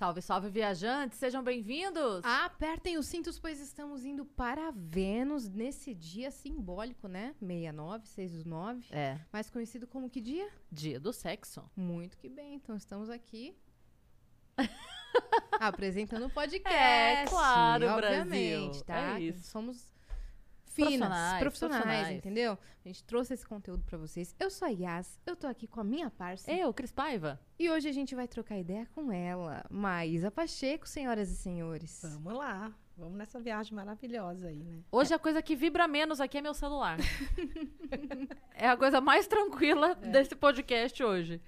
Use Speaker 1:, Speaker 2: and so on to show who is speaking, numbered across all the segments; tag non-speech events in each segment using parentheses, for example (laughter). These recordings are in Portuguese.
Speaker 1: Salve, salve, viajantes! Sejam bem-vindos!
Speaker 2: Apertem os cintos, pois estamos indo para Vênus nesse dia simbólico, né? 69, 6 dos 9.
Speaker 1: É,
Speaker 2: Mais conhecido como que dia?
Speaker 1: dia do sexo.
Speaker 2: Muito que bem, então estamos aqui (laughs) apresentando o podcast.
Speaker 1: É, claro,
Speaker 2: obviamente,
Speaker 1: Brasil.
Speaker 2: tá?
Speaker 1: É isso.
Speaker 2: Somos finas,
Speaker 1: Profissionais,
Speaker 2: profissionais,
Speaker 1: profissionais.
Speaker 2: entendeu? A gente trouxe esse conteúdo pra vocês. Eu sou a Yas, eu tô aqui com a minha parça.
Speaker 1: Eu, Cris Paiva.
Speaker 2: E hoje a gente vai trocar ideia com ela, Maísa Pacheco, senhoras e senhores.
Speaker 3: Vamos lá. Vamos nessa viagem maravilhosa aí, né?
Speaker 1: Hoje a coisa que vibra menos aqui é meu celular. (laughs) é a coisa mais tranquila desse podcast hoje.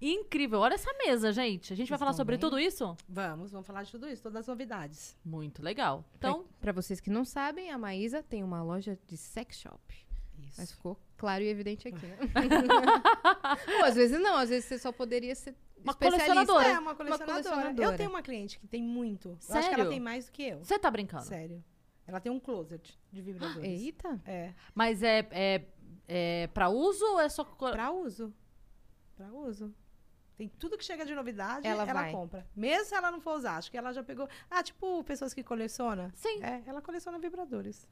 Speaker 1: Incrível. Olha essa mesa, gente. A gente vai
Speaker 3: Vocês
Speaker 1: falar
Speaker 3: estão
Speaker 1: sobre
Speaker 3: bem?
Speaker 1: tudo isso?
Speaker 3: Vamos, vamos falar de tudo isso, todas as novidades.
Speaker 1: Muito legal.
Speaker 2: Então, Pra vocês que não sabem, a Maísa tem uma loja de sex shop.
Speaker 3: Isso.
Speaker 2: Mas ficou claro e evidente aqui, né? (laughs) Ou às vezes não, às vezes você só poderia ser
Speaker 1: Uma
Speaker 2: especialista.
Speaker 1: colecionadora.
Speaker 3: É, uma colecionadora.
Speaker 2: colecionadora.
Speaker 3: Eu tenho uma cliente que tem muito. Eu acho que
Speaker 1: Sério?
Speaker 3: ela tem mais do que eu.
Speaker 1: você tá brincando.
Speaker 3: Sério. Ela tem um closet de vibradores.
Speaker 2: Eita!
Speaker 3: É.
Speaker 1: Mas é, é, é pra uso ou é só...
Speaker 3: Pra uso. Pra uso. Tem tudo que chega de novidade,
Speaker 2: Ela
Speaker 3: ela, compra. Mesmo se ela não for usar. Acho que ela já pegou. Ah, tipo, pessoas que colecionam.
Speaker 1: Sim.
Speaker 3: É, ela coleciona vibradores.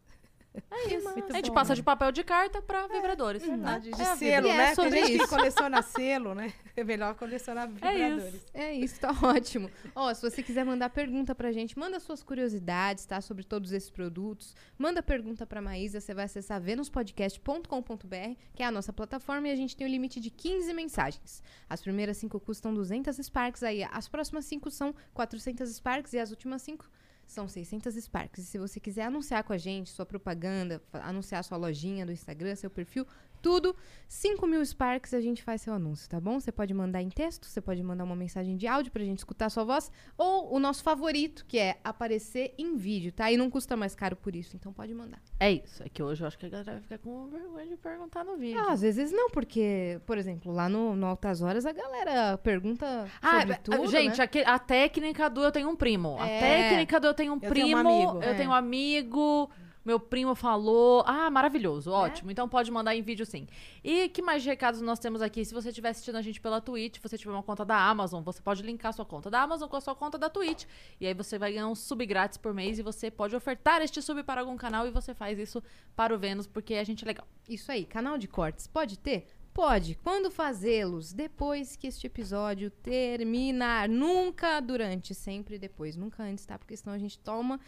Speaker 1: É isso.
Speaker 3: Muito
Speaker 1: A gente
Speaker 3: bom,
Speaker 1: passa
Speaker 3: né?
Speaker 1: de papel de carta pra vibradores. né?
Speaker 3: Verdade, de
Speaker 1: É a vida.
Speaker 3: selo,
Speaker 2: E é
Speaker 3: né?
Speaker 2: sobre
Speaker 3: Tem gente
Speaker 2: isso.
Speaker 3: que coleciona selo, né? (laughs) É melhor colecionar vibradores.
Speaker 2: É isso, tá ótimo. Ó, se você quiser mandar pergunta pra gente, manda suas curiosidades, tá? Sobre todos esses produtos. Manda pergunta pra Maísa, você vai acessar venuspodcast.com.br, que é a nossa plataforma, e a gente tem o limite de 15 mensagens. As primeiras cinco custam 200 Sparks, aí as próximas cinco são 400 Sparks e as últimas cinco são 600 Sparks. E se você quiser anunciar com a gente, sua propaganda, anunciar sua lojinha do Instagram, seu perfil, tudo, 5 mil Sparks a gente faz seu anúncio, tá bom? Você pode mandar em texto, você pode mandar uma mensagem de áudio pra gente escutar a sua voz, ou o nosso favorito, que é aparecer em vídeo, tá? E não custa mais caro por isso, então pode mandar.
Speaker 1: É isso. É que hoje eu acho que a galera vai ficar com vergonha de perguntar no vídeo.
Speaker 2: Ah, às vezes não, porque, por exemplo, lá no, no Altas Horas a galera pergunta
Speaker 1: Ah,
Speaker 2: sobre
Speaker 1: é,
Speaker 2: tudo,
Speaker 1: gente,
Speaker 2: né?
Speaker 1: a técnica do eu tenho um primo. A
Speaker 2: É.
Speaker 1: técnica do eu tenho um
Speaker 3: Eu
Speaker 1: primo,
Speaker 3: tenho um amigo.
Speaker 1: eu
Speaker 2: É.
Speaker 1: tenho um amigo, meu primo falou. Ah, maravilhoso, ótimo. Então pode mandar em vídeo sim. E que mais recados nós temos aqui? Se você estiver assistindo a gente pela Twitch, se você tiver uma conta da Amazon, você pode linkar sua conta da Amazon com a sua conta da Twitch. E aí você vai ganhar um sub grátis por mês e você pode ofertar este sub para algum canal e você faz isso para o Vênus, porque a gente é legal.
Speaker 2: Isso aí, canal de cortes, pode ter? Pode. Quando fazê-los? Depois que este episódio terminar. Nunca durante, sempre depois. Nunca antes, tá? Porque senão a gente toma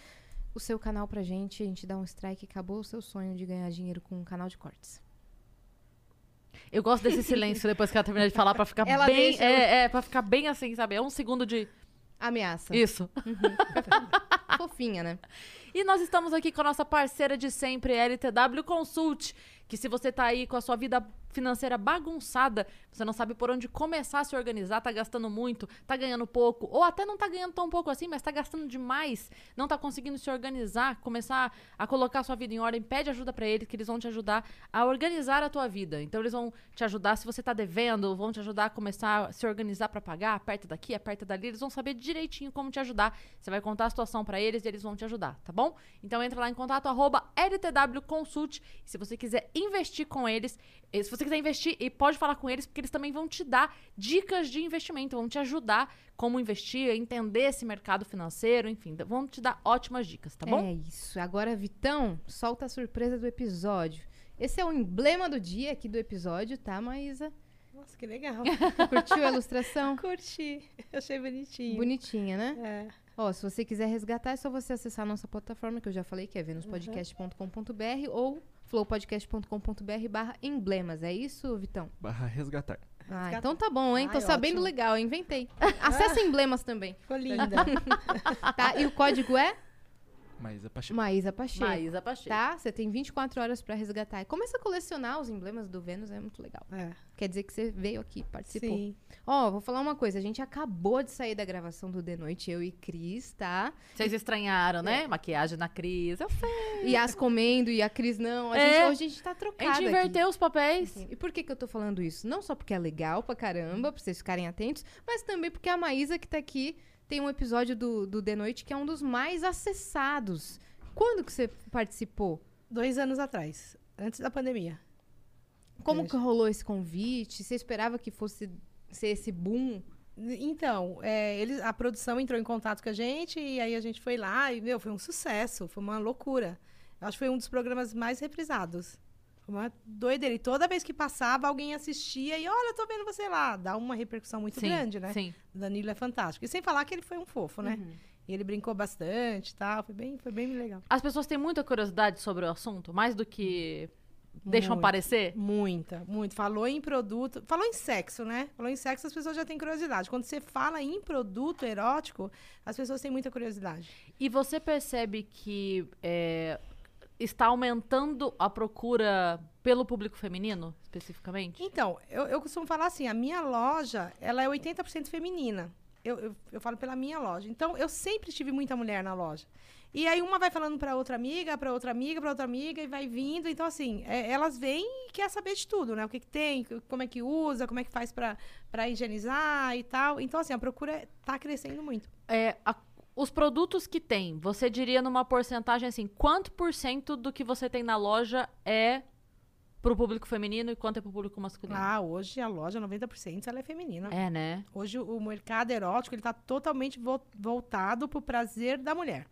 Speaker 2: o seu canal pra gente, a gente dá um strike acabou o seu sonho de ganhar dinheiro com um canal de cortes.
Speaker 1: Eu gosto desse (laughs) silêncio depois que ela terminar de falar pra ficar
Speaker 2: Ela
Speaker 1: bem.
Speaker 2: deixa-
Speaker 1: É, é, pra ficar bem assim, sabe? É um segundo de.
Speaker 2: Ameaça.
Speaker 1: Isso.
Speaker 2: Fofinha, né?
Speaker 1: E nós estamos aqui com a nossa parceira de sempre, LTW Consult, que se você tá aí com a sua vida financeira bagunçada, você não sabe por onde começar a se organizar, tá gastando muito, tá ganhando pouco, ou até não tá ganhando tão pouco assim, mas tá gastando demais, não tá conseguindo se organizar, começar a colocar a sua vida em ordem, pede ajuda pra eles, que eles vão te ajudar a organizar a tua vida. Então eles vão te ajudar se você tá devendo, vão te ajudar a começar a se organizar pra pagar, aperta daqui, aperta dali, eles vão saber direitinho como te ajudar. Você vai contar a situação pra eles e eles vão te ajudar, tá bom? Então entra lá em contato arroba LTW Consult. E se você quiser investir com eles, se você quiser investir, e pode falar com eles, porque eles também vão te dar dicas de investimento, vão te ajudar como investir, a entender esse mercado financeiro, enfim, vão te dar ótimas dicas, tá bom?
Speaker 2: É isso. Agora, Vitão, solta a surpresa do episódio. Esse é o emblema do dia aqui do episódio, tá, Maísa?
Speaker 3: Nossa, que legal. (laughs)
Speaker 2: Curtiu a ilustração? (laughs)
Speaker 3: Curti. Eu achei bonitinho.
Speaker 2: Bonitinha, né?
Speaker 3: É.
Speaker 2: Ó, se você quiser resgatar, é só você acessar a nossa plataforma, que eu já falei, que é venuspodcast.com.br ou flowpodcast.com.br barra emblemas. É isso, Vitão?
Speaker 4: Barra resgatar.
Speaker 2: Ah,
Speaker 3: Resgatar.
Speaker 2: então tá bom, hein? Tô
Speaker 3: Ai,
Speaker 2: sabendo
Speaker 3: ótimo.
Speaker 2: legal, inventei. Acessa (laughs) emblemas também,
Speaker 3: Ficou linda. (laughs)
Speaker 2: tá? E o código é?
Speaker 4: Maísa Pacheco.
Speaker 2: Maísa Pacheco.
Speaker 1: Maísa Pacheco.
Speaker 2: Tá? Você tem 24 horas pra resgatar. E Começa a colecionar os emblemas do Vênus, é muito legal.
Speaker 3: É,
Speaker 2: Quer dizer que você veio aqui, participou.
Speaker 3: sim.
Speaker 2: Ó, vou falar uma coisa. A gente acabou de sair da gravação do The Noite, eu e Cris, tá?
Speaker 1: Vocês estranharam,
Speaker 2: É.
Speaker 1: né? Maquiagem na Cris. Eu sei.
Speaker 2: E as comendo e a Cris não. A
Speaker 1: É.
Speaker 2: gente, hoje a gente tá
Speaker 1: A
Speaker 2: trocada
Speaker 1: gente
Speaker 2: aqui.
Speaker 1: inverteu os papéis.
Speaker 2: E por que, que eu tô falando isso? Não só porque é legal pra caramba, pra vocês ficarem atentos, mas também porque a Maísa que tá aqui tem um episódio do, do The Noite que é um dos mais acessados. Quando que você participou?
Speaker 3: Dois anos atrás, antes da pandemia.
Speaker 2: Como
Speaker 3: Veja.
Speaker 2: que rolou esse convite? Você esperava que fosse ser esse boom?
Speaker 3: Então, é, eles, a produção entrou em contato com a gente e aí a gente foi lá e, meu, foi um sucesso, foi uma loucura. Acho que foi um dos programas mais reprisados. Uma doideira. E toda vez que passava, alguém assistia e, olha, tô vendo você lá. Dá uma repercussão muito
Speaker 1: sim,
Speaker 3: grande, né?
Speaker 1: Sim.
Speaker 3: O Danilo é fantástico. E sem falar que ele foi um fofo, né?
Speaker 2: Uhum.
Speaker 3: E ele brincou bastante e tal. Foi bem, foi bem legal.
Speaker 1: As pessoas têm muita curiosidade sobre o assunto, mais do que deixam
Speaker 3: Muito.
Speaker 1: parecer.
Speaker 3: Muita, muito. Falou em produto, falou em sexo, né? Falou em sexo, as pessoas já têm curiosidade. Quando você fala em produto erótico, as pessoas têm muita curiosidade.
Speaker 1: E você percebe que é, está aumentando a procura pelo público feminino, especificamente?
Speaker 3: Então, eu, eu costumo falar assim, a minha loja, ela é 80% feminina. Eu, eu, eu falo pela minha loja. Então, eu sempre tive muita mulher na loja. E aí uma vai falando para outra amiga, para outra amiga, para outra amiga e vai vindo. Então, assim, é, elas vêm e quer saber de tudo, né? O que, que tem, como é que usa, como é que faz para higienizar e tal. Então, assim, a procura tá crescendo muito.
Speaker 1: É, a- os produtos que tem, você diria numa porcentagem assim, quanto por cento do que você tem na loja é pro público feminino e quanto é pro público masculino?
Speaker 3: Ah, hoje a loja, 90% ela é feminina.
Speaker 1: É, né?
Speaker 3: Hoje o o mercado erótico ele está totalmente vo- voltado para o prazer da mulher.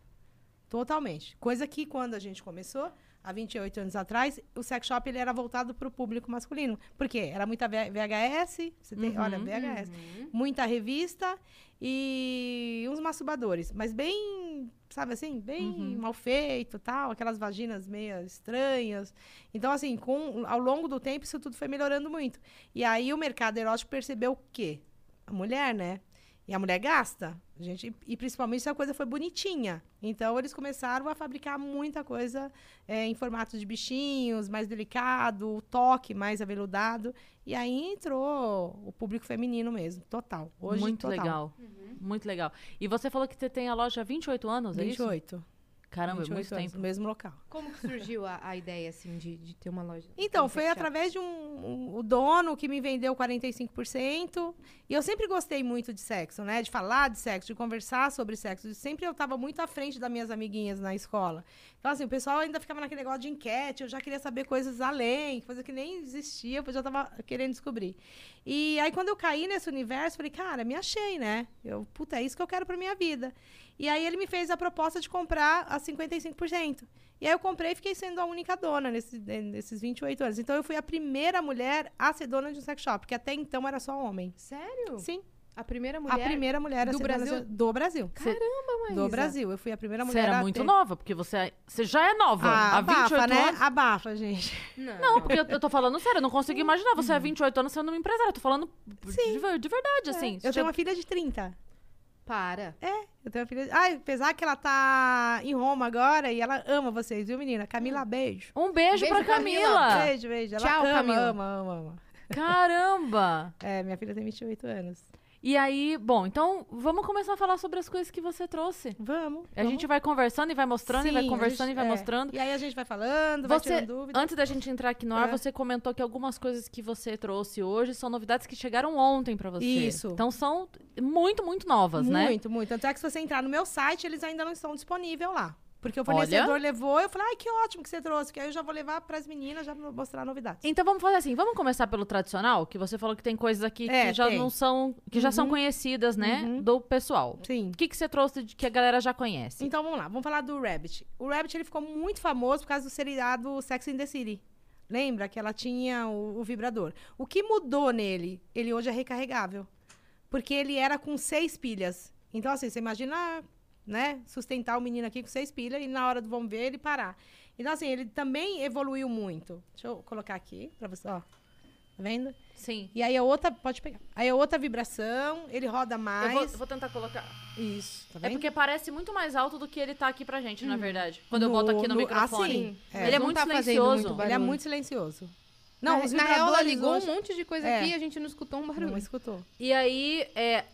Speaker 3: Totalmente. Coisa que quando a gente começou, há 28 anos atrás, o sex shop ele era voltado para o público masculino. Por quê? Era muita VHS, você tem, olha,
Speaker 1: Uhum,
Speaker 3: VHS, muita revista e uns masturbadores, mas bem, sabe assim, bem
Speaker 1: Uhum.
Speaker 3: mal feito, tal, aquelas vaginas meio estranhas. Então assim, com ao longo do tempo isso tudo foi melhorando muito. E aí o mercado erótico percebeu o quê? A mulher, né? E a mulher gasta. Gente, e principalmente se a coisa foi bonitinha. Então, eles começaram a fabricar muita coisa é, em formato de bichinhos, mais delicado, o toque mais aveludado. E aí entrou o público feminino mesmo, total. Hoje,
Speaker 1: Muito
Speaker 3: total.
Speaker 1: legal. Muito legal. E você falou que você tem a loja há 28 anos, é isso?
Speaker 3: 28.
Speaker 1: Caramba, é
Speaker 3: 28
Speaker 1: muito
Speaker 3: anos,
Speaker 1: tempo.
Speaker 3: no mesmo local.
Speaker 2: Como que surgiu a, a ideia, assim, de, de ter uma loja?
Speaker 3: Então, foi
Speaker 2: shop?
Speaker 3: através de um, um- o dono que me vendeu 45%. E eu sempre gostei muito de sexo, né? De falar de sexo, de conversar sobre sexo. Sempre eu estava muito à frente das minhas amiguinhas na escola. Então, assim, o pessoal ainda ficava naquele negócio de enquete. Eu já queria saber coisas além, coisa que nem existia, eu já estava querendo descobrir. E aí, quando eu caí nesse universo, falei, cara, me achei, né? Eu, puta, é isso que eu quero pra minha vida. E aí ele me fez a proposta de comprar a 55%. E aí eu comprei e fiquei sendo a única dona nesse, nesses 28 anos. Então eu fui a primeira mulher a ser dona de um sex shop, porque até então era só homem.
Speaker 2: Sério?
Speaker 3: Sim,
Speaker 2: A primeira mulher?
Speaker 3: a primeira mulher a
Speaker 2: do
Speaker 3: ser dona
Speaker 2: Brasil?
Speaker 3: de- do Brasil.
Speaker 2: Caramba, Maísa.
Speaker 3: Do Brasil. Eu fui a primeira
Speaker 1: Você
Speaker 3: mulher
Speaker 1: era
Speaker 3: a
Speaker 1: muito
Speaker 3: ter...
Speaker 1: nova, porque você, você já é nova.
Speaker 3: Ah,
Speaker 1: há 28
Speaker 3: abafa, né?
Speaker 1: anos.
Speaker 3: Abafa, gente.
Speaker 2: Não,
Speaker 1: Não, porque eu, eu tô falando sério, eu não consigo imaginar você há 28 anos sendo uma empresária. Eu tô falando
Speaker 3: Sim.
Speaker 1: de, de verdade, assim.
Speaker 3: Eu tenho uma filha de 30.
Speaker 2: Para.
Speaker 3: Eu tenho uma filha. Ai, apesar que ela tá em Roma agora e ela ama vocês, viu, menina? Camila, beijo.
Speaker 1: Um beijo,
Speaker 2: Beijo,
Speaker 1: pra
Speaker 2: Camila.
Speaker 1: Camila.
Speaker 3: Beijo, beijo. Ela
Speaker 2: Tchau,
Speaker 3: ama,
Speaker 2: Camila.
Speaker 3: ama, ama, ama.
Speaker 1: Caramba!
Speaker 3: É, minha filha tem 28 anos.
Speaker 1: E aí, bom, então vamos começar a falar sobre as coisas que você trouxe.
Speaker 3: Vamos.
Speaker 1: A gente vai conversando e vai mostrando, e vai
Speaker 3: Sim,
Speaker 1: conversando
Speaker 3: gente-
Speaker 1: e vai
Speaker 3: é.
Speaker 1: mostrando.
Speaker 3: E aí a gente vai falando, vai
Speaker 1: Você,
Speaker 3: tirando dúvidas.
Speaker 1: antes da gente entrar aqui no ar,
Speaker 3: É.
Speaker 1: você comentou que algumas coisas que você trouxe hoje são novidades que chegaram ontem pra você.
Speaker 3: Isso.
Speaker 1: Então são muito, muito novas, né?
Speaker 3: Muito, muito. Tanto é que se você entrar no meu site, eles ainda não estão disponíveis lá. Porque o fornecedor levou, eu falei, ai, que ótimo que você trouxe, que aí eu já vou levar pras meninas, já vou mostrar novidades.
Speaker 1: Então vamos fazer assim, vamos começar pelo tradicional, que você falou que tem coisas aqui
Speaker 3: É,
Speaker 1: que já
Speaker 3: tem.
Speaker 1: não são, que já são
Speaker 3: Uhum.
Speaker 1: conhecidas, né,
Speaker 3: Uhum.
Speaker 1: do pessoal.
Speaker 3: Sim.
Speaker 1: O que, que você trouxe de que a galera já conhece?
Speaker 3: Então vamos lá, vamos falar do Rabbit. O Rabbit ele ficou muito famoso por causa do seriado Sex in the City. Lembra que ela tinha o, o vibrador? O que mudou nele? Ele hoje é recarregável. Porque ele era com seis pilhas. Então, assim, você imagina, né, sustentar o menino aqui com seis pilhas e na hora do vamos ver ele parar. Então, assim, ele também evoluiu muito. Deixa eu colocar aqui pra você, ó. Tá vendo?
Speaker 1: Sim.
Speaker 3: E aí a outra, pode pegar. Aí a outra vibração, ele roda
Speaker 1: Eu
Speaker 3: mais.
Speaker 1: vou, vou tentar colocar.
Speaker 3: Isso, tá
Speaker 1: É
Speaker 3: vendo?
Speaker 1: porque parece muito mais alto do que ele tá aqui pra gente, na verdade. Quando eu boto aqui no,
Speaker 3: no-
Speaker 1: microfone.
Speaker 3: ah, sim. É.
Speaker 1: Ele é muito
Speaker 2: tá
Speaker 1: silencioso.
Speaker 2: muito
Speaker 3: Ele é muito silencioso.
Speaker 2: Não,
Speaker 3: os
Speaker 2: na real, ela ligou
Speaker 3: hoje-
Speaker 2: um monte de coisa
Speaker 3: É.
Speaker 2: aqui e a gente não escutou um barulho.
Speaker 3: Não escutou.
Speaker 1: E aí, é,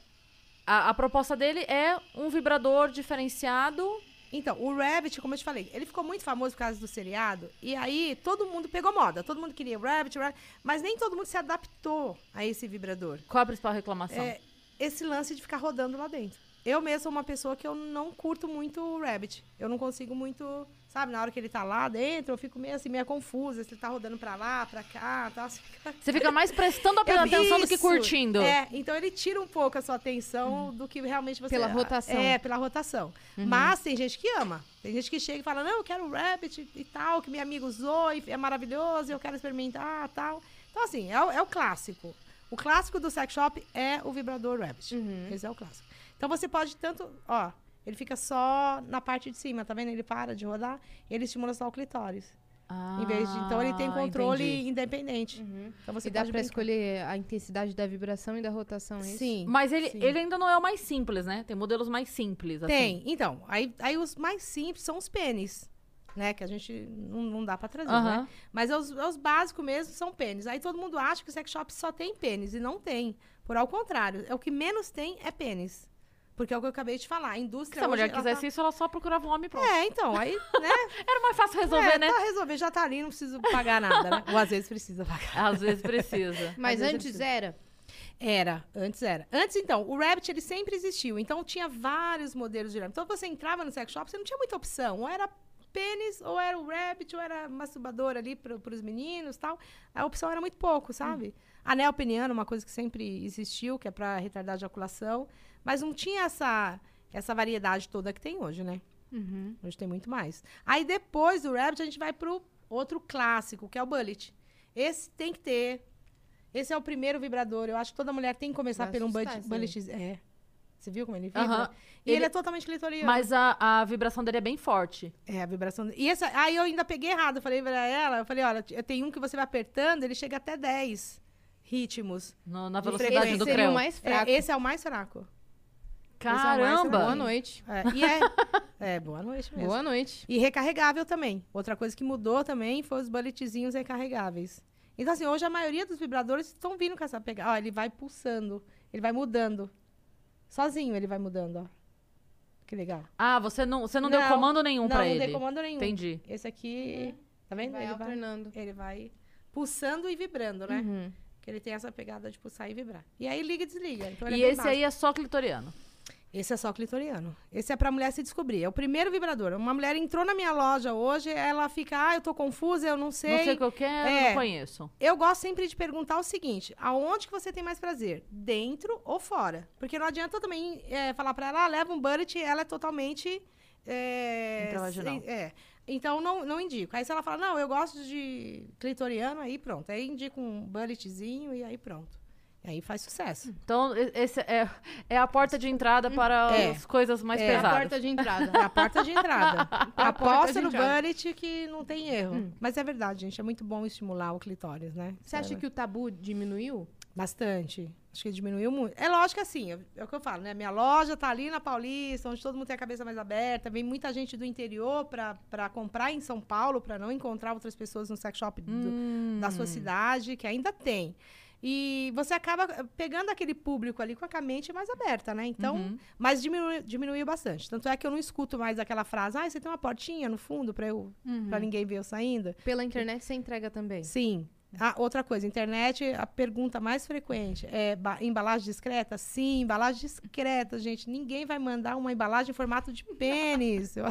Speaker 1: a, a proposta dele é um vibrador diferenciado.
Speaker 3: Então, o Rabbit, como eu te falei, ele ficou muito famoso por causa do seriado. E aí, todo mundo pegou moda. Todo mundo queria o Rabbit, o Rabbit. Mas nem todo mundo se adaptou a esse vibrador.
Speaker 1: Qual a principal reclamação?
Speaker 3: É, esse lance de ficar rodando lá dentro. Eu mesmo sou uma pessoa que eu não curto muito o Rabbit. Eu não consigo muito, sabe, na hora que ele tá lá dentro, eu fico meio assim, meio confusa, se ele tá rodando pra lá, pra cá, tal. assim,
Speaker 1: Você fica mais prestando (laughs)
Speaker 3: Eu-
Speaker 1: atenção do que
Speaker 3: Isso.
Speaker 1: curtindo.
Speaker 3: É, então ele tira um pouco a sua atenção do que realmente você...
Speaker 2: Pela rotação.
Speaker 3: É, pela rotação. Mas tem gente que ama. Tem gente que chega e fala, não, eu quero o Rabbit e tal, que meu amigo usou e é maravilhoso, eu quero experimentar tal. Então, assim, é, o- é o clássico. O clássico do sex shop é o vibrador Rabbit. Esse é o clássico. Então você pode tanto, ó, ele fica só na parte de cima, tá vendo? Ele para de rodar, ele estimula só o clitóris.
Speaker 1: Ah,
Speaker 3: em vez de, então ele tem controle
Speaker 1: entendi.
Speaker 3: independente. Então você
Speaker 2: e dá
Speaker 3: brincar.
Speaker 2: escolher a intensidade da vibração e da rotação, é isso?
Speaker 3: Sim.
Speaker 1: Mas ele,
Speaker 3: Sim.
Speaker 1: ele ainda não é o mais simples, né? Tem modelos mais simples. assim.
Speaker 3: Tem. Então, aí, aí os mais simples são os pênis. Né, que a gente não, não dá pra trazer,
Speaker 1: Aham.
Speaker 3: né? Mas é os, é os básicos mesmo são pênis. Aí todo mundo acha que o sex shop só tem pênis. E não tem. Por ao contrário, é o que menos tem é pênis. Porque é o que eu acabei de falar. A indústria.
Speaker 1: Se a mulher
Speaker 3: hoje, ela
Speaker 1: quisesse
Speaker 3: tá-
Speaker 1: isso, ela só procurava um homem pronto.
Speaker 3: É, então, aí, (laughs) né?
Speaker 1: Era mais fácil resolver,
Speaker 3: é,
Speaker 1: né?
Speaker 3: Tá resolver, já tá ali, não preciso pagar nada, né? Ou às vezes precisa pagar.
Speaker 1: Às vezes precisa. (laughs)
Speaker 2: Mas
Speaker 3: vezes
Speaker 2: antes
Speaker 3: precisa.
Speaker 2: era.
Speaker 3: Era, antes era. Antes, então, o Rabbit, ele sempre existiu. Então, tinha vários modelos de Rabbit. Então, você entrava no sex shop, você não tinha muita opção. Ou era pênis, ou era o Rabbit, ou era masturbador ali para os meninos tal. A opção era muito pouco, sabe? Anel peniano, uma coisa que sempre existiu, que é para retardar a ejaculação. Mas não tinha essa, essa variedade toda que tem hoje, né?
Speaker 2: Uhum.
Speaker 3: Hoje tem muito mais. Aí, depois do Rabbit, a gente vai pro outro clássico, que é o Bullet. Esse tem que ter. Esse é o primeiro vibrador. Eu acho que toda mulher tem que começar
Speaker 2: Vai
Speaker 3: pelo um bullet. bullet é. Você viu como ele vibra?
Speaker 1: Aham.
Speaker 3: E ele...
Speaker 1: Ele-
Speaker 3: é totalmente clitoriano.
Speaker 1: Mas a, a vibração dele é bem forte.
Speaker 3: É, a vibração. E essa... aí eu ainda peguei errado. Eu falei pra ela, eu falei, olha, tem um que você vai apertando, ele chega até 10 ritmos.
Speaker 1: no- na
Speaker 3: De
Speaker 1: velocidade
Speaker 3: frequência.
Speaker 1: do creu.
Speaker 2: o mais
Speaker 3: É,
Speaker 2: fraco.
Speaker 3: esse é o mais fraco.
Speaker 1: Caramba!
Speaker 2: Boa noite.
Speaker 3: É, e é... (laughs) é, boa noite mesmo.
Speaker 2: Boa noite.
Speaker 3: E recarregável também. Outra coisa que mudou também foi os bulletzinhos recarregáveis. Então, assim, hoje a maioria dos vibradores estão vindo com essa pegada. Ó, ele vai pulsando, ele vai mudando. Sozinho ele vai mudando, ó. Que legal.
Speaker 1: Ah, você não, você não, deu
Speaker 3: Não,
Speaker 1: comando nenhum
Speaker 3: não,
Speaker 1: pra
Speaker 3: não
Speaker 1: ele.
Speaker 3: dei comando nenhum.
Speaker 1: Entendi.
Speaker 3: Esse aqui, tá vendo?
Speaker 2: Vai
Speaker 3: ele, vai,
Speaker 2: alternando.
Speaker 3: ele vai pulsando e vibrando, né?
Speaker 2: Uhum.
Speaker 3: Que ele tem essa pegada de pulsar e vibrar. E aí liga e desliga. Então, ele
Speaker 1: E
Speaker 3: é bem
Speaker 1: esse
Speaker 3: básico.
Speaker 1: aí é só clitoriano.
Speaker 3: Esse é só clitoriano. Esse é pra mulher se descobrir. É o primeiro vibrador. Uma mulher entrou na minha loja hoje, ela fica, ah, eu tô confusa, eu não sei.
Speaker 1: Não sei o que eu quero,
Speaker 3: É.
Speaker 1: não conheço.
Speaker 3: Eu gosto sempre de perguntar o seguinte: aonde que você tem mais prazer? Dentro ou fora? Porque não adianta também é, falar pra ela, ah, leva um bullet, ela é totalmente. É, é. Então não, não indico. Aí se ela fala, não, eu gosto de clitoriano, aí pronto. Aí indico um bulletzinho e aí pronto. E aí faz sucesso.
Speaker 1: Então, esse é, é a porta de entrada para
Speaker 3: É.
Speaker 1: as coisas mais
Speaker 3: É.
Speaker 2: É a
Speaker 1: pesadas.
Speaker 2: porta de entrada.
Speaker 3: É a porta de entrada. (laughs)
Speaker 2: É a porta
Speaker 3: Aposta no bullet que não tem erro. Mas é verdade, gente. É muito bom estimular o clitóris, né?
Speaker 2: Você acha que o tabu diminuiu?
Speaker 3: Bastante. Acho que diminuiu muito. É lógico que assim, é, é o que eu falo, né? Minha loja tá ali na Paulista, onde todo mundo tem a cabeça mais aberta. Vem muita gente do interior para comprar em São Paulo, para não encontrar outras pessoas no sex shop do-
Speaker 1: Hum.
Speaker 3: da sua cidade, que ainda tem. E você acaba eh, pegando aquele público ali com a mente mais aberta, né? Então,
Speaker 1: Uhum.
Speaker 3: mas diminuiu, diminuiu bastante. Tanto é que eu não escuto mais aquela frase, ah, você tem uma portinha no fundo para eu, para ninguém ver eu saindo.
Speaker 2: Pela internet você entrega também.
Speaker 3: Sim. Ah, outra coisa, internet, a pergunta mais frequente é ba- embalagem discreta? Sim, embalagem discreta, gente. Ninguém vai mandar uma embalagem em formato de pênis. (laughs)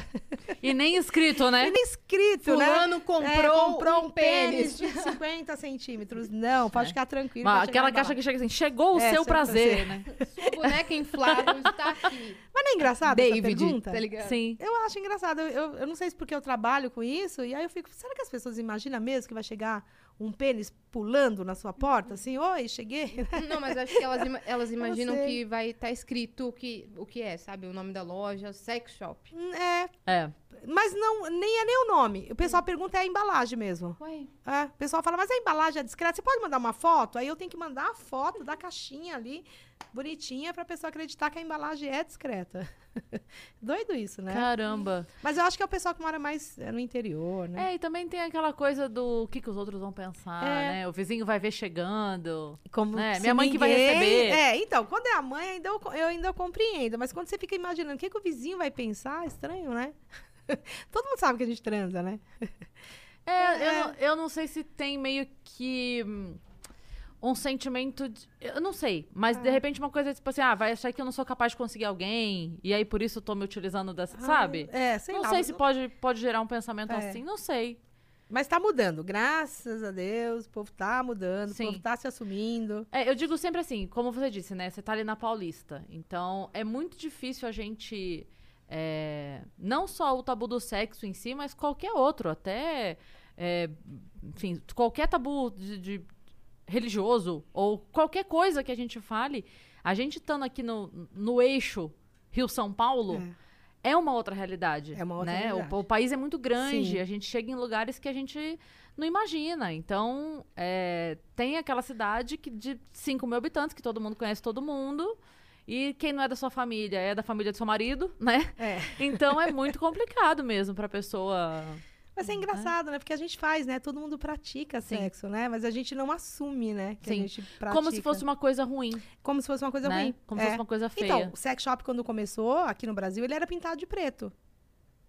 Speaker 1: E nem escrito, né?
Speaker 3: E nem escrito, né?
Speaker 2: Fulano comprou,
Speaker 3: É, comprou
Speaker 2: um pênis.
Speaker 3: de 50 centímetros. Não, pode ficar tranquilo. Chegar
Speaker 1: aquela caixa que chega assim, chegou o
Speaker 3: É,
Speaker 1: seu
Speaker 3: seu
Speaker 1: prazer,
Speaker 3: prazer.
Speaker 1: né?
Speaker 2: Sua boneca inflável está aqui.
Speaker 3: Mas não é engraçado essa
Speaker 2: David,
Speaker 3: pergunta?
Speaker 2: tá ligado?
Speaker 1: Sim.
Speaker 3: Eu acho engraçado. Eu, eu, eu não sei se porque eu trabalho com isso, e aí eu fico, será que as pessoas imaginam mesmo que vai chegar um pênis pulando na sua porta? Assim, oi, cheguei.
Speaker 2: Não, mas acho que elas, ima- elas (laughs) imaginam que vai estar escrito o que, o que é, sabe? O nome da loja, sex shop.
Speaker 3: É,
Speaker 1: É.
Speaker 3: Mas não, nem é nem o nome. O pessoal pergunta é a embalagem mesmo.
Speaker 2: Ué,
Speaker 3: É, o pessoal fala, mas a embalagem é discreta, você pode mandar uma foto? Aí eu tenho que mandar a foto da caixinha ali, bonitinha, pra pessoa acreditar que a embalagem é discreta. (laughs) Doido isso, né?
Speaker 1: Caramba.
Speaker 3: Mas eu acho que é o pessoal que mora mais é, no interior, né?
Speaker 1: É, e também tem aquela coisa do o que, que os outros vão pensar,
Speaker 3: É.
Speaker 1: né? O vizinho vai ver chegando.
Speaker 3: Como
Speaker 1: né? Minha mãe que vai
Speaker 3: ninguém-
Speaker 1: receber.
Speaker 3: É, então, quando é a mãe, ainda eu, eu ainda compreendo. Mas quando você fica imaginando o que, que o vizinho vai pensar, estranho, né? (laughs) Todo mundo sabe que a gente transa, né?
Speaker 1: É, Eu, não, eu não sei se tem meio que hum, um sentimento de, Eu não sei, mas
Speaker 3: É.
Speaker 1: de repente uma coisa tipo assim, ah, vai achar que eu não sou capaz de conseguir alguém, e aí por isso eu tô me utilizando dessa, sabe?
Speaker 3: É, sei
Speaker 1: não
Speaker 3: lá.
Speaker 1: sei se pode, pode gerar um pensamento
Speaker 3: É.
Speaker 1: assim, não sei.
Speaker 3: Mas tá mudando, graças a Deus. O povo tá mudando,
Speaker 1: Sim.
Speaker 3: o povo tá se assumindo.
Speaker 1: É, eu digo sempre assim, como você disse, né? Você tá ali na Paulista. Então, é muito difícil a gente. É, não só o tabu do sexo em si, mas qualquer outro, até. é, enfim, qualquer tabu de, de religioso ou qualquer coisa que a gente fale, a gente estando aqui no, no eixo Rio-São Paulo. É. uma outra realidade.
Speaker 3: É uma outra
Speaker 1: né? O-
Speaker 3: realidade.
Speaker 1: O, país é muito grande,
Speaker 3: Sim.
Speaker 1: a gente chega em lugares que a gente não imagina. Então, é, tem aquela cidade que, de 5 mil habitantes, que todo mundo conhece todo mundo. E quem não é da sua família é da família do seu marido, né?
Speaker 3: É.
Speaker 1: Então é muito complicado mesmo pra pessoa.
Speaker 3: Mas é engraçado, né? Porque a gente faz, né? Todo mundo pratica
Speaker 1: Sim.
Speaker 3: sexo, né? Mas a gente não assume, né? Que
Speaker 1: Sim.
Speaker 3: a gente pratica.
Speaker 1: Como se fosse uma coisa ruim,
Speaker 3: Como se fosse uma coisa
Speaker 1: né?
Speaker 3: ruim.
Speaker 1: Como
Speaker 3: É.
Speaker 1: se fosse uma coisa feia.
Speaker 3: Então, o sex shop, quando começou aqui no Brasil, ele era pintado de preto.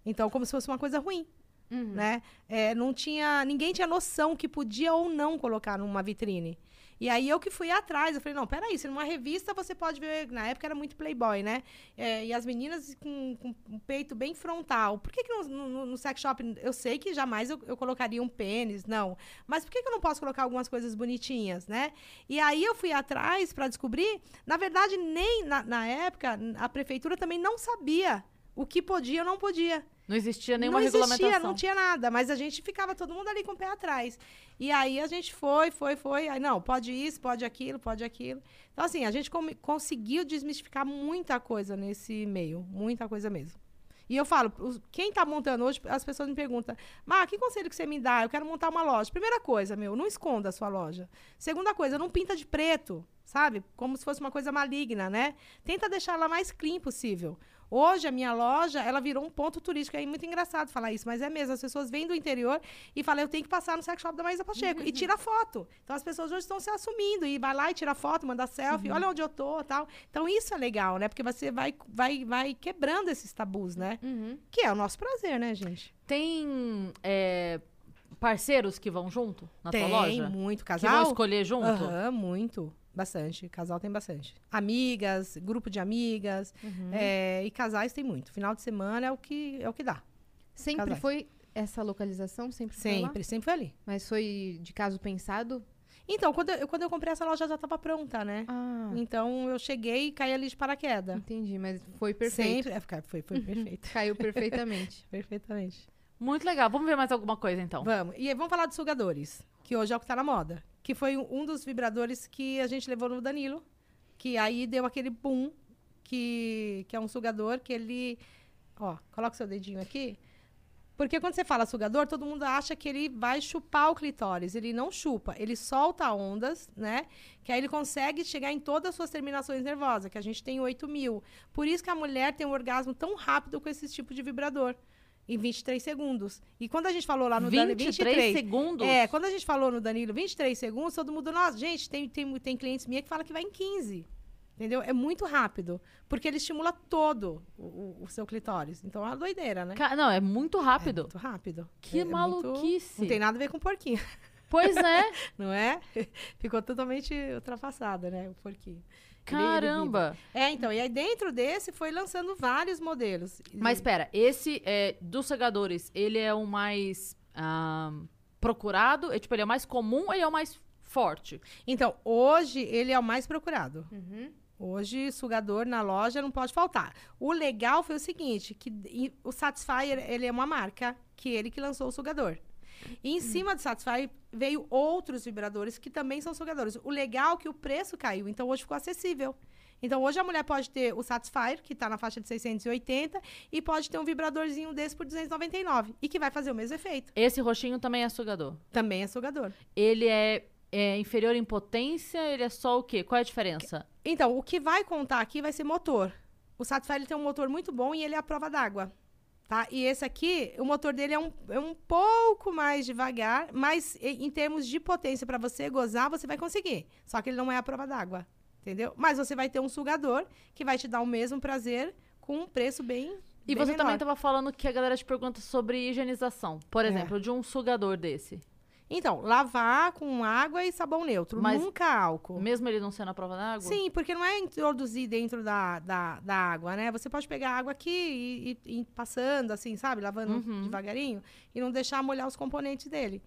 Speaker 3: Então, como se fosse uma coisa ruim,
Speaker 2: Uhum.
Speaker 3: né? É, não tinha... Ninguém tinha noção que podia ou não colocar numa vitrine. E aí, eu que fui atrás. Eu falei, não, peraí. Se numa revista você pode ver... Na época era muito Playboy, né? É, e as meninas com, com um peito bem frontal. Por que, que no, no- no sex shop... Eu sei que jamais eu, eu colocaria um pênis, não. Mas por que, que eu não posso colocar algumas coisas bonitinhas, né? E aí eu fui atrás para descobrir. Na verdade, nem na, na época, a prefeitura também não sabia o que podia ou não podia.
Speaker 1: Não existia nenhuma
Speaker 3: não existia,
Speaker 1: regulamentação.
Speaker 3: não tinha nada, mas a gente ficava todo mundo ali com o pé atrás. E aí a gente foi, foi, foi. Aí, não, pode isso, pode aquilo, pode aquilo. Então, assim, a gente conseguiu desmistificar muita coisa nesse meio, muita coisa mesmo. E eu falo, quem tá montando hoje, as pessoas me perguntam, Mar, que conselho que você me dá? Eu quero montar uma loja. Primeira coisa, meu, não esconda a sua loja. Segunda coisa, não pinta de preto, sabe? Como se fosse uma coisa maligna, né? Tenta deixar ela mais clean possível. Hoje, a minha loja, ela virou um ponto turístico. É muito engraçado falar isso, mas é mesmo. As pessoas vêm do interior e falam, eu tenho que passar no sex shop da Maísa Pacheco. E tira foto. Então, as pessoas hoje estão se assumindo. E vai lá e tira foto, manda selfie. Olha onde eu tô, tal. Então, isso é legal, né? Porque você vai, vai, vai quebrando esses tabus, né?
Speaker 2: Uhum.
Speaker 3: Que é o nosso prazer, né, gente?
Speaker 1: Tem é, parceiros que vão junto na
Speaker 3: tem
Speaker 1: tua loja?
Speaker 3: muito
Speaker 1: Que vão
Speaker 3: casal.
Speaker 1: escolher junto?
Speaker 3: Aham, muito. Bastante. Casal tem bastante. Amigas, grupo de amigas.
Speaker 1: Uhum.
Speaker 3: é, e casais tem muito. Final de semana é o que, é o que dá.
Speaker 2: Sempre
Speaker 3: Casais.
Speaker 2: foi essa localização? Sempre foi lá?
Speaker 3: Sempre, sempre foi ali.
Speaker 2: Mas foi de caso pensado?
Speaker 3: Então, quando eu, quando eu comprei essa loja já estava pronta, né?
Speaker 2: Ah,
Speaker 3: Então eu cheguei e caí ali de paraquedas.
Speaker 2: entendi. Mas foi perfeito.
Speaker 3: Sempre. é, Foi, foi perfeito. (laughs)
Speaker 2: Caiu perfeitamente. (laughs)
Speaker 3: Perfeitamente.
Speaker 1: Muito legal. Vamos ver mais alguma coisa então.
Speaker 3: Vamos. E aí, vamos falar dos sugadores, que hoje é o que tá na moda. Que foi um dos vibradores que a gente levou no Danilo. Que aí deu aquele boom, que, que é um sugador que ele. Ó, coloca seu dedinho aqui. Porque quando você fala sugador, todo mundo acha que ele vai chupar o clitóris. Ele não chupa, ele solta ondas, né? Que aí ele consegue chegar em todas as suas terminações nervosas, que a gente tem 8 mil. Por isso que a mulher tem um orgasmo tão rápido com esse tipo de vibrador. Em 23 segundos. E quando a gente falou lá no Danilo,
Speaker 1: 23 segundos?
Speaker 3: É, quando a gente falou no Danilo 23 segundos, todo mundo, nossa, gente, tem, tem, tem clientes minha que fala que vai em 15. Entendeu? É muito rápido. Porque ele estimula todo o, o- seu clitóris. Então é uma doideira, né?
Speaker 1: Não, é muito
Speaker 3: É
Speaker 1: rápido.
Speaker 3: muito rápido.
Speaker 1: Que
Speaker 3: É- é muito-
Speaker 1: maluquice.
Speaker 3: Não tem nada a ver com porquinho,
Speaker 1: Pois é. (laughs)
Speaker 3: não é? Ficou totalmente ultrapassada, né? O porquinho.
Speaker 1: Caramba.
Speaker 3: É, então, e aí dentro desse foi lançando vários modelos.
Speaker 1: Mas espera, esse é, dos segadores, ele é o mais ah, procurado? É, tipo, ele é o mais comum ou ele é o mais forte?
Speaker 3: Então, hoje ele é o mais procurado.
Speaker 2: Uhum.
Speaker 3: Hoje, sugador na loja não pode faltar. O legal foi o seguinte, que e- o Satisfyer, ele é uma marca, que ele que lançou o sugador. E em cima do Satisfyer veio outros vibradores que também são sugadores. O legal é que o preço caiu, então hoje ficou acessível. Então hoje a mulher pode ter o Satisfyer, que está na faixa de 680, e pode ter um vibradorzinho desse por 299, e que vai fazer o mesmo efeito.
Speaker 1: Esse roxinho também é sugador.
Speaker 3: Também é sugador.
Speaker 1: Ele é, é inferior em potência? Ele é só o quê? Qual é a diferença?
Speaker 3: Então, o que vai contar aqui vai ser motor. O Satisfyer tem um motor muito bom e ele é a prova d'água. Tá? E esse aqui, o motor dele é um, é um pouco mais devagar, mas em termos de potência para você gozar, você vai conseguir. Só que ele não é a prova d'água. Entendeu? Mas você vai ter um sugador que vai te dar o mesmo prazer com um preço bem.
Speaker 1: E
Speaker 3: bem
Speaker 1: você
Speaker 3: menor.
Speaker 1: também estava falando que a galera te pergunta sobre higienização. Por
Speaker 3: É.
Speaker 1: exemplo, de um sugador desse.
Speaker 3: Então, lavar com água e sabão neutro,
Speaker 1: Mas-
Speaker 3: nunca álcool.
Speaker 1: Mesmo ele não sendo a prova d'água?
Speaker 3: Sim, porque não é introduzir dentro da, da, da água, né? Você pode pegar água aqui e, e- e ir passando, assim, sabe? Lavando
Speaker 1: Uhum.
Speaker 3: devagarinho e não deixar molhar os componentes dele.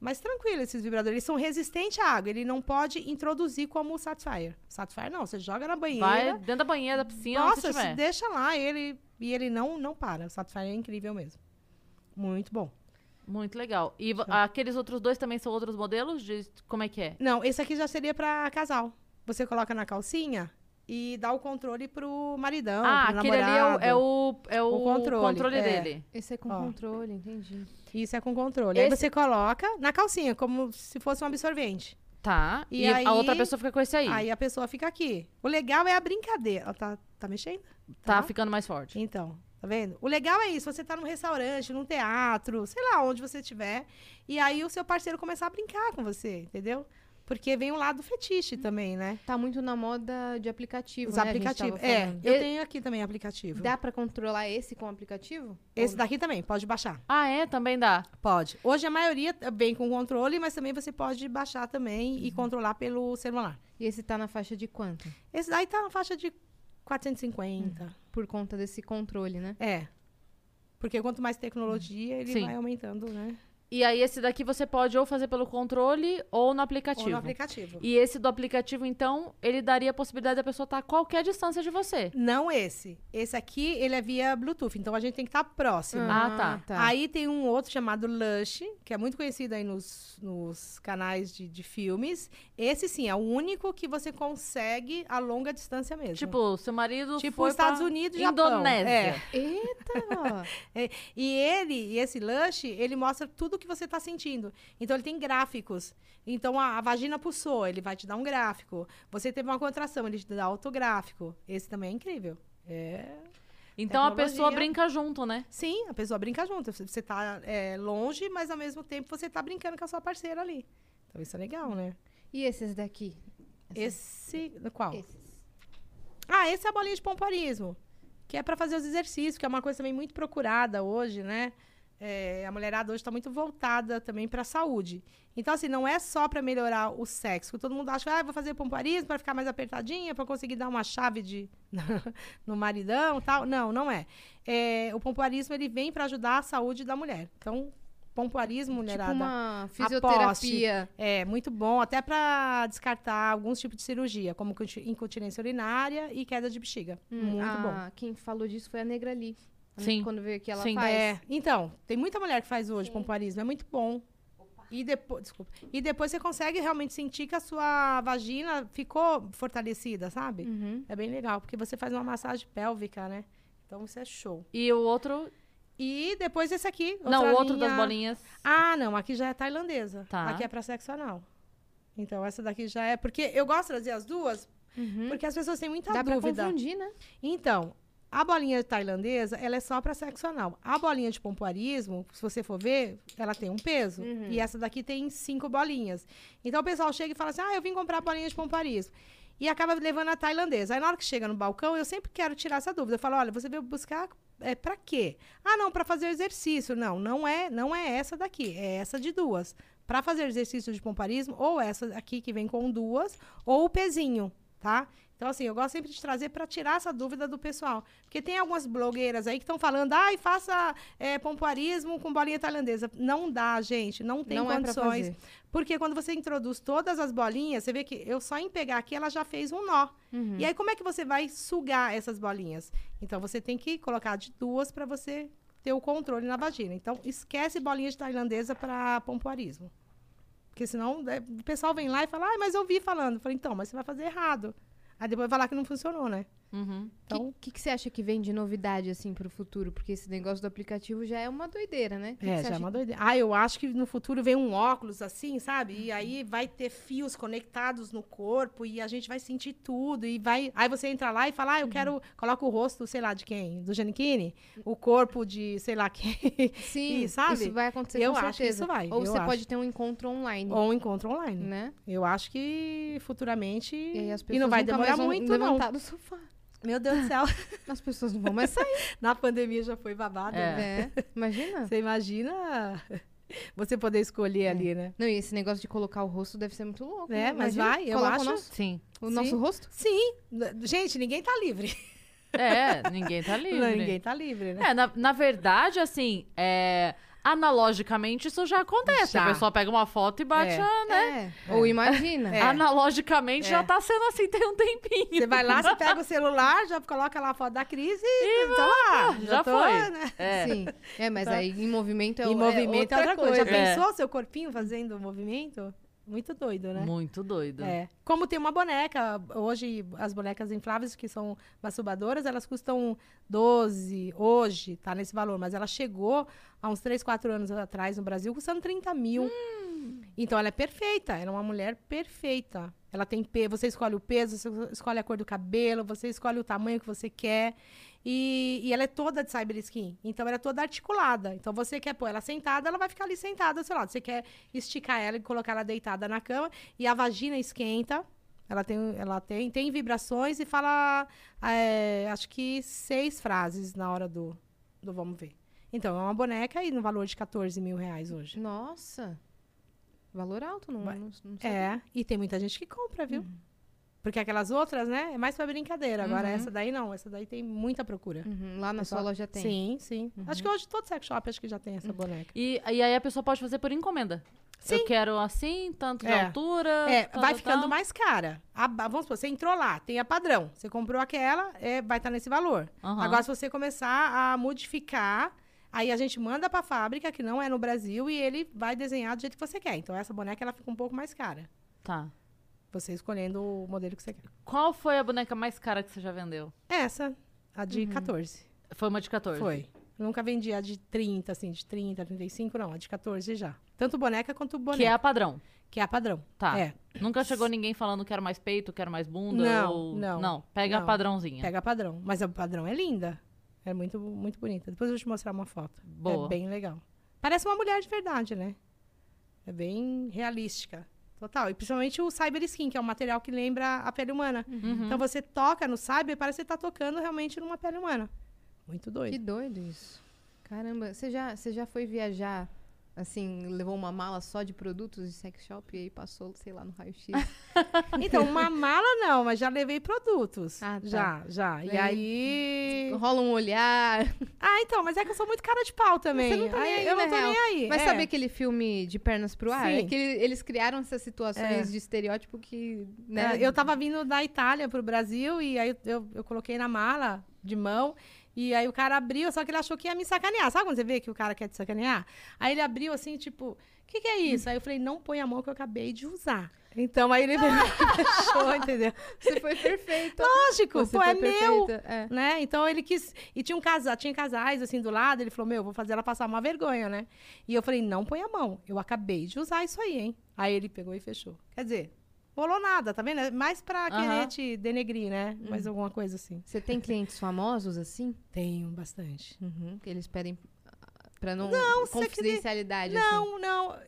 Speaker 3: Mas tranquilo, esses vibradores. Eles são resistentes à água. Ele não pode introduzir como o Satisfyer. Satisfyer não, você joga na banheira.
Speaker 1: Vai dentro da banheira, da piscina,
Speaker 3: Nossa, se deixa lá ele e ele não, não para. O Satisfyer é incrível mesmo. Muito bom.
Speaker 1: Muito legal. E vo- aqueles outros dois também são outros modelos? De como é que é?
Speaker 3: Não, esse aqui já seria pra casal. Você coloca na calcinha e dá o controle pro maridão,
Speaker 1: ah,
Speaker 3: pro
Speaker 1: aquele ali é o,
Speaker 3: namorado.
Speaker 1: é o, é o
Speaker 3: O controle,
Speaker 1: controle,
Speaker 3: é.
Speaker 1: dele.
Speaker 2: Esse é com
Speaker 3: Ó.
Speaker 2: controle, entendi.
Speaker 3: Isso é com controle. Aí
Speaker 1: Esse-
Speaker 3: você coloca na calcinha, como se fosse um absorvente.
Speaker 1: Tá. E,
Speaker 3: E
Speaker 1: a
Speaker 3: aí-
Speaker 1: outra pessoa fica com esse aí.
Speaker 3: Aí a pessoa fica aqui. O legal é a brincadeira. Ela tá, tá mexendo?
Speaker 1: tá
Speaker 3: tá.
Speaker 1: ficando mais forte.
Speaker 3: Então, tá vendo? O legal é isso. Você tá num restaurante, num teatro, sei lá onde você estiver. E aí o seu parceiro começar a brincar com você, entendeu? Porque vem o lado fetiche também, né?
Speaker 2: Tá muito na moda de aplicativo,
Speaker 3: Os
Speaker 2: né?
Speaker 3: aplicativos. É, eu tenho aqui também aplicativo.
Speaker 2: Dá pra controlar esse com aplicativo?
Speaker 3: Esse daqui também, pode baixar.
Speaker 1: Ah, é? Também dá.
Speaker 3: Pode. Hoje a maioria vem com controle, mas também você pode baixar também
Speaker 1: Uhum.
Speaker 3: e controlar pelo celular.
Speaker 2: E esse tá na faixa de quanto?
Speaker 3: Esse daí tá na faixa de 450.
Speaker 2: Por conta desse controle, né?
Speaker 3: É. Porque quanto mais tecnologia, ele
Speaker 1: Sim.
Speaker 3: vai aumentando, né?
Speaker 1: E aí esse daqui você pode ou fazer pelo controle ou no aplicativo.
Speaker 3: Ou no aplicativo.
Speaker 1: E esse do aplicativo, então, ele daria a possibilidade da pessoa estar a qualquer distância de você.
Speaker 3: Não esse. Esse aqui, ele é via Bluetooth, então a gente tem que estar próximo.
Speaker 1: Ah, tá.
Speaker 3: Aí tem um outro chamado Lush, que é muito conhecido aí nos, nos canais de, de filmes. Esse sim, é o único que você consegue a longa distância mesmo.
Speaker 1: Tipo, seu marido
Speaker 3: Tipo
Speaker 1: foi
Speaker 3: os Estados
Speaker 1: pra
Speaker 3: Unidos e Japão.
Speaker 1: Indonésia.
Speaker 3: É.
Speaker 2: Eita! (laughs)
Speaker 3: E ele, e esse Lush, ele mostra tudo o que você está sentindo. Então, ele tem gráficos. Então, a, a vagina pulsou, ele vai te dar um gráfico. Você teve uma contração, ele te dá outro gráfico. Esse também é incrível. É...
Speaker 1: Então a pessoa brinca junto, né?
Speaker 3: Sim, a pessoa brinca junto. Você- está longe, mas ao mesmo tempo você está brincando com a sua parceira ali. Então, isso é legal, né?
Speaker 2: E esses daqui?
Speaker 3: Esse... Qual?
Speaker 2: Esses.
Speaker 3: Ah, esse é a bolinha de pompoarismo, que é para fazer os exercícios, que é uma coisa também muito procurada hoje, né? É, a mulherada hoje está muito voltada também para a saúde. Então, assim, não é só para melhorar o sexo. que Todo mundo acha que ah, vou fazer pompoarismo para ficar mais apertadinha, para conseguir dar uma chave de (laughs) no maridão tal. Não, não é. É, o pompoarismo ele vem para ajudar a saúde da mulher. Então, pompoarismo, mulherada.
Speaker 2: Tipo uma fisioterapia.
Speaker 3: É, muito bom, até para descartar alguns tipos de cirurgia, como conti- incontinência urinária e queda de bexiga.
Speaker 2: Hum,
Speaker 3: muito bom.
Speaker 2: a- Quem falou disso foi a Negra Lee. Né?
Speaker 1: Sim.
Speaker 2: Quando veio aqui, ela
Speaker 1: Sim.
Speaker 2: faz.
Speaker 3: É, então, tem muita mulher que faz hoje pompoarismo, é muito bom. E depois, desculpa. E depois você consegue realmente sentir que a sua vagina ficou fortalecida, sabe?
Speaker 2: Uhum.
Speaker 3: É bem legal, porque você faz uma massagem pélvica, né? Então isso é show.
Speaker 1: E o outro.
Speaker 3: E depois esse aqui.
Speaker 1: não, o
Speaker 3: outra
Speaker 1: outro das
Speaker 3: linha-
Speaker 1: bolinhas.
Speaker 3: Ah, não, aqui já é tailandesa.
Speaker 1: Tá.
Speaker 3: Aqui é pra sexo anal. Então essa daqui já é. Porque eu gosto de trazer as duas,
Speaker 2: Uhum.
Speaker 3: porque as pessoas têm muita
Speaker 2: Dá pra
Speaker 3: dúvida.
Speaker 2: confundir, né?
Speaker 3: Então, a bolinha tailandesa, ela é só para sexo anal. A bolinha de pompoarismo, se você for ver, ela tem um peso.
Speaker 2: Uhum.
Speaker 3: E essa daqui tem cinco bolinhas. Então, o pessoal chega e fala assim, ah, eu vim comprar a bolinha de pompoarismo. E acaba levando a tailandesa. Aí, na hora que chega no balcão, eu sempre quero tirar essa dúvida. Eu falo, olha, você veio buscar é, para quê? Ah, não, para fazer exercício. Não, não é, não é essa daqui. É essa de duas. Para fazer exercício de pompoarismo, ou essa aqui que vem com duas, ou o pezinho, tá? Então, assim, eu gosto sempre de trazer para tirar essa dúvida do pessoal. Porque tem algumas blogueiras aí que estão falando, ai, faça é, pompoarismo com bolinha tailandesa. Não dá, gente, não tem
Speaker 2: Não é
Speaker 3: condições.
Speaker 2: fazer.
Speaker 3: porque quando você introduz todas as bolinhas, você vê que eu só em pegar aqui, ela já fez um nó.
Speaker 2: Uhum.
Speaker 3: E aí, como é que você vai sugar essas bolinhas? Então, você tem que colocar de duas para você ter o controle na vagina. Então, esquece bolinha de tailandesa para pompoarismo. Porque senão é, o pessoal vem lá e fala, ah, mas eu vi falando. Eu falei, então, mas você vai fazer errado. Aí depois vai falar que não funcionou, né?
Speaker 1: Uhum.
Speaker 2: O
Speaker 3: Então,
Speaker 2: que, que, que você acha que vem de novidade, assim, pro futuro? Porque esse negócio do aplicativo já é uma doideira, né? Que
Speaker 3: é, já é
Speaker 2: acha
Speaker 3: uma doideira. Ah, eu acho que no futuro vem um óculos assim, sabe? E aí vai ter fios conectados no corpo e a gente vai sentir tudo. E vai. Aí você entra lá e fala, ah, eu quero. Coloca o rosto, sei lá, de quem? Do Giannichini? O corpo de sei lá quem.
Speaker 2: Sim, (laughs)
Speaker 3: E, sabe?
Speaker 2: isso vai acontecer
Speaker 3: Eu
Speaker 2: com
Speaker 3: acho que
Speaker 2: certeza.
Speaker 3: isso vai,
Speaker 2: Ou
Speaker 3: eu
Speaker 2: você
Speaker 3: acho.
Speaker 2: pode ter um encontro online,
Speaker 3: Ou um encontro online.
Speaker 2: né?
Speaker 3: Eu acho que futuramente.
Speaker 2: E
Speaker 3: E não vai demorar muito, não.
Speaker 2: levantar do sofá.
Speaker 3: Meu Deus do céu. (laughs)
Speaker 2: As pessoas não vão mais sair.
Speaker 3: Na pandemia já foi babado.
Speaker 1: É.
Speaker 3: né?
Speaker 2: é. Imagina.
Speaker 3: Você imagina você poder escolher ali, né?
Speaker 2: Não, e esse negócio de colocar o rosto deve ser muito louco.
Speaker 3: É,
Speaker 2: né?
Speaker 3: mas
Speaker 2: Imagina,
Speaker 3: vai, eu
Speaker 2: coloca
Speaker 3: acho-
Speaker 2: O nosso,
Speaker 1: Sim.
Speaker 2: o
Speaker 3: Sim.
Speaker 2: nosso rosto?
Speaker 3: Sim. Gente, ninguém tá livre.
Speaker 1: É, ninguém tá (laughs) livre.
Speaker 3: Não, ninguém tá livre, né?
Speaker 1: É, na, na verdade, assim, é, analogicamente isso já acontece.
Speaker 3: Já.
Speaker 1: A pessoa pega uma foto e bate,
Speaker 3: É.
Speaker 1: a, né?
Speaker 2: É. Ou imagina.
Speaker 3: É.
Speaker 1: Analogicamente
Speaker 3: É.
Speaker 1: já tá sendo assim tem um tempinho.
Speaker 3: Você vai lá, você pega o (laughs) celular, já coloca lá a foto da crise e tá lá.
Speaker 1: já
Speaker 3: tô,
Speaker 1: foi.
Speaker 3: né?
Speaker 1: É.
Speaker 2: Sim. É, mas
Speaker 3: Tá.
Speaker 2: aí em movimento é
Speaker 3: Em
Speaker 2: o-
Speaker 3: movimento é outra coisa. Já
Speaker 1: É.
Speaker 3: pensou seu corpinho fazendo movimento? Muito doido, né?
Speaker 1: Muito doido.
Speaker 3: É. Como tem uma boneca, hoje as bonecas infláveis que são masturbadoras, elas custam 12, hoje tá nesse valor, mas ela chegou há uns 3, 4 anos atrás no Brasil custando 30 mil. Então ela é perfeita, ela é uma mulher perfeita. Ela tem peso, você escolhe o peso, você escolhe a cor do cabelo, você escolhe o tamanho que você quer. E, e ela é toda de cyber skin. Então ela é toda articulada. Então você quer pôr ela sentada, ela vai ficar ali sentada ao seu lado. Você quer esticar ela e colocar ela deitada na cama. E a vagina esquenta. Ela tem, ela tem, tem vibrações e fala, é, acho que seis frases na hora do, do vamos ver. Então, é uma boneca aí no valor de 14 mil reais hoje.
Speaker 2: Nossa. Valor alto, não, não, não sei.
Speaker 3: É, e tem muita gente que compra, viu? Porque aquelas outras, né, é mais pra brincadeira. Agora,
Speaker 2: Uhum.
Speaker 3: essa daí não, essa daí tem muita procura.
Speaker 2: Uhum, Lá na
Speaker 3: Pessoal-
Speaker 2: sua loja tem.
Speaker 3: Sim, sim. Acho que hoje todo sex shop acho que já tem essa boneca.
Speaker 1: E, e aí a pessoa pode fazer por encomenda.
Speaker 3: Sim.
Speaker 1: Eu quero assim, tanto de
Speaker 3: É.
Speaker 1: altura.
Speaker 3: É,
Speaker 1: tal,
Speaker 3: vai
Speaker 1: tal,
Speaker 3: ficando
Speaker 1: tal.
Speaker 3: mais cara. A vamos supor, você entrou lá, tem a padrão. Você comprou aquela, é, vai estar nesse valor. Agora, se você começar a modificar, aí a gente manda pra fábrica, que não é no Brasil, e ele vai desenhar do jeito que você quer. Então, essa boneca, ela fica um pouco mais cara.
Speaker 1: Tá.
Speaker 3: Você escolhendo o modelo que você quer.
Speaker 1: Qual foi a boneca mais cara que você já vendeu?
Speaker 3: Essa, a de 14.
Speaker 1: Foi uma de 14.
Speaker 3: Foi. Eu nunca vendi a de 30, assim, de 30, 35, não. A de 14 já. Tanto boneca quanto boneca.
Speaker 1: Que é a padrão.
Speaker 3: Que é a padrão.
Speaker 1: Tá.
Speaker 3: É.
Speaker 1: Nunca chegou ninguém falando quero mais peito, quero mais bunda?
Speaker 3: Não,
Speaker 1: ou...
Speaker 3: não,
Speaker 1: Não, pega a
Speaker 3: não.
Speaker 1: padrãozinha.
Speaker 3: Pega a padrão. Mas a padrão é linda. É muito, muito bonita. Depois eu vou te mostrar uma foto.
Speaker 1: Boa.
Speaker 3: É bem legal. Parece uma mulher de verdade, né? É bem realística. Total. E principalmente o Cyber Skin, que é um material que lembra a pele humana.
Speaker 1: Uhum.
Speaker 3: Então você toca no Cyber, parece que você tá tocando realmente numa pele humana. Muito
Speaker 2: Que
Speaker 3: doido.
Speaker 2: doido isso. Caramba, você já, você já foi viajar, assim, levou uma mala só de produtos de sex shop e aí passou, sei lá, no raio-x? (laughs)
Speaker 3: Então, uma mala não, mas já levei produtos.
Speaker 2: Ah, tá.
Speaker 3: Já, já. E
Speaker 2: Aí-
Speaker 3: aí.
Speaker 2: Rola um olhar. (laughs)
Speaker 3: Ah, então, mas é que eu sou muito cara de pau também.
Speaker 2: Você não tá nem aí,
Speaker 3: Eu não tô
Speaker 2: real.
Speaker 3: nem aí.
Speaker 2: Mas
Speaker 3: é.
Speaker 2: sabe aquele filme de pernas pro ar?
Speaker 3: Sim.
Speaker 2: É que ele- eles criaram essas situações
Speaker 3: É.
Speaker 2: de estereótipo que, né?
Speaker 3: É, eu tava vindo da Itália pro Brasil e aí eu, eu coloquei na mala de mão. E aí o cara abriu, só que ele achou que ia me sacanear. Sabe quando você vê que o cara quer te sacanear? Aí ele abriu assim, tipo, o que, que é isso? Aí eu falei, não põe a mão que eu acabei de usar. Então aí ele fechou, (laughs) entendeu?
Speaker 2: Você foi perfeita.
Speaker 3: Lógico,
Speaker 2: Você
Speaker 3: pô,
Speaker 2: foi
Speaker 3: é meu.
Speaker 2: perfeita, é.
Speaker 3: Né? Então ele quis. E tinha um casal, tinha casais assim do lado, ele falou: Meu, vou fazer ela passar uma vergonha, né? E eu falei: Não põe a mão. Eu acabei de usar isso aí, hein? Aí ele pegou e fechou. Quer dizer, rolou nada, tá vendo? É mais pra
Speaker 1: Aham.
Speaker 3: querer te denegrir, né? Mais alguma coisa assim.
Speaker 2: Você tem clientes famosos assim?
Speaker 3: Tenho bastante.
Speaker 2: Uhum, que eles pedem ah, pra não.
Speaker 3: Não, você
Speaker 2: confidencialidade, assim.
Speaker 3: Não, não.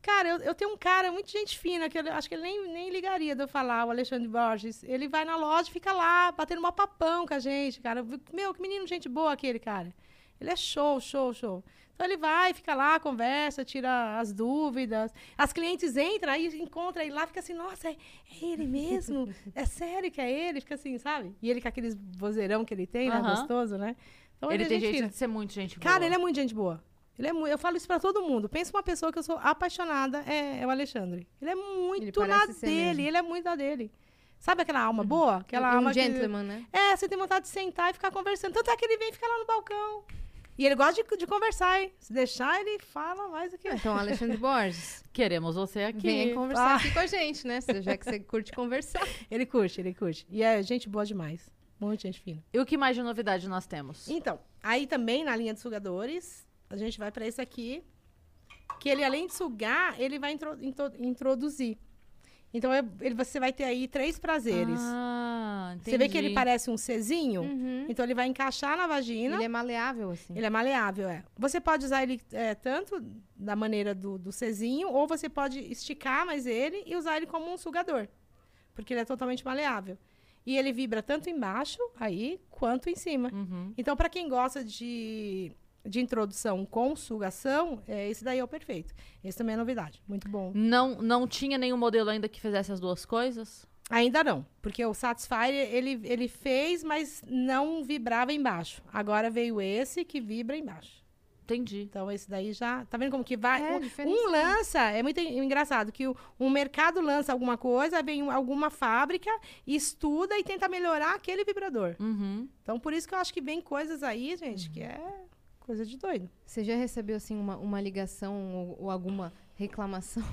Speaker 3: Cara, eu, eu tenho um cara muito gente fina, que eu acho que ele nem, nem ligaria de eu falar, o Alexandre Borges. Ele vai na loja e fica lá, batendo uma papão com a gente, cara. Meu, que menino gente boa aquele, cara. Ele é show, show, show. Então ele vai, fica lá, conversa, tira as dúvidas. As clientes entram, aí encontra ele lá, fica assim, nossa, é, é ele mesmo? É sério que é ele? Fica assim, sabe? E ele com aqueles vozeirão que ele tem, né?
Speaker 1: Aham.
Speaker 3: Gostoso, né? Então
Speaker 1: Ele
Speaker 3: é
Speaker 1: tem
Speaker 3: gente
Speaker 1: jeito de ser muito gente boa.
Speaker 3: Cara, ele é muito gente boa. Ele é mu- eu falo isso pra todo mundo. Pensa uma pessoa que eu sou apaixonada, é, é o Alexandre. Ele é muito na
Speaker 2: parece ser
Speaker 3: dele, ele é muito na dele. Sabe aquela alma boa? (laughs) Aquela
Speaker 2: E um
Speaker 3: alma que-
Speaker 2: gentleman, né?
Speaker 3: É, você tem vontade de sentar e ficar conversando. Tanto é que ele vem ficar lá no balcão. E ele gosta de, de conversar, hein? Se deixar, ele fala mais do que eu.
Speaker 2: Então, Alexandre Borges, (laughs)
Speaker 1: Queremos você aqui.
Speaker 2: venha conversar
Speaker 3: Ah.
Speaker 2: aqui com a gente, né? Já que você curte conversar. (laughs)
Speaker 3: Ele curte, ele curte. E é gente boa demais. Muita gente fina.
Speaker 1: E o que mais de novidade nós temos?
Speaker 3: Então, aí também na linha de sugadores, a gente vai para esse aqui, que ele além de sugar, ele vai intro- intro- introduzir. Então, é- ele, você vai ter aí três prazeres.
Speaker 1: Ah,
Speaker 3: você vê que ele parece um Czinho?
Speaker 2: Uhum.
Speaker 3: Então, ele vai encaixar na vagina.
Speaker 2: Ele é maleável, assim.
Speaker 3: Ele é maleável, é. Você pode usar ele é, tanto da maneira do, do Czinho, ou você pode esticar mais ele e usar ele como um sugador. Porque ele é totalmente maleável. E ele vibra tanto embaixo, aí, quanto em cima.
Speaker 1: Uhum.
Speaker 3: Então, para quem gosta de, de introdução com sugação, é, esse daí é o perfeito. Esse também é novidade. Muito bom.
Speaker 1: Não, não tinha nenhum modelo ainda que fizesse as duas coisas?
Speaker 3: Ainda não, porque o Satisfyer, ele, ele fez, mas não vibrava embaixo. Agora veio esse que vibra embaixo.
Speaker 1: Entendi.
Speaker 3: Então, esse daí já. Tá vendo como que vai?
Speaker 2: É,
Speaker 3: Um- um lança, é muito en- engraçado, que o, um mercado lança alguma coisa, vem um- alguma fábrica, estuda e tenta melhorar aquele vibrador.
Speaker 1: Uhum.
Speaker 3: Então, por isso que eu acho que vem coisas aí, gente, que é coisa de doido.
Speaker 2: Você já recebeu, assim, uma, uma ligação ou, ou alguma reclamação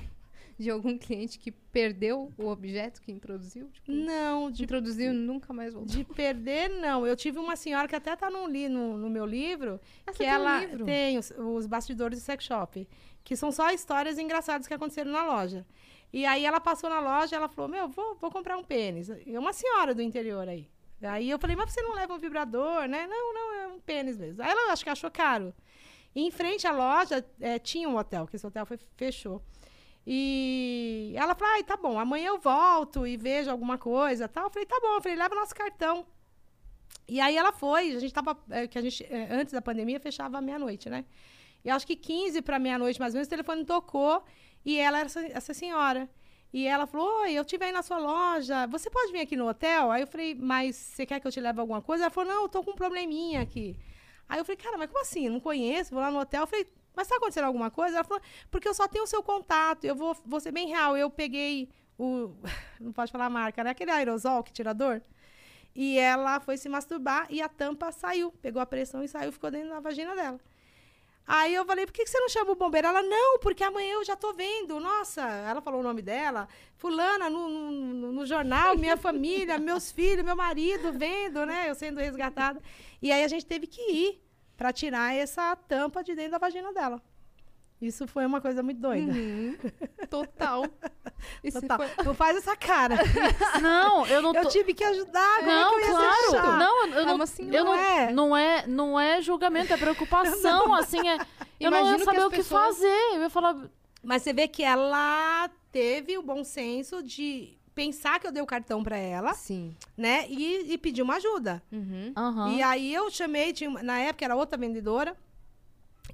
Speaker 2: de algum cliente que perdeu o objeto que introduziu? Tipo,
Speaker 3: Não, de,
Speaker 2: introduziu e nunca mais voltou.
Speaker 3: de perder, não. Eu tive uma senhora que até tá no, li, no, no meu livro,
Speaker 2: Ah, você
Speaker 3: que
Speaker 2: tem um
Speaker 3: ela tem os, os bastidores do sex shop, que são só histórias engraçadas que aconteceram na loja. E aí ela passou na loja, ela falou: "Meu, vou, vou comprar um pênis". E uma senhora do interior aí. Aí eu falei: "Mas você não leva um vibrador, né?". "Não, não, é um pênis mesmo". Aí ela acho que achou caro. E em frente à loja eh, tinha um hotel, que esse hotel foi, fechou. E ela falou: "Ai, tá bom, amanhã eu volto e vejo alguma coisa", tal. Eu falei: "Tá bom". Eu falei: "Leva nosso cartão". E aí ela foi, a gente tava, é, que a gente, é, antes da pandemia, fechava meia-noite, né? E acho que 15 para meia-noite, mais ou menos, o telefone tocou e ela era essa, essa senhora. E ela falou, oi, eu estive aí na sua loja, você pode vir aqui no hotel? Aí eu falei, mas você quer que eu te leve alguma coisa? Ela falou, não, eu tô com um probleminha aqui. Aí eu falei, cara, mas como assim? Não conheço, vou lá no hotel. Eu falei, mas tá acontecendo alguma coisa? Ela falou, porque eu só tenho o seu contato, eu vou, vou ser bem real. Eu peguei o, (laughs) não pode falar a marca, né? Aquele aerosol que tira dor. E ela foi se masturbar e a tampa saiu. Pegou a pressão e saiu, ficou dentro da vagina dela. Aí eu falei, por que você não chama o bombeiro? Ela, não, porque amanhã eu já tô vendo. Nossa, ela falou o nome dela. Fulana, no, no, no jornal, minha família, meus filhos, meu marido vendo, né? Eu sendo resgatada. E aí a gente teve que ir para tirar essa tampa de dentro da vagina dela. Isso foi uma coisa muito doida.
Speaker 2: Uhum. Total. (laughs)
Speaker 3: Total.
Speaker 2: foi-
Speaker 3: Não faz essa cara. (laughs)
Speaker 1: Não, eu não tô...
Speaker 3: Eu tive que ajudar. como é
Speaker 1: Não,
Speaker 3: que ia
Speaker 1: claro. Não, eu
Speaker 2: É
Speaker 1: não,
Speaker 2: uma
Speaker 1: eu não,
Speaker 3: É.
Speaker 1: não é, não é julgamento, é preocupação, (laughs) assim, é. Eu não
Speaker 2: Imagino
Speaker 1: ia
Speaker 2: que
Speaker 1: saber
Speaker 2: as
Speaker 1: o que
Speaker 2: pessoas-
Speaker 1: fazer. Eu ia falar,
Speaker 3: Mas você vê que ela teve o bom senso de pensar que eu dei o cartão para ela,
Speaker 2: Sim.
Speaker 3: né? E, e pedir uma ajuda.
Speaker 2: Uhum.
Speaker 1: aham.
Speaker 3: E aí eu chamei, tinha uma- na época era outra vendedora,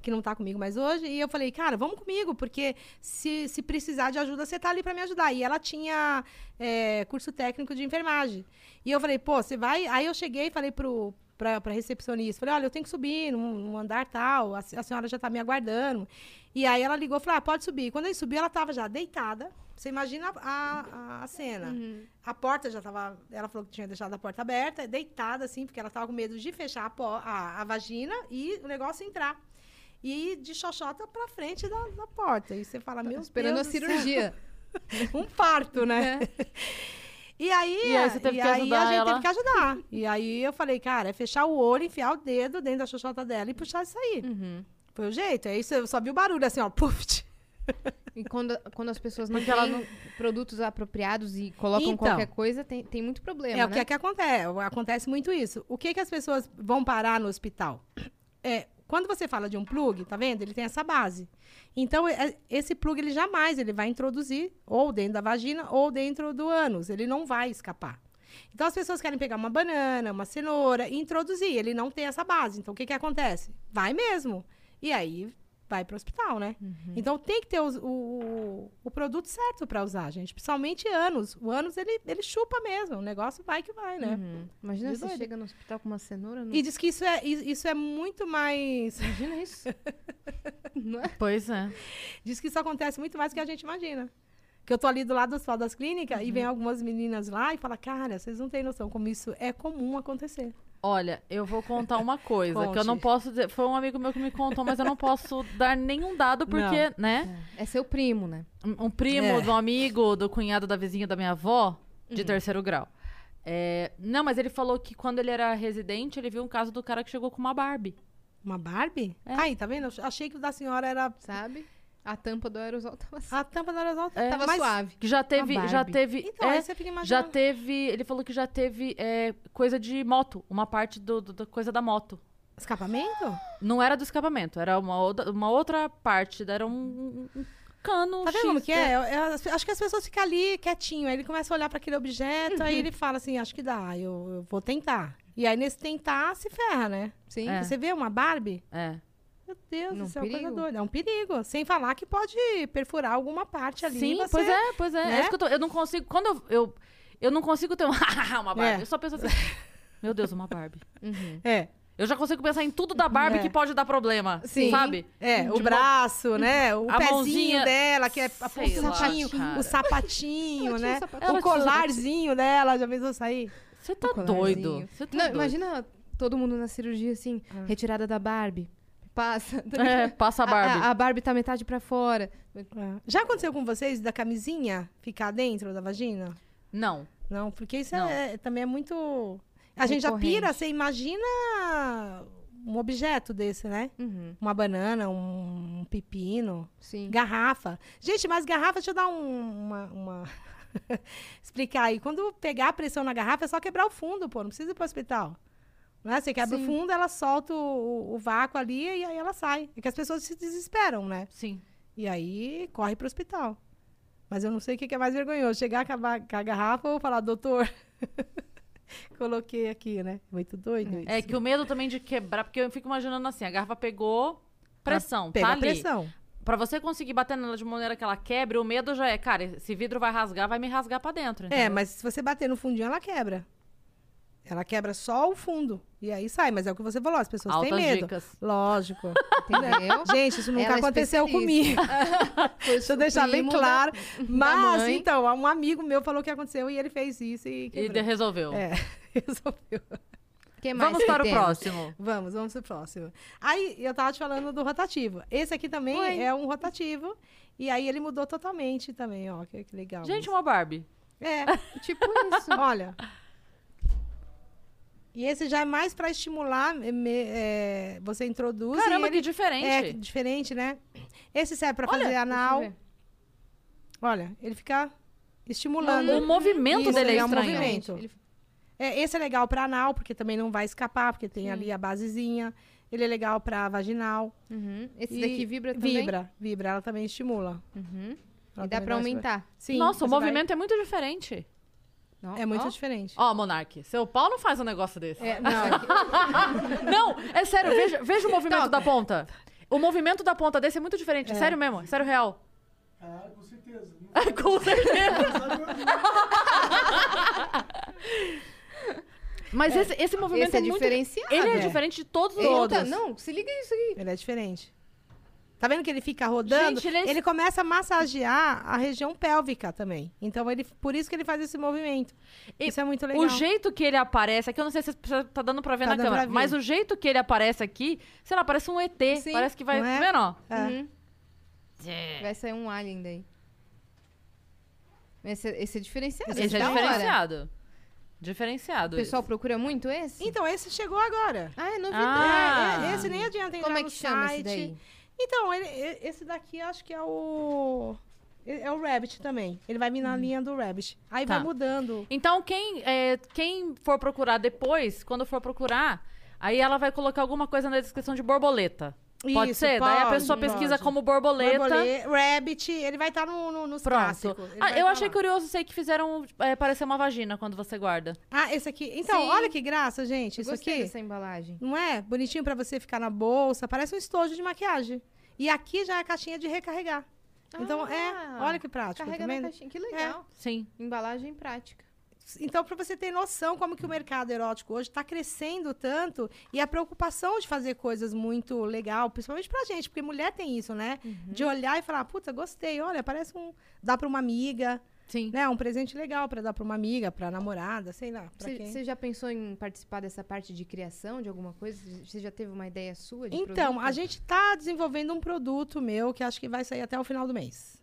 Speaker 3: que não tá comigo mais hoje, e eu falei, cara, vamos comigo, porque se, se precisar de ajuda, você tá ali para me ajudar. E ela tinha é, curso técnico de enfermagem. E eu falei, pô, você vai. Aí eu cheguei e falei pro. Pra, pra recepcionista, falei, olha, eu tenho que subir num, num andar tal, a, a senhora já tá me aguardando. E aí ela ligou e falou, ah, pode subir. Quando ele subiu, ela tava já deitada. Você imagina a, a, a cena.
Speaker 2: Uhum.
Speaker 3: A porta já tava. Ela falou que tinha deixado a porta aberta, deitada, assim, porque ela tava com medo de fechar a, a, a vagina e o negócio entrar. E de xoxota pra frente da, da porta. E você fala, meu
Speaker 2: Esperando
Speaker 3: Deus
Speaker 2: a cirurgia. (laughs)
Speaker 3: Um parto, né? E aí,
Speaker 1: E aí
Speaker 3: e aí a gente
Speaker 1: ela?
Speaker 3: teve que ajudar. E aí eu falei, cara, é fechar o olho, enfiar o dedo dentro da xoxota dela e puxar isso aí.
Speaker 2: Uhum.
Speaker 3: Foi o jeito. Aí você só viu o barulho assim, ó, (laughs) puf. (laughs)
Speaker 2: E quando, quando as pessoas não
Speaker 1: Porque
Speaker 2: têm produtos apropriados e colocam
Speaker 3: Então.
Speaker 2: qualquer coisa, tem, tem muito problema,
Speaker 3: É o
Speaker 2: né?
Speaker 3: que é que acontece. Acontece muito isso. O que que as pessoas vão parar no hospital? É, quando você fala de um plug, tá vendo? Ele tem essa base. Então, é- esse plug, ele jamais ele vai introduzir ou dentro da vagina ou dentro do ânus. Ele não vai escapar. Então, as pessoas querem pegar uma banana, uma cenoura e introduzir. Ele não tem essa base. Então, o que que acontece? Vai mesmo. E aí, vai para o hospital, né? Então, tem que ter os- o, o, o produto certo para usar, gente. Principalmente ânus. O ânus, ele, ele chupa mesmo. O negócio vai que vai, né?
Speaker 2: Uhum. Imagina
Speaker 3: doido.
Speaker 2: chega no hospital com uma cenoura. Não...
Speaker 3: E diz que isso é, isso é muito mais.
Speaker 2: Imagina isso. (laughs) não é?
Speaker 1: Pois é.
Speaker 3: Diz que isso acontece muito mais do que a gente imagina. Que eu tô ali do lado do hospital das clínicas e vem algumas meninas lá e fala, cara, vocês não têm noção como isso é comum acontecer.
Speaker 1: Olha, eu vou contar uma coisa que eu não
Speaker 3: Conte.
Speaker 1: posso dizer. Foi um amigo meu que me contou, mas eu não posso dar nenhum dado porque, né?
Speaker 2: É seu primo, né?
Speaker 1: Um um primo
Speaker 3: É.
Speaker 1: do amigo, do cunhado da vizinha da minha avó,
Speaker 2: Uhum.
Speaker 1: de terceiro grau. É, não, mas ele falou que quando ele era residente, ele viu um caso do cara que chegou com uma Barbie.
Speaker 3: Uma Barbie?
Speaker 1: É.
Speaker 3: Aí, tá vendo? Eu achei que o da senhora era
Speaker 2: Sabe? A tampa do aerosol tava,
Speaker 3: a tampa da aerosol.
Speaker 1: É.
Speaker 2: tava
Speaker 3: mas-
Speaker 2: suave.
Speaker 1: Que já teve. Já teve.
Speaker 3: Então,
Speaker 1: é,
Speaker 3: aí você fica
Speaker 1: já
Speaker 3: imaginando.
Speaker 1: teve. Ele falou que já teve é, coisa de moto, uma parte do, do- da coisa da moto.
Speaker 3: Escapamento?
Speaker 1: Não era do escapamento, era uma outra, uma outra parte, era um, um- cano.
Speaker 3: Tá vendo como que é? Eu- eu- as- acho que as pessoas ficam ali quietinho, aí ele começa a olhar para aquele objeto, aí ele fala assim, acho que dá, eu, eu vou tentar. E aí nesse tentar se ferra, né?
Speaker 2: Sim.
Speaker 1: É.
Speaker 3: Você vê uma Barbie?
Speaker 1: É.
Speaker 3: Meu Deus
Speaker 2: Não,
Speaker 3: do céu, coisa
Speaker 2: perigo.
Speaker 3: doida. É um perigo. Sem falar que pode perfurar alguma parte ali.
Speaker 1: Sim,
Speaker 3: você-
Speaker 1: pois é, pois é.
Speaker 3: né?
Speaker 1: É isso que eu, tô- eu não consigo. Quando eu, eu. eu não consigo ter um, (laughs) uma Barbie.
Speaker 3: É.
Speaker 1: Eu só penso assim. (laughs) Meu Deus, uma Barbie.
Speaker 2: Uhum.
Speaker 3: É,
Speaker 1: Eu já consigo pensar em tudo da Barbie
Speaker 3: É.
Speaker 1: que pode dar problema.
Speaker 2: Sim.
Speaker 1: Sabe?
Speaker 3: é, o braço, né? O pezinho
Speaker 1: mãozinha-
Speaker 3: dela, que é a
Speaker 1: Sei lá,
Speaker 3: o sapatinho, né?
Speaker 2: sapatinho.
Speaker 3: O colarzinho dela, já pensou sair?
Speaker 1: Você tá doido. Você tá
Speaker 2: Não,
Speaker 1: doido.
Speaker 2: imagina todo mundo na cirurgia assim,
Speaker 3: Ah.
Speaker 2: retirada da Barbie. Passa.
Speaker 1: É, passa a Barbie.
Speaker 2: A, a Barbie tá metade pra fora.
Speaker 3: É. Já aconteceu com vocês da camisinha ficar dentro da vagina?
Speaker 1: Não.
Speaker 3: Não, porque isso
Speaker 1: Não.
Speaker 3: é, também é muito. A gente já pira, você imagina um objeto desse, né?
Speaker 2: Uhum,
Speaker 3: Uma banana, um pepino,
Speaker 2: sim.
Speaker 3: garrafa. Gente, mas garrafa, deixa eu dar um- uma. uma- (laughs) Explicar aí. Quando pegar a pressão na garrafa, é só quebrar o fundo, pô. Não precisa ir pro hospital. Né? Você quebra
Speaker 2: Sim.
Speaker 3: o fundo, ela solta o, o vácuo ali e aí ela sai. É que as pessoas se desesperam, né?
Speaker 1: Sim.
Speaker 3: E aí corre pro hospital. Mas eu não sei o que que é mais vergonhoso, chegar com a, com a garrafa ou falar, doutor, (laughs) coloquei aqui, né? Muito doido isso.
Speaker 1: É que o medo também de quebrar, porque eu fico imaginando assim, a garrafa pegou pressão,
Speaker 3: Pega
Speaker 1: tá ali.
Speaker 3: pressão.
Speaker 1: Pra você conseguir bater nela de maneira que ela quebre, o medo já é, cara, esse vidro vai rasgar, vai me rasgar pra dentro.
Speaker 3: É,
Speaker 1: entendeu?
Speaker 3: mas se você bater no fundinho, ela quebra. Ela quebra só o fundo. E aí sai, mas é o que você falou, as pessoas
Speaker 1: Altas
Speaker 3: têm medo.
Speaker 1: dicas.
Speaker 3: Lógico.
Speaker 2: Entendeu?
Speaker 3: Gente, isso nunca
Speaker 2: Ela é
Speaker 3: aconteceu comigo. (laughs) Deixa eu deixar bem
Speaker 2: primo (laughs) da-
Speaker 3: claro. Mas,
Speaker 2: mãe.
Speaker 3: então, um amigo meu falou que aconteceu e ele fez isso e
Speaker 1: E
Speaker 3: quebrou.
Speaker 1: de- resolveu.
Speaker 3: É, (laughs) resolveu.
Speaker 2: Que mais
Speaker 1: Vamos
Speaker 2: que
Speaker 1: para o
Speaker 2: temos?
Speaker 1: próximo.
Speaker 3: Vamos, vamos pro próximo. Aí, eu tava te falando do rotativo. Esse aqui também
Speaker 2: Oi.
Speaker 3: é um rotativo. E aí, ele mudou totalmente também, ó. Que, que legal.
Speaker 1: Gente, uma Barbie.
Speaker 3: É,
Speaker 2: Tipo isso.
Speaker 3: olha. E esse já é mais pra estimular, é, você introduz
Speaker 1: Caramba, que diferente.
Speaker 3: É, diferente, né? Esse serve pra
Speaker 1: Olha,
Speaker 3: fazer anal. Olha, ele fica estimulando.
Speaker 1: O movimento
Speaker 3: Isso,
Speaker 1: dele é
Speaker 3: é um
Speaker 1: estranho.
Speaker 3: movimento.
Speaker 2: Ele-
Speaker 3: É, esse é legal para anal, porque também não vai escapar, porque tem
Speaker 2: Sim.
Speaker 3: ali a basezinha. Ele é legal para vaginal.
Speaker 2: Uhum. Esse
Speaker 3: E
Speaker 2: daqui vibra também?
Speaker 3: Vibra, vibra, ela também estimula.
Speaker 2: Uhum.
Speaker 3: Ela
Speaker 2: E dá
Speaker 3: esse-
Speaker 2: aumentar.
Speaker 3: Sim.
Speaker 1: Nossa, o
Speaker 3: você vai-
Speaker 1: movimento é muito diferente.
Speaker 2: Ó,
Speaker 3: é muito
Speaker 2: ó.
Speaker 3: diferente.
Speaker 1: Ó, Monark, seu pau não faz um negócio desse.
Speaker 3: É, não, é (laughs)
Speaker 1: Não, é sério, veja, veja o movimento
Speaker 2: Toca.
Speaker 1: da ponta. O movimento da ponta desse é muito diferente. Sério mesmo, sério real.
Speaker 4: Ah, com certeza. (laughs)
Speaker 1: Com certeza. (laughs) Mas esse, esse movimento
Speaker 2: Esse é,
Speaker 1: é, muito...
Speaker 2: diferenciado.
Speaker 1: Ele é,
Speaker 3: É.
Speaker 1: diferente de todos os outros.
Speaker 2: tá- Não, se liga isso aqui.
Speaker 3: ele é diferente. Tá vendo que ele fica rodando?
Speaker 1: Gente, ele é-
Speaker 3: ele começa a massagear a região pélvica também. Então, ele, por isso que ele faz esse movimento.
Speaker 1: E
Speaker 3: isso é muito legal.
Speaker 1: O jeito que ele aparece aqui, eu não sei se você tá dando pra ver
Speaker 3: Tá
Speaker 1: na câmera, mas o jeito que ele aparece aqui, sei lá, parece um ET.
Speaker 2: Sim.
Speaker 1: Parece que vai.
Speaker 3: Não é?
Speaker 1: Tá vendo, ó?
Speaker 3: É.
Speaker 2: Uhum. Vai sair um alien daí. Esse, esse é diferenciado.
Speaker 1: Esse é
Speaker 2: da hora.
Speaker 1: diferenciado. Diferenciado.
Speaker 2: O pessoal procura muito esse?
Speaker 3: Então, esse chegou agora.
Speaker 2: Ah, é novidade.
Speaker 1: Ah.
Speaker 3: É, esse nem adianta entrar
Speaker 2: Como é
Speaker 3: no
Speaker 2: que chama
Speaker 3: site.
Speaker 2: esse daí?
Speaker 3: Então, ele- esse daqui acho que é o. É o Rabbit também. Ele vai vir na linha do Rabbit. Aí
Speaker 1: Tá.
Speaker 3: vai mudando.
Speaker 1: Então, quem, é, quem for procurar depois, quando for procurar, aí ela vai colocar alguma coisa na descrição de borboleta. Pode
Speaker 3: Isso,
Speaker 1: ser? Daí a
Speaker 3: pode,
Speaker 1: pessoa pesquisa
Speaker 3: pode.
Speaker 1: como borboleta.
Speaker 3: Borbolê, Rabbit, ele vai estar no, no, nos
Speaker 1: Pronto. Ah, eu
Speaker 3: tá
Speaker 1: achei
Speaker 3: lá.
Speaker 1: curioso, sei que fizeram é, parecer uma vagina quando você guarda.
Speaker 3: Ah, esse aqui. Então,
Speaker 2: Sim.
Speaker 3: olha que graça, gente.
Speaker 2: Eu
Speaker 3: Isso aqui.
Speaker 2: dessa embalagem.
Speaker 3: Não é? Bonitinho pra você ficar na bolsa. Parece um estojo de maquiagem. E aqui já é a caixinha de recarregar. Então,
Speaker 2: Ah,
Speaker 3: é. Olha que prático,
Speaker 2: Carrega
Speaker 3: tá
Speaker 2: na
Speaker 3: vendo?
Speaker 2: caixinha. Que legal.
Speaker 1: Sim.
Speaker 2: Embalagem prática.
Speaker 3: Então, para você ter noção como que o mercado erótico hoje está crescendo tanto e a preocupação de fazer coisas muito legal, principalmente pra gente, porque mulher tem isso, né?
Speaker 2: Uhum.
Speaker 3: De olhar e falar, puta, gostei, olha, parece um. dá para uma amiga,
Speaker 1: Sim.
Speaker 3: Né? Um presente legal pra dar pra uma amiga, pra namorada, sei lá.
Speaker 2: Você já pensou em participar dessa parte de criação de alguma coisa? Você já teve uma ideia sua de
Speaker 3: Então,
Speaker 2: produto?
Speaker 3: a gente tá desenvolvendo um produto meu que acho que vai sair até o final do mês.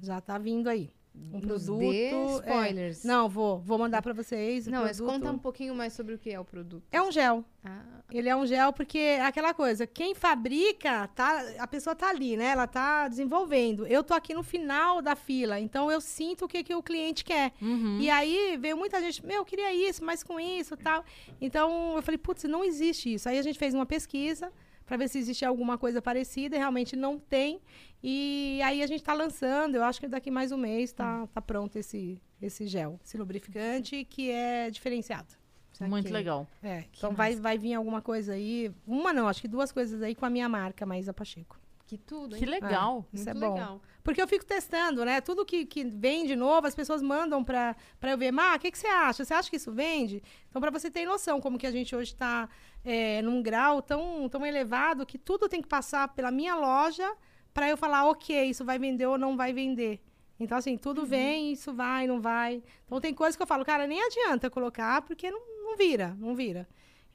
Speaker 3: Já tá vindo aí. Um produto. é,
Speaker 2: spoilers.
Speaker 3: Não, vou, vou mandar pra vocês.
Speaker 2: Não, mas
Speaker 3: produto.
Speaker 2: conta um pouquinho mais sobre o que é o produto.
Speaker 3: É um gel.
Speaker 2: Ah,
Speaker 3: Ele é um gel porque é aquela coisa, quem fabrica, tá, a pessoa tá ali, né? Ela tá desenvolvendo. Eu tô aqui no final da fila, então eu sinto o que, que o cliente quer.
Speaker 1: Uhum.
Speaker 3: E aí veio muita gente, meu, eu queria isso, mas com isso tal. Então eu falei, putz, não existe isso. Aí a gente fez uma pesquisa para ver se existia alguma coisa parecida e realmente não tem. E aí a gente tá lançando, eu acho que daqui mais um mês tá, tá pronto esse, esse gel, esse lubrificante que é diferenciado.
Speaker 1: Muito legal.
Speaker 3: É, então vai, vai vir alguma coisa aí. Uma não, acho que duas coisas aí com a minha marca, Maísa Pacheco.
Speaker 2: Que tudo, hein?
Speaker 1: Que legal.
Speaker 3: Isso
Speaker 2: Muito
Speaker 3: é bom.
Speaker 2: legal.
Speaker 3: Porque eu fico testando, né? Tudo que, que vem de novo, as pessoas mandam pra, pra eu ver. Má, o que, que você acha? Você acha que isso vende? Então, pra você ter noção como que a gente hoje tá é, num grau tão, tão elevado que tudo tem que passar pela minha loja pra eu falar, ok, isso vai vender ou não vai vender. Então, assim, tudo vem, isso vai, não vai. Então, tem coisas que eu falo, cara, nem adianta colocar, porque não, não vira, não vira.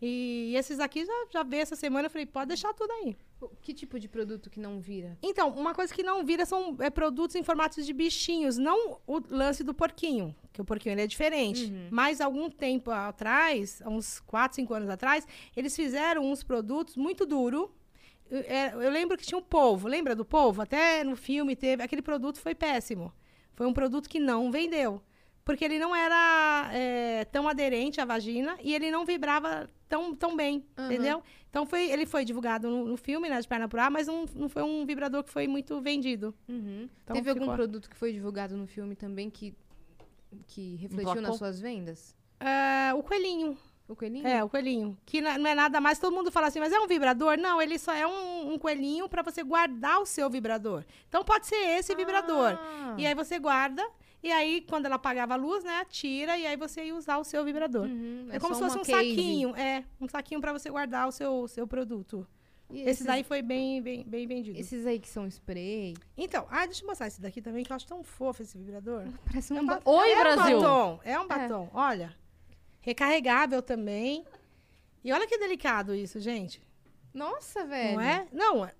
Speaker 3: E esses aqui já, já veio essa semana, eu falei, pode deixar tudo aí.
Speaker 2: Que tipo de produto que não vira?
Speaker 3: Então, uma coisa que não vira são é, produtos em formatos de bichinhos, não o lance do porquinho, que o porquinho ele é diferente. Mas algum tempo atrás, uns 4, 5 anos atrás, eles fizeram uns produtos muito duro. Eu, é, eu lembro que tinha um polvo, lembra do polvo? Até no filme teve, aquele produto foi péssimo. Foi um produto que não vendeu. Porque ele não era é, tão aderente à vagina e ele não vibrava tão, tão bem,
Speaker 2: Aham.
Speaker 3: entendeu? Então foi, ele foi divulgado no, no filme, né, de perna pro ar, mas não, não foi um vibrador que foi muito vendido.
Speaker 2: Uhum.
Speaker 3: Então
Speaker 2: Teve algum
Speaker 3: ficou-
Speaker 2: produto que foi divulgado no filme também que, que refletiu nas suas vendas?
Speaker 3: É, o coelhinho.
Speaker 2: O coelhinho?
Speaker 3: É, o coelhinho. Que na- não é nada mais, todo mundo fala assim, mas é um vibrador? Não, ele só é um, um coelhinho para você guardar o seu vibrador. Então pode ser esse vibrador.
Speaker 2: Ah.
Speaker 3: E aí você guarda, e aí quando ela apagava a luz, né, tira, e aí você ia usar o seu vibrador.
Speaker 2: Uhum,
Speaker 3: É, como
Speaker 2: só
Speaker 3: se fosse um
Speaker 2: case.
Speaker 3: saquinho, é, um saquinho para você guardar o seu, seu produto.
Speaker 2: E
Speaker 3: Esse
Speaker 2: esses,
Speaker 3: daí foi bem, bem, bem vendido.
Speaker 2: esses aí que são spray.
Speaker 3: Então, ah, deixa eu mostrar esse daqui também, que eu acho tão fofo esse vibrador. (laughs)
Speaker 2: Parece um.
Speaker 3: É um
Speaker 2: ba-
Speaker 1: Oi,
Speaker 3: é
Speaker 1: Brasil!
Speaker 3: um batom, é um batom, olha. Recarregável também. E olha que delicado isso, gente.
Speaker 2: Nossa, velho.
Speaker 3: Não é? Não. é-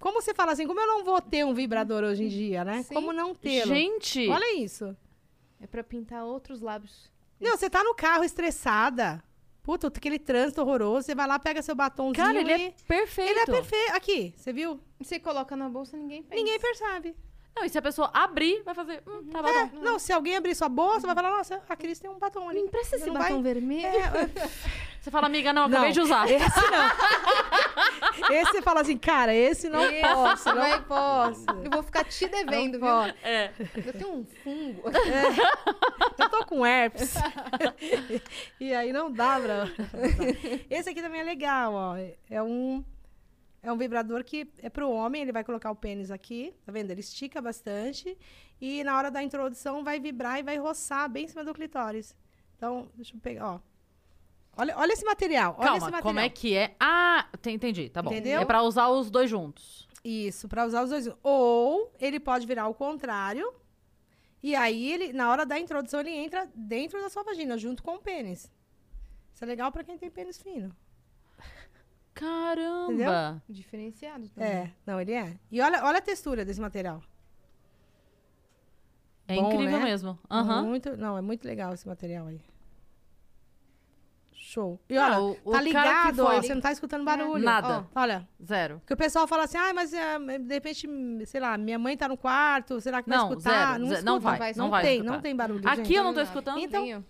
Speaker 3: Como você fala assim, como eu não vou ter um vibrador hoje em dia, né?
Speaker 2: Sim.
Speaker 3: Como não tê-lo?
Speaker 1: Gente,
Speaker 3: Olha isso.
Speaker 2: É pra pintar outros lábios.
Speaker 3: Não, você tá no carro estressada. Puta, aquele trânsito horroroso. Você vai lá, pega seu batomzinho
Speaker 1: cara, ele
Speaker 3: e...
Speaker 1: é perfeito.
Speaker 3: Ele é perfeito. Aqui, você viu?
Speaker 2: Você coloca na bolsa, ninguém pensa.
Speaker 3: Ninguém percebe.
Speaker 1: Não, e se a pessoa abrir, vai fazer. Hum, tá
Speaker 3: É,
Speaker 1: bom.
Speaker 3: não, se alguém abrir sua bolsa, vai falar, nossa, a Cris tem um batom ali.
Speaker 2: Me empresta esse
Speaker 3: Não
Speaker 2: batom
Speaker 3: vai-
Speaker 2: vermelho.
Speaker 3: É,
Speaker 1: Você fala, amiga, não, acabei
Speaker 3: Não.
Speaker 1: de usar.
Speaker 3: Esse não. (laughs) esse você fala assim, cara, esse não posso, não
Speaker 2: vai-
Speaker 3: posso.
Speaker 2: Eu vou ficar te devendo, viu?
Speaker 3: Não
Speaker 1: É.
Speaker 2: Eu tenho um fungo. (laughs)
Speaker 3: Eu tô com herpes. (laughs) e aí não dá pra... Esse aqui também é legal, ó. É um... É um vibrador que é pro homem, ele vai colocar o pênis aqui, tá vendo? Ele estica bastante e na hora da introdução vai vibrar e vai roçar bem em cima do clitóris. Então, deixa eu pegar, ó. Olha, olha esse material, olha esse
Speaker 1: Calma,
Speaker 3: material.
Speaker 1: como é que é? Ah, entendi, tá bom.
Speaker 3: Entendeu?
Speaker 1: É pra usar os dois juntos.
Speaker 3: Isso, pra usar os dois. Ou ele pode virar ao contrário. E aí, ele, na hora da introdução, ele entra dentro da sua vagina, junto com o pênis. Isso é legal pra quem tem pênis fino.
Speaker 1: Caramba!
Speaker 2: Diferenciado também.
Speaker 3: É, não, ele é. E olha, olha a textura desse material.
Speaker 1: É
Speaker 3: Bom,
Speaker 1: incrível
Speaker 3: né?
Speaker 1: mesmo. Aham.
Speaker 3: Muito, não, é muito legal esse material aí. Show. E
Speaker 1: Não,
Speaker 3: olha,
Speaker 1: o- o
Speaker 3: tá
Speaker 1: que
Speaker 3: ligado,
Speaker 1: foi-
Speaker 3: ó, você não tá escutando barulho.
Speaker 1: Nada.
Speaker 3: Ó, olha,
Speaker 1: Zero.
Speaker 3: porque o pessoal fala assim, ah, mas eh, de repente, sei lá, minha mãe tá no quarto, será que vai
Speaker 1: Não,
Speaker 3: escutar?
Speaker 1: zero,
Speaker 3: não,
Speaker 1: zero, não
Speaker 3: escuta.
Speaker 1: vai,
Speaker 2: não
Speaker 3: não
Speaker 1: vai
Speaker 3: tem,
Speaker 1: escutar.
Speaker 3: não tem barulho,
Speaker 1: Aqui
Speaker 3: gente.
Speaker 1: eu não tô escutando.
Speaker 3: Então-.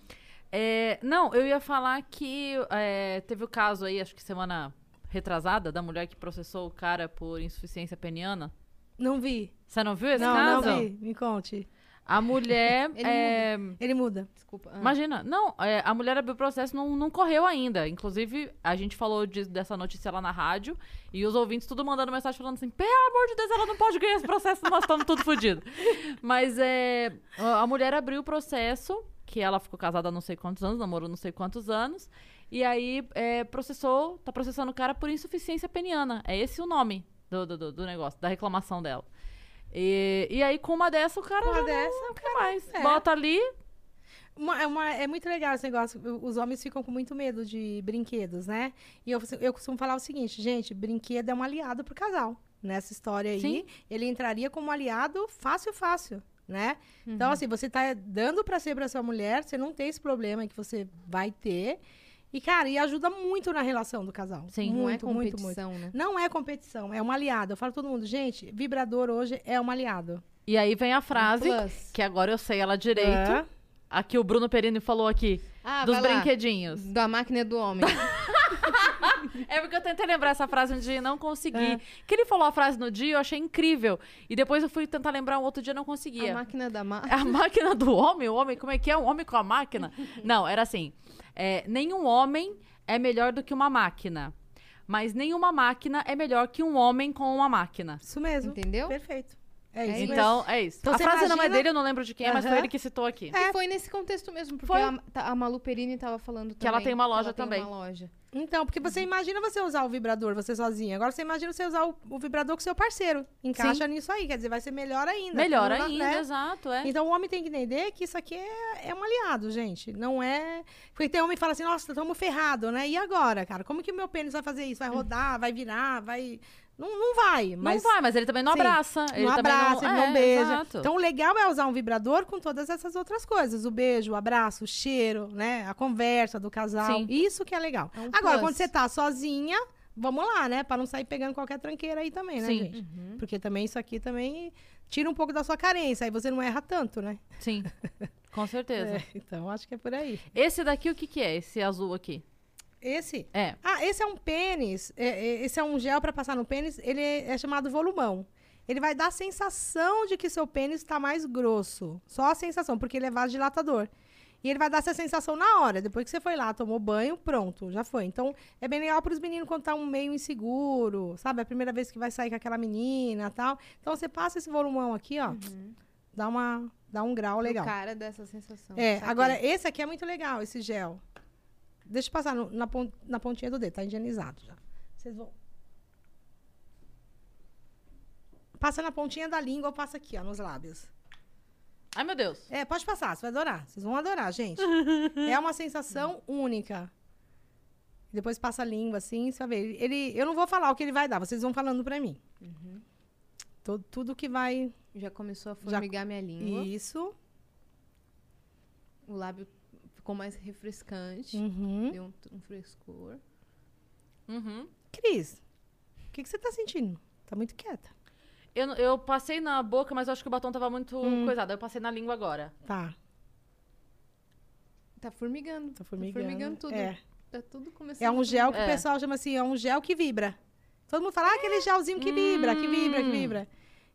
Speaker 1: É, não, eu ia falar que é, teve o caso aí, acho que semana retrasada, da mulher que processou o cara por insuficiência peniana.
Speaker 3: Não vi.
Speaker 1: Você não viu esse
Speaker 3: não,
Speaker 1: caso?
Speaker 3: não vi. Me conte.
Speaker 1: A mulher. (laughs)
Speaker 2: Ele
Speaker 1: é,
Speaker 3: Ele muda.
Speaker 2: Desculpa. Ah.
Speaker 1: Imagina, não, é, a mulher abriu o processo, não, não correu ainda. Inclusive, a gente falou de- dessa notícia lá na rádio e os ouvintes tudo mandando mensagem falando assim: pelo amor de Deus, ela não pode ganhar esse processo, nós estamos tudo fodidos. (laughs) Mas é, a mulher abriu o processo, que ela ficou casada há não sei quantos anos, namorou não sei quantos anos, e aí é, processou, tá processando o cara por insuficiência peniana. É esse o nome do, do, do- negócio, da reclamação dela. E, e aí, com uma dessa, o cara
Speaker 3: Uma
Speaker 1: já
Speaker 3: dessa,
Speaker 1: não quer mais.
Speaker 3: é.
Speaker 1: Bota ali.
Speaker 3: Uma- é, uma- é muito legal esse negócio. Os homens ficam com muito medo de brinquedos, né? E eu, eu costumo falar o seguinte, gente, brinquedo é um aliado pro casal. Nessa história aí,
Speaker 1: Sim.
Speaker 3: ele entraria como aliado fácil, fácil, né? Então, assim, você tá dando pra ser pra sua mulher, você não tem esse problema que você vai ter. E, cara, e ajuda muito na relação do casal.
Speaker 1: Sim.
Speaker 2: Não é
Speaker 3: muito, muito, muito.
Speaker 2: competição, né?
Speaker 3: Não é competição, é um aliado. Eu falo pra todo mundo, gente, vibrador hoje é um aliado.
Speaker 1: E aí vem a frase,
Speaker 2: Plus.
Speaker 1: que agora eu sei ela direito.
Speaker 3: É.
Speaker 1: Aqui o Bruno Perini falou aqui.
Speaker 2: Ah,
Speaker 1: dos
Speaker 2: vai lá.
Speaker 1: brinquedinhos.
Speaker 2: Da máquina do homem. (laughs)
Speaker 1: É porque eu tentei lembrar essa frase um dia e não consegui.
Speaker 3: É.
Speaker 1: Que ele falou a frase no dia, eu achei incrível. E depois eu fui tentar lembrar um outro dia e não
Speaker 2: A
Speaker 1: conseguia.
Speaker 2: máquina da ma...
Speaker 1: A máquina do homem? O homem, como é que é? Um homem com a máquina? (laughs) Não, era assim. é, nenhum homem é melhor do que uma máquina. Mas nenhuma máquina é melhor que um homem com uma máquina.
Speaker 3: Isso mesmo.
Speaker 2: Entendeu?
Speaker 3: Perfeito. É
Speaker 2: É
Speaker 3: isso mesmo.
Speaker 1: Então, é isso.
Speaker 3: Então
Speaker 1: a frase não é
Speaker 3: imagina-
Speaker 1: dele, eu não lembro de quem é, mas foi ele que citou aqui.
Speaker 2: E foi nesse contexto mesmo, porque
Speaker 1: Foi.
Speaker 2: a, tá- a Malu Perini tava falando também.
Speaker 1: Que ela tem uma loja
Speaker 2: ela tem
Speaker 1: também.
Speaker 2: uma loja.
Speaker 3: Então, porque você imagina você usar o vibrador, você sozinha. Agora você imagina você usar o, o vibrador com seu parceiro. Encaixa nisso aí, quer dizer, vai ser melhor ainda.
Speaker 1: Melhor ainda,
Speaker 3: né?
Speaker 1: exato, é.
Speaker 3: Então o homem tem que entender que isso aqui é, é um aliado, gente. Não é. Porque tem homem que fala assim, nossa, estamos ferrados, né? E agora, cara? Como que o meu pênis vai fazer isso? Vai rodar, vai virar, vai. Não, não vai. Mas
Speaker 1: não vai, mas ele também não
Speaker 3: Sim.
Speaker 1: abraça. Ele
Speaker 3: não
Speaker 1: também
Speaker 3: abraça, ele não
Speaker 1: é,
Speaker 3: beija.
Speaker 1: exato.
Speaker 3: Então, o legal é usar um vibrador com todas essas outras coisas. O beijo, o abraço, o cheiro, né? A conversa do casal.
Speaker 1: Sim.
Speaker 3: Isso que é legal.
Speaker 2: É um
Speaker 3: Agora,
Speaker 2: plus.
Speaker 3: quando você tá sozinha, vamos lá, né? Pra não sair pegando qualquer tranqueira aí também, né,
Speaker 1: Sim.
Speaker 3: gente?
Speaker 2: Uhum.
Speaker 3: Porque também isso aqui também tira um pouco da sua carência. Aí você não erra tanto, né?
Speaker 1: Sim, com certeza. (laughs)
Speaker 3: É, então, acho que é por aí.
Speaker 1: Esse daqui, o que que é? Esse azul aqui?
Speaker 3: Esse?
Speaker 1: É.
Speaker 3: Ah, esse é um pênis. é, é, esse é um gel pra passar no pênis. Ele é, é chamado volumão. Ele vai dar a sensação de que seu pênis está mais grosso. Só a sensação, porque ele é vasodilatador. E ele vai dar essa sensação na hora. Depois que você foi lá, tomou banho, pronto, já foi. Então, é bem legal para os meninos quando tá um meio inseguro, sabe? É a primeira vez que vai sair com aquela menina tal. Então, você passa esse volumão aqui, ó. Dá, uma, dá um grau legal.
Speaker 2: O cara dessa sensação.
Speaker 3: É, agora esse aqui é muito legal, esse gel. Deixa eu passar no- na, pon- na pontinha do dedo, tá higienizado já. Vocês vão. Passa na pontinha da língua ou passa aqui, ó, nos lábios.
Speaker 1: Ai, meu Deus.
Speaker 3: É, pode passar, você vai adorar. Vocês vão adorar, gente. (laughs) é uma sensação única. Depois passa a língua assim, você vai ver. Ele, eu não vou falar o que ele vai dar, vocês vão falando pra mim. To- tudo que vai.
Speaker 2: Já começou a formigar minha língua.
Speaker 3: Isso.
Speaker 2: O lábio ficou mais refrescante.
Speaker 3: Uhum.
Speaker 2: Deu um, um frescor.
Speaker 1: Uhum.
Speaker 3: Cris, o que, que você tá sentindo? Tá muito quieta.
Speaker 1: Eu, eu passei na boca, mas eu acho que o batom tava muito
Speaker 3: Hum.
Speaker 1: coisado. Eu passei na língua agora.
Speaker 3: Tá.
Speaker 2: Tá formigando.
Speaker 3: Tá formigando.
Speaker 2: tudo.
Speaker 3: É.
Speaker 2: Tá tudo começando
Speaker 3: É um gel que
Speaker 1: É.
Speaker 3: o pessoal chama assim, é um gel que vibra. Todo mundo fala, ah, aquele gelzinho que vibra, que vibra, que
Speaker 1: Hum.
Speaker 3: vibra.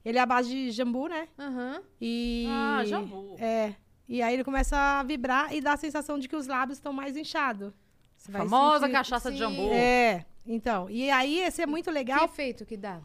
Speaker 3: Ele é a base de jambu, né?
Speaker 2: Aham.
Speaker 3: E...
Speaker 1: Ah, jambu.
Speaker 3: É. E aí ele começa a vibrar e dá a sensação de que os lábios estão mais inchados. Você
Speaker 1: Famosa
Speaker 3: sentir-
Speaker 1: cachaça de
Speaker 2: Sim.
Speaker 1: jambu.
Speaker 3: É. Então, e aí esse é muito
Speaker 2: Que
Speaker 3: legal.
Speaker 2: efeito que dá?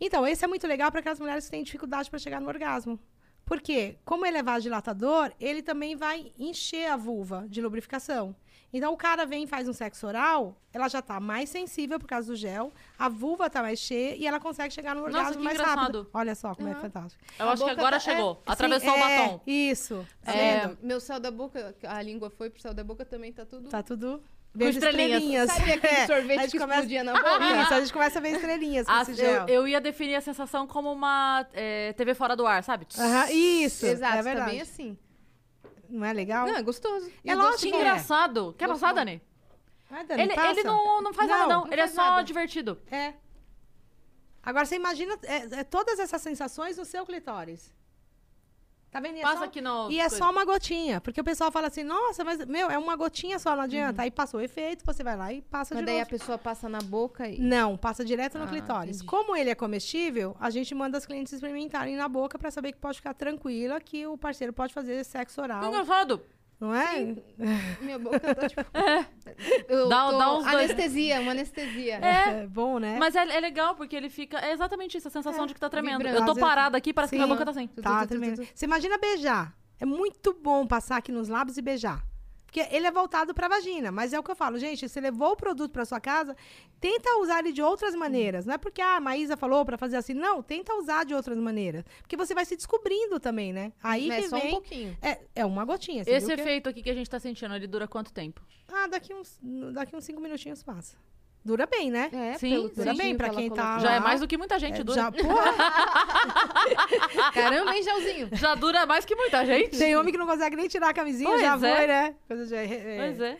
Speaker 3: Então, esse é muito legal para aquelas mulheres que têm dificuldade para chegar no orgasmo. Por quê? Como ele é vasodilatador, ele também vai encher a vulva de lubrificação. Então, o cara vem e faz um sexo oral, ela já tá mais sensível por causa do gel, a vulva tá mais cheia e ela consegue chegar no
Speaker 1: Nossa,
Speaker 3: orgasmo
Speaker 1: que
Speaker 3: mais
Speaker 1: engraçado.
Speaker 3: rápido. Olha só como é
Speaker 2: Aham.
Speaker 3: fantástico.
Speaker 1: Eu
Speaker 2: A
Speaker 1: acho que agora
Speaker 2: tá-
Speaker 1: chegou.
Speaker 2: é,
Speaker 1: Atravessou
Speaker 3: Sim,
Speaker 1: o
Speaker 3: é,
Speaker 1: batom.
Speaker 3: Isso. Tá
Speaker 1: É?
Speaker 2: Meu céu da boca, a língua foi pro céu da boca também, tá tudo...
Speaker 3: Tá tudo... Vendo
Speaker 1: estrelinhas.
Speaker 2: Sabe aquele (laughs)
Speaker 3: É, a
Speaker 2: sorvete
Speaker 3: gente
Speaker 2: que
Speaker 3: começa-
Speaker 2: explodia na boca? (laughs)
Speaker 3: Isso, a gente começa a ver estrelinhas com
Speaker 1: Ah,
Speaker 3: esse gel.
Speaker 1: eu, eu ia definir a sensação como uma é, TV fora do ar, sabe?
Speaker 3: Isso,
Speaker 2: Exato,
Speaker 3: é
Speaker 2: tá
Speaker 3: verdade.
Speaker 2: bem assim.
Speaker 3: Não é legal?
Speaker 2: Não, é gostoso. E
Speaker 3: É lógico
Speaker 1: Que
Speaker 3: é.
Speaker 1: engraçado. Quer passar. Dani?
Speaker 3: Vai, Dani,
Speaker 1: Ele, ele não, não faz nada,
Speaker 3: Não,
Speaker 1: não.
Speaker 2: não
Speaker 1: Ele é só
Speaker 2: nada.
Speaker 1: divertido.
Speaker 3: É. Agora você imagina é, é todas essas sensações no seu clitóris. Tá vendo? E é
Speaker 1: Passa
Speaker 3: só-
Speaker 1: aqui no.
Speaker 3: E é só uma gotinha. Porque o pessoal fala assim, nossa, mas, meu, é uma gotinha só, não adianta. Aí passou o efeito, você vai lá e passa
Speaker 2: Mas
Speaker 3: de
Speaker 2: daí a
Speaker 3: novo.
Speaker 2: pessoa passa na boca e...
Speaker 3: Não, passa direto no
Speaker 2: Ah,
Speaker 3: clitóris.
Speaker 2: entendi.
Speaker 3: Como ele é comestível, a gente manda as clientes experimentarem na boca pra saber que pode ficar tranquila, que o parceiro pode fazer sexo oral.
Speaker 1: engraçado.
Speaker 3: Não é?
Speaker 2: Minha boca tá tipo... (laughs) Eu
Speaker 1: Dá-
Speaker 2: tô...
Speaker 1: dá uns dois-
Speaker 2: Anestesia, uma anestesia. (laughs)
Speaker 3: É, bom, né?
Speaker 1: Mas é, é legal porque ele fica. É exatamente isso, a sensação de que tá tremendo.
Speaker 2: vibrando.
Speaker 1: Eu tô parada aqui, parece que minha
Speaker 3: Sim.
Speaker 1: boca tá assim.
Speaker 3: Tá,
Speaker 2: tu,
Speaker 3: tremendo.
Speaker 2: tu, tu.
Speaker 3: Você imagina beijar. É muito bom passar aqui nos lábios e beijar. Porque ele é voltado pra vagina. Mas é o que eu falo, gente, você levou o produto pra sua casa, tenta usar ele de outras maneiras. Não é porque ah, a Maísa falou pra fazer assim. Não, tenta usar de outras maneiras. Porque você vai se descobrindo também, né? Aí
Speaker 2: é
Speaker 3: que
Speaker 2: só um
Speaker 3: vem...
Speaker 2: pouquinho.
Speaker 3: é, é uma gotinha.
Speaker 1: Esse
Speaker 3: que-
Speaker 1: efeito aqui que a gente tá sentindo, ele dura quanto tempo?
Speaker 3: Ah, daqui uns, daqui uns cinco minutinhos passa. Dura bem, né?
Speaker 2: É,
Speaker 1: Sim,
Speaker 2: pelo
Speaker 1: dura
Speaker 3: bem
Speaker 2: tantinho
Speaker 3: pra quem tá.
Speaker 1: Já é
Speaker 3: lá.
Speaker 1: mais do que muita gente
Speaker 3: É,
Speaker 1: dura.
Speaker 3: já, (laughs) porra, (laughs)
Speaker 2: Caramba, hein, Gelzinho?
Speaker 1: Já dura mais que muita gente.
Speaker 3: tem homem que não consegue nem tirar a camisinha,
Speaker 1: Pois
Speaker 3: já
Speaker 1: é.
Speaker 3: foi, né? Coisa de, é,
Speaker 1: Pois é.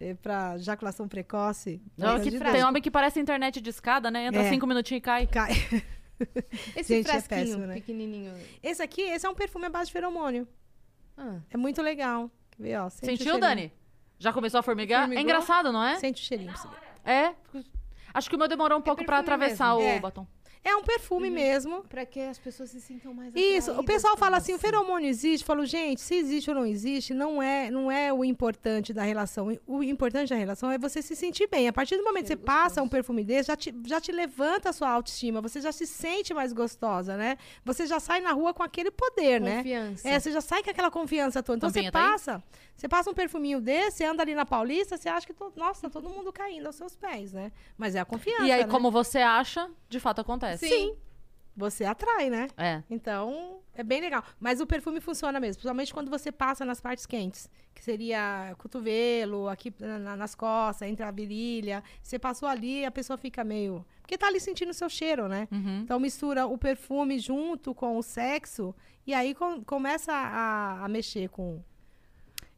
Speaker 3: é, pra ejaculação precoce.
Speaker 1: Não, que tem homem que parece internet de escada, né? Entra
Speaker 3: É.
Speaker 1: cinco minutinhos e cai.
Speaker 3: Cai. (laughs)
Speaker 2: Esse
Speaker 3: Gente, é
Speaker 2: frasquinho
Speaker 3: péssimo, né?
Speaker 2: pequenininho.
Speaker 3: Esse aqui, esse é um perfume à base de feromônio.
Speaker 2: Ah,
Speaker 3: É muito legal. Quer ver, ó? Sente o
Speaker 1: Sentiu. Dani? Já começou a formigar?
Speaker 2: Formigou?
Speaker 1: É engraçado, não é?
Speaker 3: Sente o cheirinho. pra você ver.
Speaker 1: É. Acho que o meu demorou um pouco pra
Speaker 2: perfume
Speaker 1: atravessar
Speaker 3: mesmo.
Speaker 1: o
Speaker 3: É.
Speaker 1: batom.
Speaker 3: É um perfume mesmo.
Speaker 2: pra que as pessoas se sintam mais
Speaker 3: Isso, o pessoal fala assim, o
Speaker 2: você.
Speaker 3: feromônio existe. Falou, gente, se existe ou não existe, não é, não é o importante da relação. O importante da relação é você se sentir bem. A partir do momento que você passa um perfume desse, já te, já te levanta a sua autoestima. Você já se sente mais gostosa, né? Você já sai na rua com aquele poder, né?
Speaker 2: Confiança.
Speaker 3: É, você já sai com aquela confiança toda. Então
Speaker 1: Tampinha
Speaker 3: você
Speaker 1: tá aí?
Speaker 3: passa, você passa um perfuminho desse, você anda ali na Paulista, você acha que, to- nossa, todo mundo caindo aos seus pés, né? Mas é a confiança,
Speaker 1: E aí,
Speaker 3: né?
Speaker 1: como você acha, de fato acontece.
Speaker 3: Sim. Você atrai, né?
Speaker 1: É.
Speaker 3: Então, é bem legal. Mas o perfume funciona mesmo, principalmente quando você passa nas partes quentes, que seria cotovelo, aqui na- nas costas, entre a virilha. Você passou ali, a pessoa fica meio. Porque tá ali sentindo o seu cheiro, né?
Speaker 1: Uhum.
Speaker 3: Então mistura o perfume junto com o sexo e aí com- começa a, a mexer com.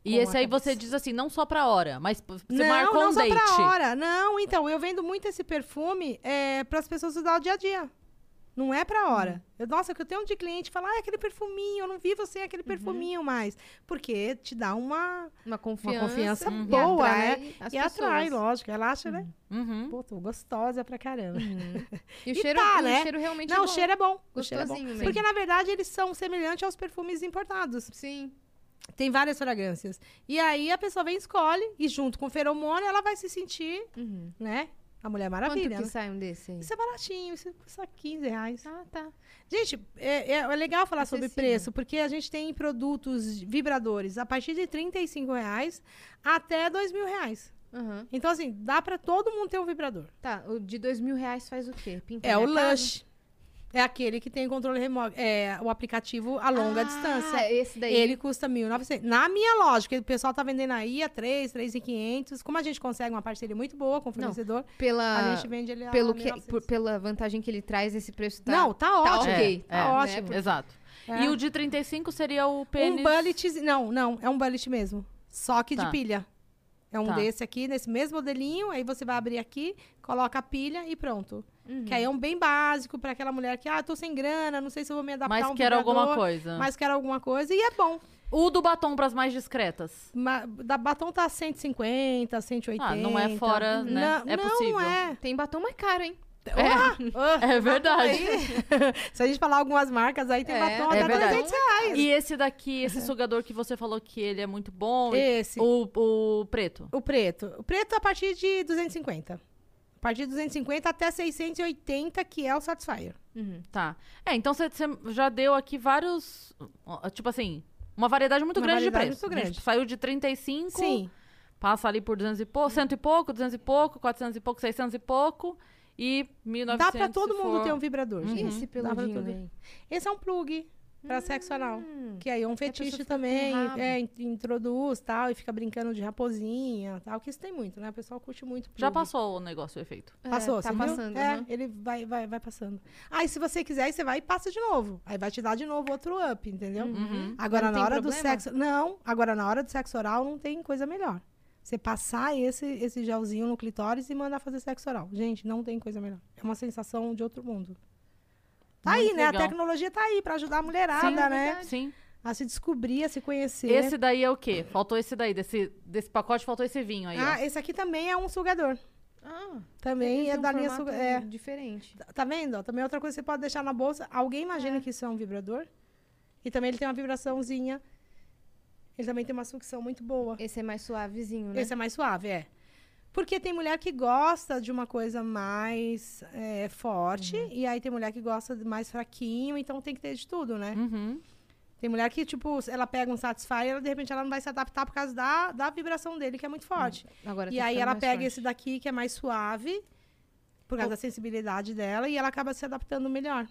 Speaker 1: E esse aí você diz assim, não só pra hora, mas você
Speaker 3: não,
Speaker 1: marcou
Speaker 3: não
Speaker 1: um
Speaker 3: só
Speaker 1: date.
Speaker 3: pra hora. Não, então, eu vendo muito esse perfume é, para as pessoas usar o dia a dia. Não é pra hora.
Speaker 1: Hum.
Speaker 3: Eu, nossa, que eu tenho um de cliente fala, ah, aquele perfuminho, eu não vi você aquele
Speaker 1: Uhum.
Speaker 3: perfuminho mais. Porque te dá uma.
Speaker 2: Uma confiança.
Speaker 3: confiança
Speaker 2: e
Speaker 3: boa,
Speaker 2: atrai
Speaker 3: né? e atrai, lógico. Ela acha, né?
Speaker 1: Uhum.
Speaker 3: Pô, tô gostosa pra caramba. (laughs)
Speaker 2: E o
Speaker 3: E
Speaker 2: cheiro,
Speaker 3: tá,
Speaker 2: e o
Speaker 3: né?
Speaker 2: cheiro realmente
Speaker 3: Não,
Speaker 2: é
Speaker 3: o
Speaker 2: bom.
Speaker 3: cheiro é bom. O cheiro é bom.
Speaker 2: Gostosinho mesmo.
Speaker 3: Porque, na verdade, eles são semelhantes aos perfumes importados.
Speaker 2: Sim.
Speaker 3: Tem várias fragrâncias. E aí a pessoa vem e escolhe, e junto com o feromônio, ela vai se sentir,
Speaker 2: Uhum.
Speaker 3: né? A Mulher
Speaker 2: Quanto
Speaker 3: Maravilha.
Speaker 2: que
Speaker 3: né?
Speaker 2: sai um desse aí?
Speaker 3: Isso é baratinho, isso custa 15 reais.
Speaker 2: Ah, tá.
Speaker 3: Gente, é, é- é legal falar sobre
Speaker 2: Acessível.
Speaker 3: preço, porque a gente tem produtos vibradores a partir de 35 reais até 2 mil reais.
Speaker 2: Aham.
Speaker 3: Então, assim, dá pra todo mundo ter um vibrador.
Speaker 2: Tá, o de dois mil reais faz o quê? Pinta
Speaker 3: É o
Speaker 2: casa?
Speaker 3: É aquele que tem controle remoto. É o aplicativo a longa
Speaker 2: Ah,
Speaker 3: distância.
Speaker 2: esse daí.
Speaker 3: Ele custa 1.900. Na minha loja, que o pessoal tá vendendo aí a 3, 3.500. Como a gente consegue uma parceria muito boa com o fornecedor,
Speaker 2: Pela,
Speaker 3: a gente vende ele a
Speaker 2: pelo que,
Speaker 3: 1.900.
Speaker 2: por- pela vantagem que ele traz, esse preço tá...
Speaker 3: Não, tá ótimo.
Speaker 2: ok.
Speaker 1: É,
Speaker 3: Tá
Speaker 1: é,
Speaker 3: ótimo.
Speaker 2: né?
Speaker 1: Exato.
Speaker 3: É.
Speaker 1: E o de 35 seria o pênis...
Speaker 3: Um bullet. Não, não, é um bullet mesmo. Só que
Speaker 1: Tá.
Speaker 3: de pilha. É um
Speaker 1: Tá.
Speaker 3: desse aqui, nesse mesmo modelinho. Aí você vai abrir aqui, coloca a pilha e pronto.
Speaker 2: Uhum.
Speaker 3: Que aí é um bem básico pra aquela mulher que, ah, tô sem grana, não sei se eu vou me adaptar
Speaker 1: Mas
Speaker 3: a um
Speaker 1: quer alguma coisa.
Speaker 3: Mas quero alguma coisa. E é bom.
Speaker 1: O do batom pras mais discretas.
Speaker 3: Ma- da batom tá 150, 180.
Speaker 1: Ah, não é fora, né?
Speaker 3: Não,
Speaker 1: É
Speaker 3: não,
Speaker 1: possível.
Speaker 3: não é.
Speaker 2: Tem batom mais caro, hein?
Speaker 3: Ah,
Speaker 1: É verdade.
Speaker 3: aí, (laughs) se a gente falar algumas marcas aí, tem
Speaker 2: É,
Speaker 3: batom
Speaker 1: é
Speaker 3: até
Speaker 1: verdade.
Speaker 3: 300 reais.
Speaker 1: E esse daqui, esse sugador que você falou que ele é muito bom.
Speaker 3: Esse.
Speaker 1: O, o preto.
Speaker 3: O preto. O preto a partir de 250. A partir de 250 até 680, que é o Satisfyer.
Speaker 2: Uhum.
Speaker 1: Tá. É, então você já deu aqui vários. Tipo assim, uma variedade muito
Speaker 3: Uma
Speaker 1: grande
Speaker 3: variedade
Speaker 1: de preço.
Speaker 3: muito
Speaker 1: gente
Speaker 3: grande.
Speaker 1: saiu de 35,
Speaker 3: Sim.
Speaker 1: passa ali por 200 e pouco, cento e pouco, 200 e pouco, 400 e pouco, 600 e pouco e 1.900
Speaker 3: Dá pra todo mundo
Speaker 1: for-
Speaker 3: ter um vibrador.
Speaker 1: Uhum.
Speaker 3: Gente.
Speaker 2: esse peludinho?
Speaker 3: Esse é um plug pra sexo anal.
Speaker 2: Hum.
Speaker 3: Que aí é um
Speaker 2: pessoa
Speaker 3: fetiche também, é, in- introduz tal, e fica brincando de raposinha tal, que isso tem muito, né? O pessoal curte muito.
Speaker 1: Já
Speaker 3: plug.
Speaker 1: passou o negócio, o efeito.
Speaker 2: É,
Speaker 3: Passou,
Speaker 2: tá
Speaker 3: você viu?
Speaker 2: passando.
Speaker 3: É, ele vai, vai, vai passando. Aí, se você quiser, aí você vai e passa de novo. Aí vai te dar de novo outro up, entendeu?
Speaker 1: Uhum.
Speaker 3: Agora,
Speaker 2: Mas
Speaker 3: na hora
Speaker 2: tem
Speaker 3: do
Speaker 2: problema?
Speaker 3: sexo. Não, agora na hora do sexo oral não tem coisa melhor. Você passar esse, esse gelzinho no clitóris e mandar fazer sexo oral. Gente, não tem coisa melhor. É uma sensação de outro mundo. Tá
Speaker 1: Muito
Speaker 3: aí, né?
Speaker 1: legal.
Speaker 3: A tecnologia tá aí pra ajudar a mulherada,
Speaker 1: Sim,
Speaker 3: né?
Speaker 1: Sim.
Speaker 3: A se descobrir, a se conhecer.
Speaker 1: Esse daí é o quê? Faltou esse daí. Desse, desse pacote faltou esse vinho aí,
Speaker 3: Ah,
Speaker 1: ó.
Speaker 3: esse aqui também é um sugador.
Speaker 2: Ah,
Speaker 3: Também é
Speaker 2: um
Speaker 3: da linha suga... é.
Speaker 2: diferente.
Speaker 3: Tá- Tá vendo? Também é outra coisa que você pode deixar na bolsa. Alguém imagina que isso é um vibrador? E também ele tem uma vibraçãozinha. Ele também tem uma sucção muito boa.
Speaker 2: Esse é mais suavezinho, né?
Speaker 3: Esse é mais suave, é. Porque tem mulher que gosta de uma coisa mais é, forte,
Speaker 1: Uhum.
Speaker 3: e aí tem mulher que gosta de mais fraquinho, então tem que ter de tudo, né?
Speaker 1: Uhum.
Speaker 3: Tem mulher que, tipo, ela pega um Satisfyer, ela, de repente ela não vai se adaptar por causa da, da vibração dele, que é muito forte.
Speaker 2: Agora
Speaker 3: E aí ela pega
Speaker 2: forte.
Speaker 3: esse daqui, que é mais suave, por causa da sensibilidade dela, e ela acaba se adaptando melhor.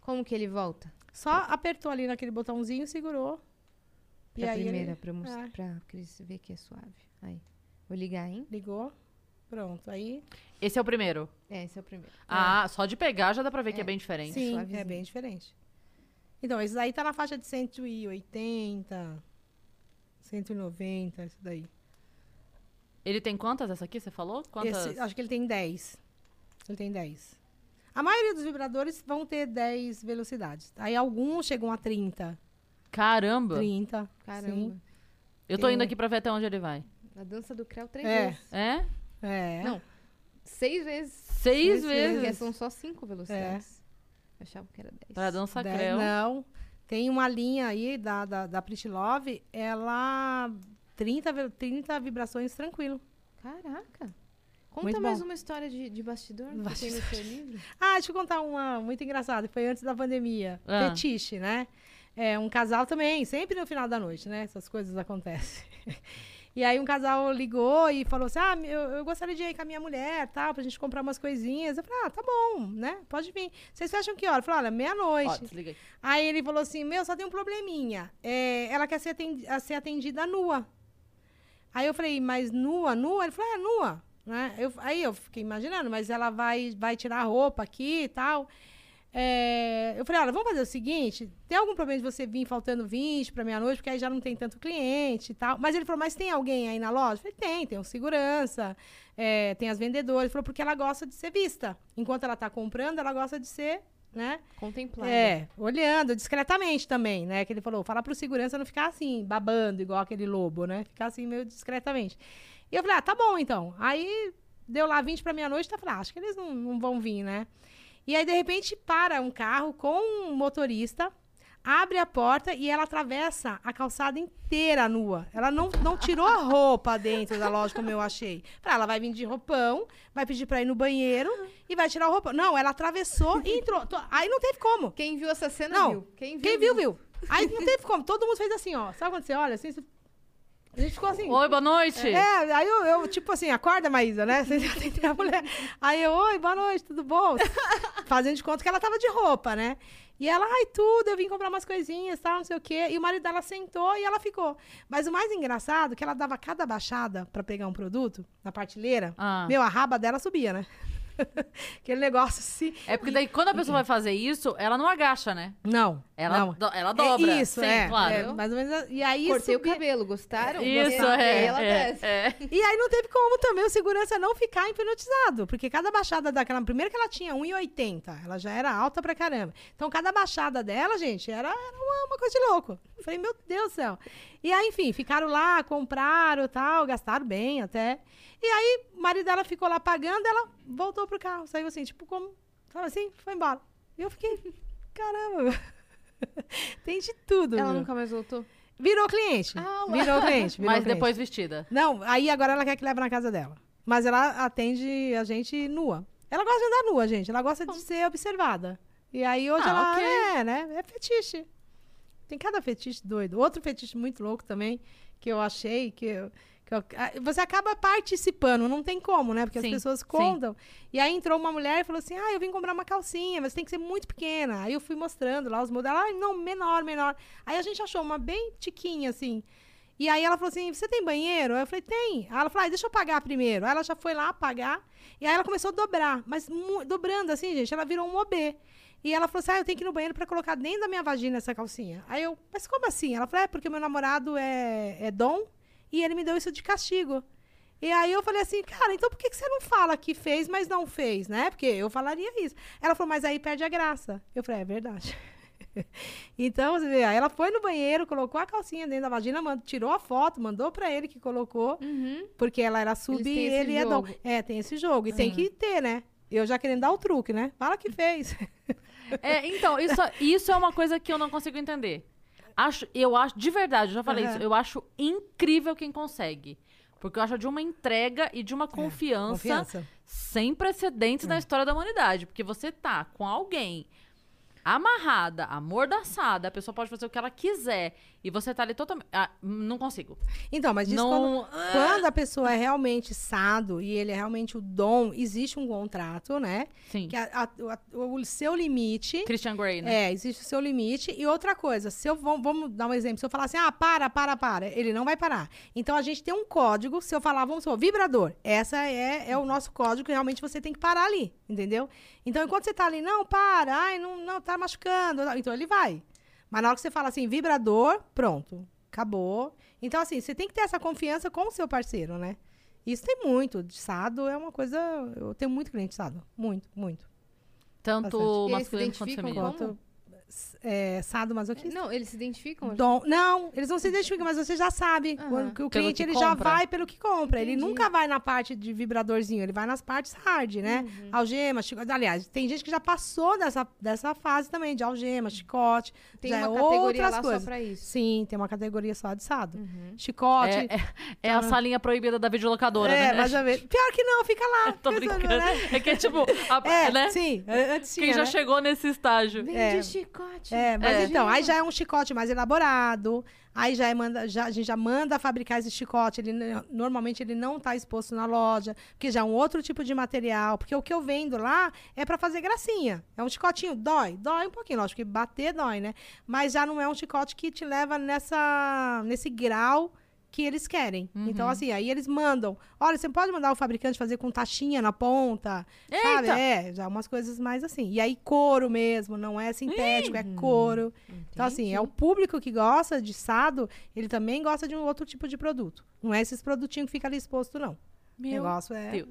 Speaker 2: Como que ele volta?
Speaker 3: Só apertou ali naquele botãozinho, segurou. E
Speaker 2: Pra
Speaker 3: aí ele
Speaker 2: primeira, pra, mostrar,
Speaker 3: é.
Speaker 2: pra Cris ver que é suave. Aí. Vou ligar, hein?
Speaker 3: ligou. Pronto. Aí.
Speaker 1: Esse é o primeiro.
Speaker 2: É, esse é o primeiro.
Speaker 1: Ah, só de pegar já dá pra ver que é
Speaker 2: É.
Speaker 1: bem diferente.
Speaker 3: Sim,
Speaker 2: suavezinho.
Speaker 3: é bem diferente. Então, esse daí tá na faixa de 180, 190, isso daí.
Speaker 1: Ele tem quantas essa aqui, você falou? Quantas?
Speaker 3: Esse, acho que ele tem 10. Ele tem 10. A maioria dos vibradores vão ter 10 velocidades. Aí alguns chegam a 30.
Speaker 1: Caramba!
Speaker 3: 30.
Speaker 2: Caramba.
Speaker 3: Sim.
Speaker 1: Eu tô
Speaker 3: Tem
Speaker 1: indo
Speaker 3: um-
Speaker 1: aqui pra ver até onde ele vai.
Speaker 2: A dança do Creu três
Speaker 3: É.
Speaker 2: vezes.
Speaker 1: É?
Speaker 3: É.
Speaker 2: Não. Seis vezes.
Speaker 1: Seis
Speaker 3: Seis
Speaker 1: vezes.
Speaker 2: Porque são só cinco velocidades. Eu achava que era dez.
Speaker 1: Pra dança
Speaker 3: Dez-
Speaker 1: creu.
Speaker 3: Não. Tem uma linha aí da, da, da Pretty Love, ela. 30, ve- 30 vibrações tranquilo.
Speaker 2: Caraca. Conta
Speaker 3: Muito
Speaker 2: mais
Speaker 3: bom.
Speaker 2: uma história de, de bastidor que tem no seu livro. (laughs)
Speaker 3: Ah, deixa eu contar uma muito engraçada. Foi antes da pandemia.
Speaker 1: Ah.
Speaker 3: Fetiche, né? É, um casal também, sempre no final da noite, né? Essas coisas acontecem. E aí um casal ligou e falou assim: Ah, eu, eu gostaria de ir com a minha mulher, tal, pra gente comprar umas coisinhas. Eu falei, ah, tá bom, né? Pode vir. Vocês fecham que hora? Eu falei, olha, meia-noite.
Speaker 1: aí.
Speaker 3: Aí ele falou assim: Meu, só tem um probleminha. É, ela quer ser atendi- a ser atendida nua. Aí eu falei, mas nua, nua? Ele falou, é, nua. Né? Eu, aí eu fiquei imaginando, mas ela vai, vai tirar a roupa aqui e tal. É, eu falei, olha, vamos fazer o seguinte: tem algum problema de você vir faltando 20 para meia-noite, porque aí já não tem tanto cliente e tal. Mas ele falou, mas tem alguém aí na loja? Eu falei, tem, tem um segurança, é, tem as vendedoras. Ele falou, porque ela gosta de ser vista. Enquanto ela tá comprando, ela gosta de ser, né?
Speaker 2: Contemplada.
Speaker 3: É, olhando discretamente também, né? Que ele falou, fala pro segurança não ficar assim, babando, igual aquele lobo, né? Ficar assim meio discretamente. E eu falei, ah, tá bom então. Aí deu lá 20 pra meia-noite, tá? Falei, ah, acho que eles não, não vão vir, né? E aí, de repente, para um carro com um motorista, abre a porta e ela atravessa a calçada inteira nua. Ela não, não tirou a roupa dentro da loja, como eu achei. Falei, ela vai vir de roupão, vai pedir pra ir no banheiro e vai tirar o roupão. Não, ela atravessou e entrou. Aí não teve como.
Speaker 2: Quem viu essa cena
Speaker 3: Não.
Speaker 2: viu. Quem viu,
Speaker 3: Quem viu, viu. Aí não teve como. Todo mundo fez assim, ó. Sabe quando você olha assim? A gente ficou assim.
Speaker 1: Oi, boa noite.
Speaker 3: É, aí eu, eu, tipo assim, acorda, Maísa, né? Você já tem a mulher. Aí eu, oi, boa noite, tudo bom? (laughs) Fazendo de conta que ela tava de roupa, né? E ela, ai, tudo, eu vim comprar umas coisinhas, tal, não sei o quê. E o marido dela sentou e ela ficou. Mas o mais engraçado é que ela dava cada baixada pra pegar um produto na partilheira.
Speaker 1: Ah.
Speaker 3: Meu, a raba dela subia, né? (laughs) Aquele negócio assim.
Speaker 1: É porque daí quando a pessoa vai fazer isso, ela não agacha, né?
Speaker 3: Não.
Speaker 1: Ela,
Speaker 3: não.
Speaker 1: do- ela dobra.
Speaker 3: É isso,
Speaker 1: Sim,
Speaker 3: é.
Speaker 1: claro.
Speaker 3: é, mais ou menos. E aí
Speaker 2: Cortei
Speaker 3: subia-
Speaker 2: o cabelo, gostaram?
Speaker 1: Isso,
Speaker 2: Gostaram?
Speaker 1: é.
Speaker 2: E aí ela
Speaker 1: é,
Speaker 2: desce.
Speaker 1: é.
Speaker 3: E aí não teve como também o segurança não ficar hipnotizado, porque cada baixada daquela, primeiro que ela tinha 1,80, ela já era alta pra caramba. Então cada baixada dela, gente, era, era uma, uma coisa de louco. Eu falei, meu Deus do céu. E aí, enfim, ficaram lá, compraram, tal, gastaram bem até. E aí o marido dela ficou lá pagando, ela voltou pro carro, saiu assim, tipo como, sabe assim, foi embora. E eu fiquei, caramba. (laughs) Tem de tudo.
Speaker 2: Ela
Speaker 3: viu?
Speaker 2: nunca mais voltou?
Speaker 3: Virou cliente.
Speaker 2: Ah,
Speaker 3: virou cliente. (laughs) Virou
Speaker 1: Mas
Speaker 3: cliente.
Speaker 1: depois vestida.
Speaker 3: Não, aí agora ela quer que leve na casa dela. Mas ela atende a gente nua. Ela gosta de andar nua, gente. Ela gosta de ser observada. E aí hoje
Speaker 1: Ah,
Speaker 3: ela
Speaker 1: ok.
Speaker 3: é, né? É fetiche. Tem cada fetiche doido. Outro fetiche muito louco também, que eu achei, que, eu- você acaba participando, não tem como, né? Porque
Speaker 1: Sim,
Speaker 3: as pessoas
Speaker 1: sim.
Speaker 3: contam. E aí entrou uma mulher e falou assim: Ah, eu vim comprar uma calcinha, mas tem que ser muito pequena. Aí eu fui mostrando lá os modelos. Ah, não, menor, menor. Aí a gente achou uma bem tiquinha, assim. E aí ela falou assim: Você tem banheiro? Aí eu falei: Tem. Aí ela falou: ah, Deixa eu pagar primeiro. Aí ela já foi lá pagar. E aí ela começou a dobrar. Mas dobrando assim, gente, ela virou um OB. E ela falou assim: Ah, eu tenho que ir no banheiro pra colocar dentro da minha vagina essa calcinha. Aí eu: Mas como assim? Ela falou: É, porque meu namorado é, é Dom e ele me deu isso de castigo. E aí eu falei assim, cara, então por que, que você não fala que fez, mas não fez, né? Porque eu falaria isso. Ela falou, mas aí perde a graça. Eu falei, é verdade. (laughs) então, você vê, ela foi no banheiro, colocou a calcinha dentro da vagina, mand- tirou a foto, mandou pra ele que colocou,
Speaker 2: Uhum.
Speaker 3: porque ela era sub e ele é dom. É, tem esse jogo. E tem que ter, né? Eu já querendo dar o truque, né? Fala que fez.
Speaker 1: É, então, isso, isso é uma coisa que eu não consigo entender. Acho, eu acho, de verdade, eu já falei
Speaker 3: Aham.
Speaker 1: isso, eu acho incrível quem consegue. Porque eu acho de uma entrega e de uma confiança,
Speaker 3: Confiança.
Speaker 1: sem precedentes
Speaker 3: É.
Speaker 1: na história da humanidade. Porque você tá com alguém amarrada, amordaçada, a pessoa pode fazer o que ela quiser e você tá ali totalmente. Ah, não consigo.
Speaker 3: Então, mas diz
Speaker 1: Não-
Speaker 3: quando, quando a pessoa é realmente sado e ele é realmente o dom, existe um contrato, né?
Speaker 1: Sim.
Speaker 3: Que a- a- a- o seu limite.
Speaker 1: Christian Grey, né?
Speaker 3: É, existe o seu limite. E outra coisa, se eu vamos, vamos dar um exemplo, se eu falar assim, ah, para, para, para, ele não vai parar. Então a gente tem um código, se eu falar, vamos supor, vibrador. Essa é, é o nosso código que realmente você tem que parar ali, entendeu? Então enquanto você tá ali, não, para, ai, não, não, tá machucando. Então ele vai. Mas na hora que você fala assim, vibrador, pronto, acabou. Então, assim, você tem que ter essa confiança com o seu parceiro, né? Isso tem muito. De Sado é uma coisa. Eu tenho muito cliente sado. Muito, muito.
Speaker 1: Tanto
Speaker 3: Bastante.
Speaker 1: Masculino quanto feminino.
Speaker 3: Quanto é, sado masoquista.
Speaker 2: Não, eles se identificam?
Speaker 3: Dom- não, eles não se identificam, mas você já sabe. Que o
Speaker 1: Pelo
Speaker 3: cliente
Speaker 1: que
Speaker 3: ele já
Speaker 1: compra.
Speaker 3: vai pelo que compra. Ele
Speaker 2: Entendi.
Speaker 3: nunca vai na parte de vibradorzinho, ele vai nas partes hard, né?
Speaker 2: Uhum.
Speaker 3: Algema, chicote. Aliás, tem gente que já passou dessa, dessa fase também, de algema, chicote.
Speaker 2: Tem
Speaker 3: já
Speaker 2: uma
Speaker 3: é
Speaker 2: categoria
Speaker 3: outras
Speaker 2: lá
Speaker 3: coisas.
Speaker 2: só pra isso.
Speaker 3: Sim, tem uma categoria só de sado.
Speaker 2: Uhum.
Speaker 3: Chicote.
Speaker 1: É, é, é a salinha proibida da videolocadora,
Speaker 3: É,
Speaker 1: né?
Speaker 3: mais ou menos. Pior que não, fica lá. (laughs)
Speaker 1: Tô
Speaker 3: pensando,
Speaker 1: brincando.
Speaker 3: né?
Speaker 1: É que é tipo, a-
Speaker 3: É,
Speaker 1: né?
Speaker 3: sim. Antes
Speaker 1: Quem
Speaker 3: tinha,
Speaker 1: já
Speaker 3: né?
Speaker 1: chegou nesse estágio.
Speaker 2: Vende
Speaker 3: É.
Speaker 2: chicote.
Speaker 3: É, mas
Speaker 1: É.
Speaker 3: então, aí já é um chicote mais elaborado. Aí já, é manda, já a gente já manda fabricar esse chicote. Ele, normalmente ele não está exposto na loja, porque já é um outro tipo de material. Porque o que eu vendo lá é para fazer gracinha. É um chicotinho, dói, dói um pouquinho, lógico que bater dói, né? Mas já não é um chicote que te leva nessa, nesse grau que eles querem. Então, assim, aí eles mandam. Olha, você pode mandar o fabricante fazer com taxinha na ponta, sabe?
Speaker 1: Eita!
Speaker 3: É, já umas coisas mais assim. E aí, couro mesmo, não é sintético, é couro. Então, assim, é o público que gosta de sado, ele também gosta de um outro tipo de produto. Não é esses produtinhos que fica ali exposto, não. O
Speaker 1: Meu
Speaker 3: negócio é
Speaker 1: Deus.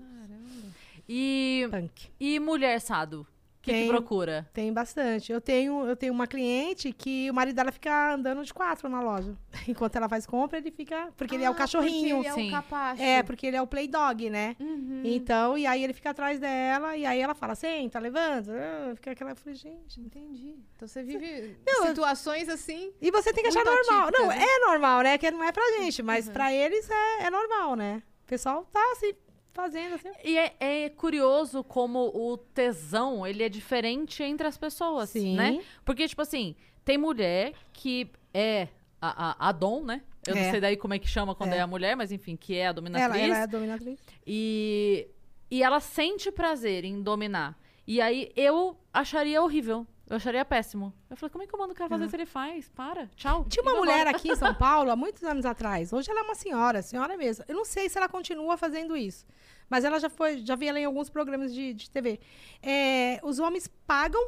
Speaker 1: E,
Speaker 3: punk.
Speaker 1: e mulher sado? Que, que
Speaker 3: Tem.
Speaker 1: procura?
Speaker 3: Tem bastante. Eu tenho, eu tenho uma cliente que o marido dela fica andando de quatro na loja. (laughs) Enquanto ela faz compra, ele fica. Porque ele é o
Speaker 2: Ah,
Speaker 3: cachorrinho.
Speaker 2: Porque ele é
Speaker 1: Sim.
Speaker 2: o capacho.
Speaker 3: É, porque ele é o play dog, né?
Speaker 2: Uhum.
Speaker 3: Então, e aí ele fica atrás dela, e aí ela fala, senta, levanta. ah, Fica aquela. Eu falei, gente.
Speaker 2: Entendi. Então você vive
Speaker 3: Não,
Speaker 2: situações assim.
Speaker 3: E você tem que achar normal.
Speaker 2: atípicas,
Speaker 3: Não,
Speaker 2: né?
Speaker 3: é normal, né? Que não é pra gente, mas pra eles é, é normal, né? O pessoal tá assim, fazendo assim.
Speaker 1: E é, é curioso como o tesão, ele é diferente entre as pessoas,
Speaker 3: Sim.
Speaker 1: né? Porque, tipo assim, tem mulher que é a, a, a dom, né? Eu
Speaker 3: É.
Speaker 1: não sei daí como é que chama quando é,
Speaker 3: É.
Speaker 1: a mulher, mas enfim, que é a
Speaker 3: Ela,
Speaker 1: dominatriz.
Speaker 3: ela é a dominatriz.
Speaker 1: E, e ela sente prazer em dominar. E aí eu acharia horrível. Eu acharia péssimo. Eu falei, como é que eu mando o cara fazer se ele faz? Para, tchau.
Speaker 3: Tinha uma
Speaker 1: E
Speaker 3: mulher
Speaker 1: vambora.
Speaker 3: aqui em São (laughs) Paulo, há muitos anos atrás. Hoje ela é uma senhora, senhora mesmo. Eu não sei se ela continua fazendo isso. Mas ela já foi, já vi ela em alguns programas de, de TV. É, os homens pagam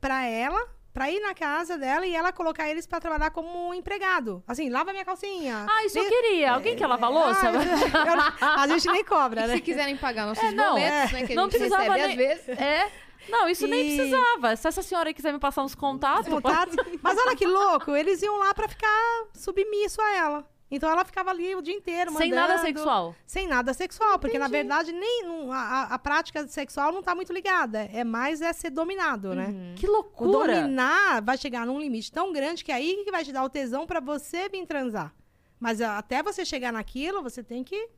Speaker 3: pra ela, pra ir na casa dela e ela colocar eles pra trabalhar como empregado. Assim, lava minha calcinha.
Speaker 1: Ah, isso eu queria. Alguém quer lavar a louça?
Speaker 3: Ah, eu- a gente nem cobra,
Speaker 2: E
Speaker 3: né?
Speaker 2: se quiserem pagar nossos
Speaker 1: não,
Speaker 2: boletos, né? Que a
Speaker 1: não
Speaker 2: gente
Speaker 1: precisava
Speaker 2: recebe às
Speaker 1: nem-
Speaker 2: vezes.
Speaker 1: É. Não, isso nem
Speaker 3: E-
Speaker 1: precisava. Se essa senhora quiser me passar uns contatos.
Speaker 3: contatos. Mas olha que louco, eles iam lá pra ficar submisso a ela. Então ela ficava ali o dia inteiro,
Speaker 1: Sem nada
Speaker 3: mandando.
Speaker 1: sexual.
Speaker 3: Sem nada sexual, porque na verdade nem não- a, a- prática sexual não tá muito ligada. É mais é ser dominado, né?
Speaker 1: Que
Speaker 3: O
Speaker 1: loucura.
Speaker 3: dominar vai chegar num limite tão grande que aí que vai te dar o tesão pra você vir transar. Mas até você chegar naquilo, você tem que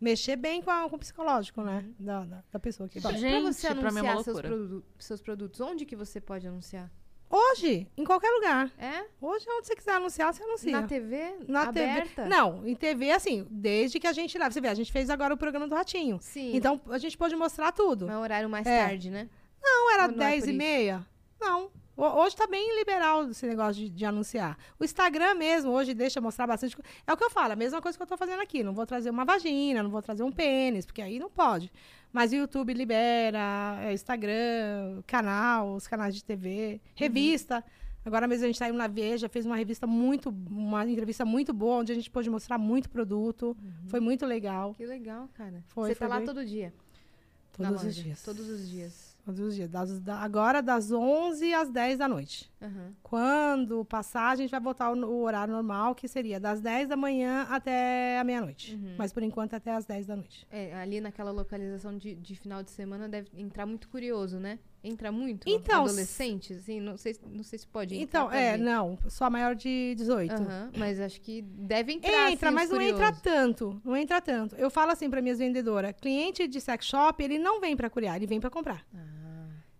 Speaker 3: mexer bem com, a- com o psicológico, né? Da, da, da pessoa que vai.
Speaker 1: Gente,
Speaker 2: pra você
Speaker 1: pra mim é uma
Speaker 2: anunciar seus,
Speaker 1: loucura.
Speaker 2: produ- seus produtos, onde que você pode anunciar?
Speaker 3: Hoje, em qualquer lugar.
Speaker 2: É?
Speaker 3: Hoje, onde você quiser anunciar, você anuncia.
Speaker 2: Na TV?
Speaker 3: Na
Speaker 2: aberta?
Speaker 3: TV. Não, em TV, assim, desde que a gente leva. Você vê, a gente fez agora o programa do Ratinho.
Speaker 2: Sim.
Speaker 3: Então, a gente pode mostrar tudo.
Speaker 2: É um horário mais
Speaker 3: É.
Speaker 2: tarde, né?
Speaker 3: Não era
Speaker 2: Ou não é
Speaker 3: 10
Speaker 2: por
Speaker 3: e meia? Não. Ho- Hoje tá bem liberal esse negócio de, de anunciar. O Instagram mesmo, hoje deixa mostrar bastante. É o que eu falo, a mesma coisa que eu tô fazendo aqui. Não vou trazer uma vagina, não vou trazer um pênis, porque aí não pode. Mas o YouTube libera, é, Instagram, canal, os canais de TV, revista. Agora mesmo a gente saiu na Veja, fez uma revista muito, uma entrevista muito boa, onde a gente pôde mostrar muito produto. Foi muito legal.
Speaker 2: Que legal, cara.
Speaker 3: Foi,
Speaker 2: você tá
Speaker 3: foi
Speaker 2: lá
Speaker 3: bem-
Speaker 2: todo dia?
Speaker 3: Todos os
Speaker 2: loja?
Speaker 3: dias.
Speaker 2: Todos os dias.
Speaker 3: Todos os dias. Das- da- agora das 11 às 10 da noite.
Speaker 2: Aham.
Speaker 3: Quando passar, a gente vai botar o, o horário normal, que seria das 10 da manhã até a meia-noite.
Speaker 2: Uhum.
Speaker 3: Mas por enquanto até às 10 da noite.
Speaker 2: É, ali naquela localização de, de final de semana deve entrar muito curioso, né? Entra muito
Speaker 3: Então,
Speaker 2: adolescentes, assim, não sei, não sei se pode entrar
Speaker 3: Então, é,
Speaker 2: também.
Speaker 3: não, só maior de 18.
Speaker 2: Aham, mas acho que deve entrar,
Speaker 3: Entra,
Speaker 2: assim,
Speaker 3: mas não entra tanto. Não entra tanto. Eu falo assim para minhas vendedoras: cliente de sex shop, ele não vem para curiar, ele vem para comprar.
Speaker 2: Ah,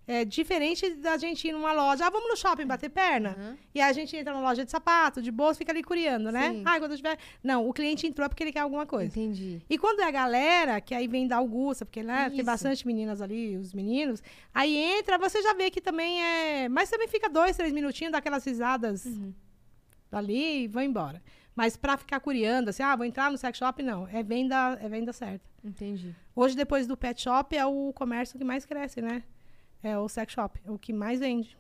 Speaker 3: É diferente da gente ir numa loja, ah, vamos no shopping bater perna.
Speaker 2: Aham.
Speaker 3: E aí a gente entra na loja de sapato, de bolsa, fica ali curiando, né?
Speaker 2: Sim.
Speaker 3: Ah, quando eu tiver. Não, o cliente entrou porque ele quer alguma coisa.
Speaker 2: Entendi.
Speaker 3: E quando é a galera, que aí vem da Augusta, porque né, tem bastante meninas ali, os meninos, aí entra, você já vê que também é. Mas também fica dois, três minutinhos, dá aquelas risadas
Speaker 2: Uhum.
Speaker 3: ali e vão embora. Mas pra ficar curiando, assim, ah, vou entrar no sex shop, não. É venda, é venda certa.
Speaker 2: Entendi.
Speaker 3: Hoje, depois do pet shop, é o comércio que mais cresce, né? É o sex shop, é o que mais vende.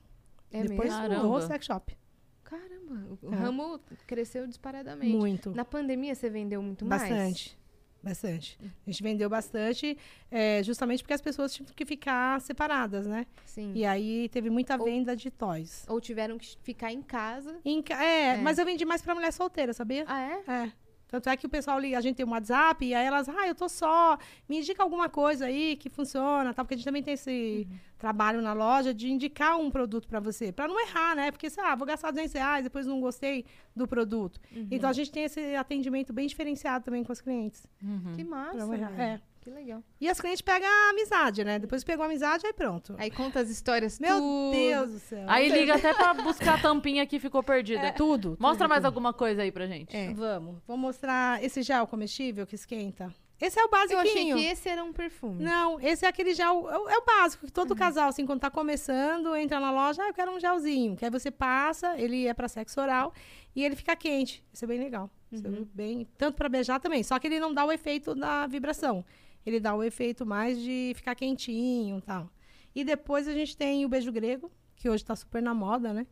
Speaker 2: É
Speaker 3: depois
Speaker 2: mesmo?
Speaker 1: Caramba.
Speaker 3: sex shop.
Speaker 2: Caramba, o
Speaker 3: É.
Speaker 2: ramo cresceu disparadamente.
Speaker 3: Muito.
Speaker 2: Na pandemia você vendeu muito mais?
Speaker 3: Bastante. Bastante. A gente vendeu bastante, é, justamente porque as pessoas tinham que ficar separadas, né?
Speaker 2: Sim.
Speaker 3: E aí teve muita
Speaker 2: Ou-
Speaker 3: venda de toys.
Speaker 2: Ou tiveram que ficar em casa.
Speaker 3: Em é,
Speaker 2: É.
Speaker 3: mas eu vendi mais pra mulher solteira, sabia?
Speaker 2: Ah, é?
Speaker 3: É. Tanto é que o pessoal liga, a gente tem um WhatsApp, e aí elas, ah, eu tô só, me indica alguma coisa aí que funciona, tal, porque a gente também tem esse trabalho na loja de indicar um produto pra você, pra não errar, né? Porque, sei lá, vou gastar 200 reais, depois não gostei do produto. Então a gente tem esse atendimento bem diferenciado também com os clientes.
Speaker 2: Que massa.
Speaker 3: Pra não errar.
Speaker 2: velho.
Speaker 3: É.
Speaker 2: Que legal.
Speaker 3: E as clientes pegam a amizade, né? Depois pegou a amizade, aí pronto.
Speaker 2: Aí conta as histórias
Speaker 3: Meu
Speaker 2: tudo.
Speaker 3: Deus do céu.
Speaker 1: Aí liga até pra buscar a tampinha que ficou perdida.
Speaker 3: Tudo.
Speaker 1: Mostra
Speaker 3: tudo,
Speaker 1: mais
Speaker 3: tudo.
Speaker 1: alguma coisa aí pra gente.
Speaker 2: É.
Speaker 3: Vamos. Vou mostrar esse gel comestível que esquenta. Esse é o
Speaker 2: Eu
Speaker 3: basiquinho.
Speaker 2: achei que esse era um perfume.
Speaker 3: Não, esse é aquele gel, é o, é o básico, que todo casal, assim, quando tá começando, entra na loja, ah, eu quero um gelzinho. Que aí você passa, ele é pra sexo oral e ele fica quente. Isso é bem legal. Isso é bem, tanto pra beijar também, só que ele não dá o efeito da vibração. Ele dá o efeito mais de ficar quentinho e tal. E depois a gente tem o beijo grego, que hoje tá super na moda, né?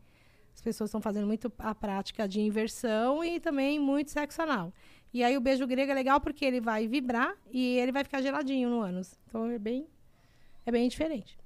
Speaker 3: As pessoas estão fazendo muito a prática de inversão e também muito sexo anal. E aí o beijo grego é legal porque ele vai vibrar e ele vai ficar geladinho no ânus. Então é bem é bem diferente.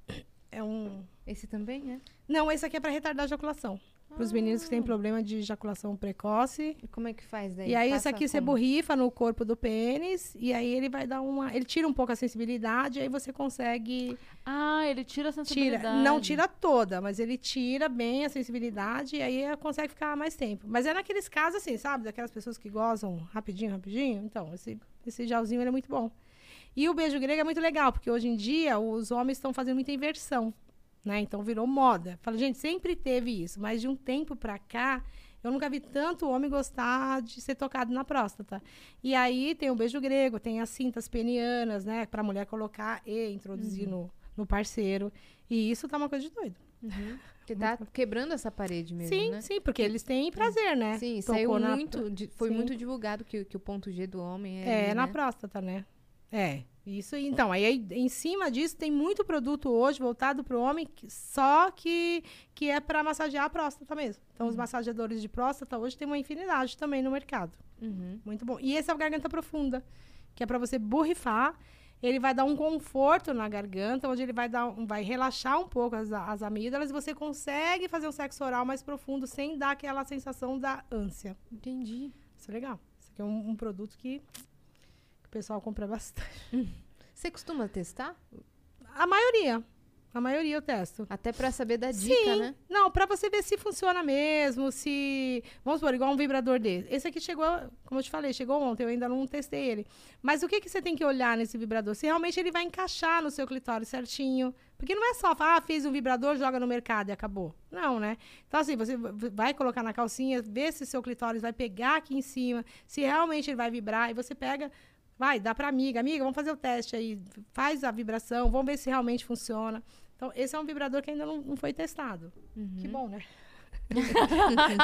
Speaker 3: É um
Speaker 2: Esse também é?
Speaker 3: Não, esse aqui é para retardar a ejaculação. Para os meninos que têm problema de ejaculação precoce.
Speaker 2: E como é que faz daí?
Speaker 3: E aí
Speaker 2: Passa
Speaker 3: aqui você
Speaker 2: como?
Speaker 3: borrifa no corpo do pênis e aí ele vai dar uma, ele tira um pouco a sensibilidade, e aí você consegue
Speaker 1: Ah, ele tira a sensibilidade.
Speaker 3: Tira, não tira toda, mas ele tira bem a sensibilidade e aí consegue ficar mais tempo. Mas é naqueles casos assim, sabe? Daquelas pessoas que gozam rapidinho, rapidinho. Então, esse, esse gelzinho ele é muito bom. E o beijo grego é muito legal, porque hoje em dia os homens estão fazendo muita inversão, né? Então virou moda. Fala, gente, sempre teve isso, mas de um tempo pra cá, eu nunca vi tanto homem gostar de ser tocado na próstata. E aí tem o beijo grego, tem as cintas penianas, né? Pra mulher colocar e introduzir no, no parceiro. E isso tá uma coisa de doido. (laughs)
Speaker 2: Você tá quebrando essa parede mesmo,
Speaker 3: sim,
Speaker 2: né?
Speaker 3: sim, porque eles têm prazer, né?
Speaker 2: Sim,
Speaker 3: Tocou
Speaker 2: saiu
Speaker 3: na-
Speaker 2: muito, foi
Speaker 3: Sim.
Speaker 2: muito divulgado que, que o ponto G do homem é,
Speaker 3: É,
Speaker 2: ali,
Speaker 3: na
Speaker 2: né?
Speaker 3: próstata, né? É. Isso, aí, então, aí, em cima disso tem muito produto hoje voltado para o homem, que- só que, que é para massagear a próstata mesmo. Então, os massageadores de próstata hoje tem uma infinidade também no mercado.
Speaker 2: Uhum.
Speaker 3: Muito bom. E esse é o garganta profunda, que é para você borrifar. Ele vai dar um conforto na garganta, onde ele vai dar, vai relaxar um pouco as, as amígdalas e você consegue fazer um sexo oral mais profundo sem dar aquela sensação da ânsia.
Speaker 2: Entendi.
Speaker 3: Isso é legal. Isso aqui é um, um produto que o pessoal compra bastante.
Speaker 2: Você costuma testar?
Speaker 3: A maioria. A maioria eu testo.
Speaker 2: Até pra saber da dica,
Speaker 3: Sim.
Speaker 2: né?
Speaker 3: Não, pra você ver se funciona mesmo, se... Vamos supor, igual um vibrador desse. Esse aqui chegou, como eu te falei, chegou ontem, eu ainda não testei ele. Mas o que, que você tem que olhar nesse vibrador? Se realmente ele vai encaixar no seu clitóris certinho. Porque não é só, falar, ah, fiz um vibrador, joga no mercado e acabou. Não, né? Então, assim, você vai colocar na calcinha, vê se seu clitóris vai pegar aqui em cima, se realmente ele vai vibrar, e você pega... Vai, dá pra amiga. Amiga, vamos fazer o teste aí. Faz a vibração, vamos ver se realmente funciona. Então, esse é um vibrador que ainda não, não foi testado. Que bom, né? (laughs)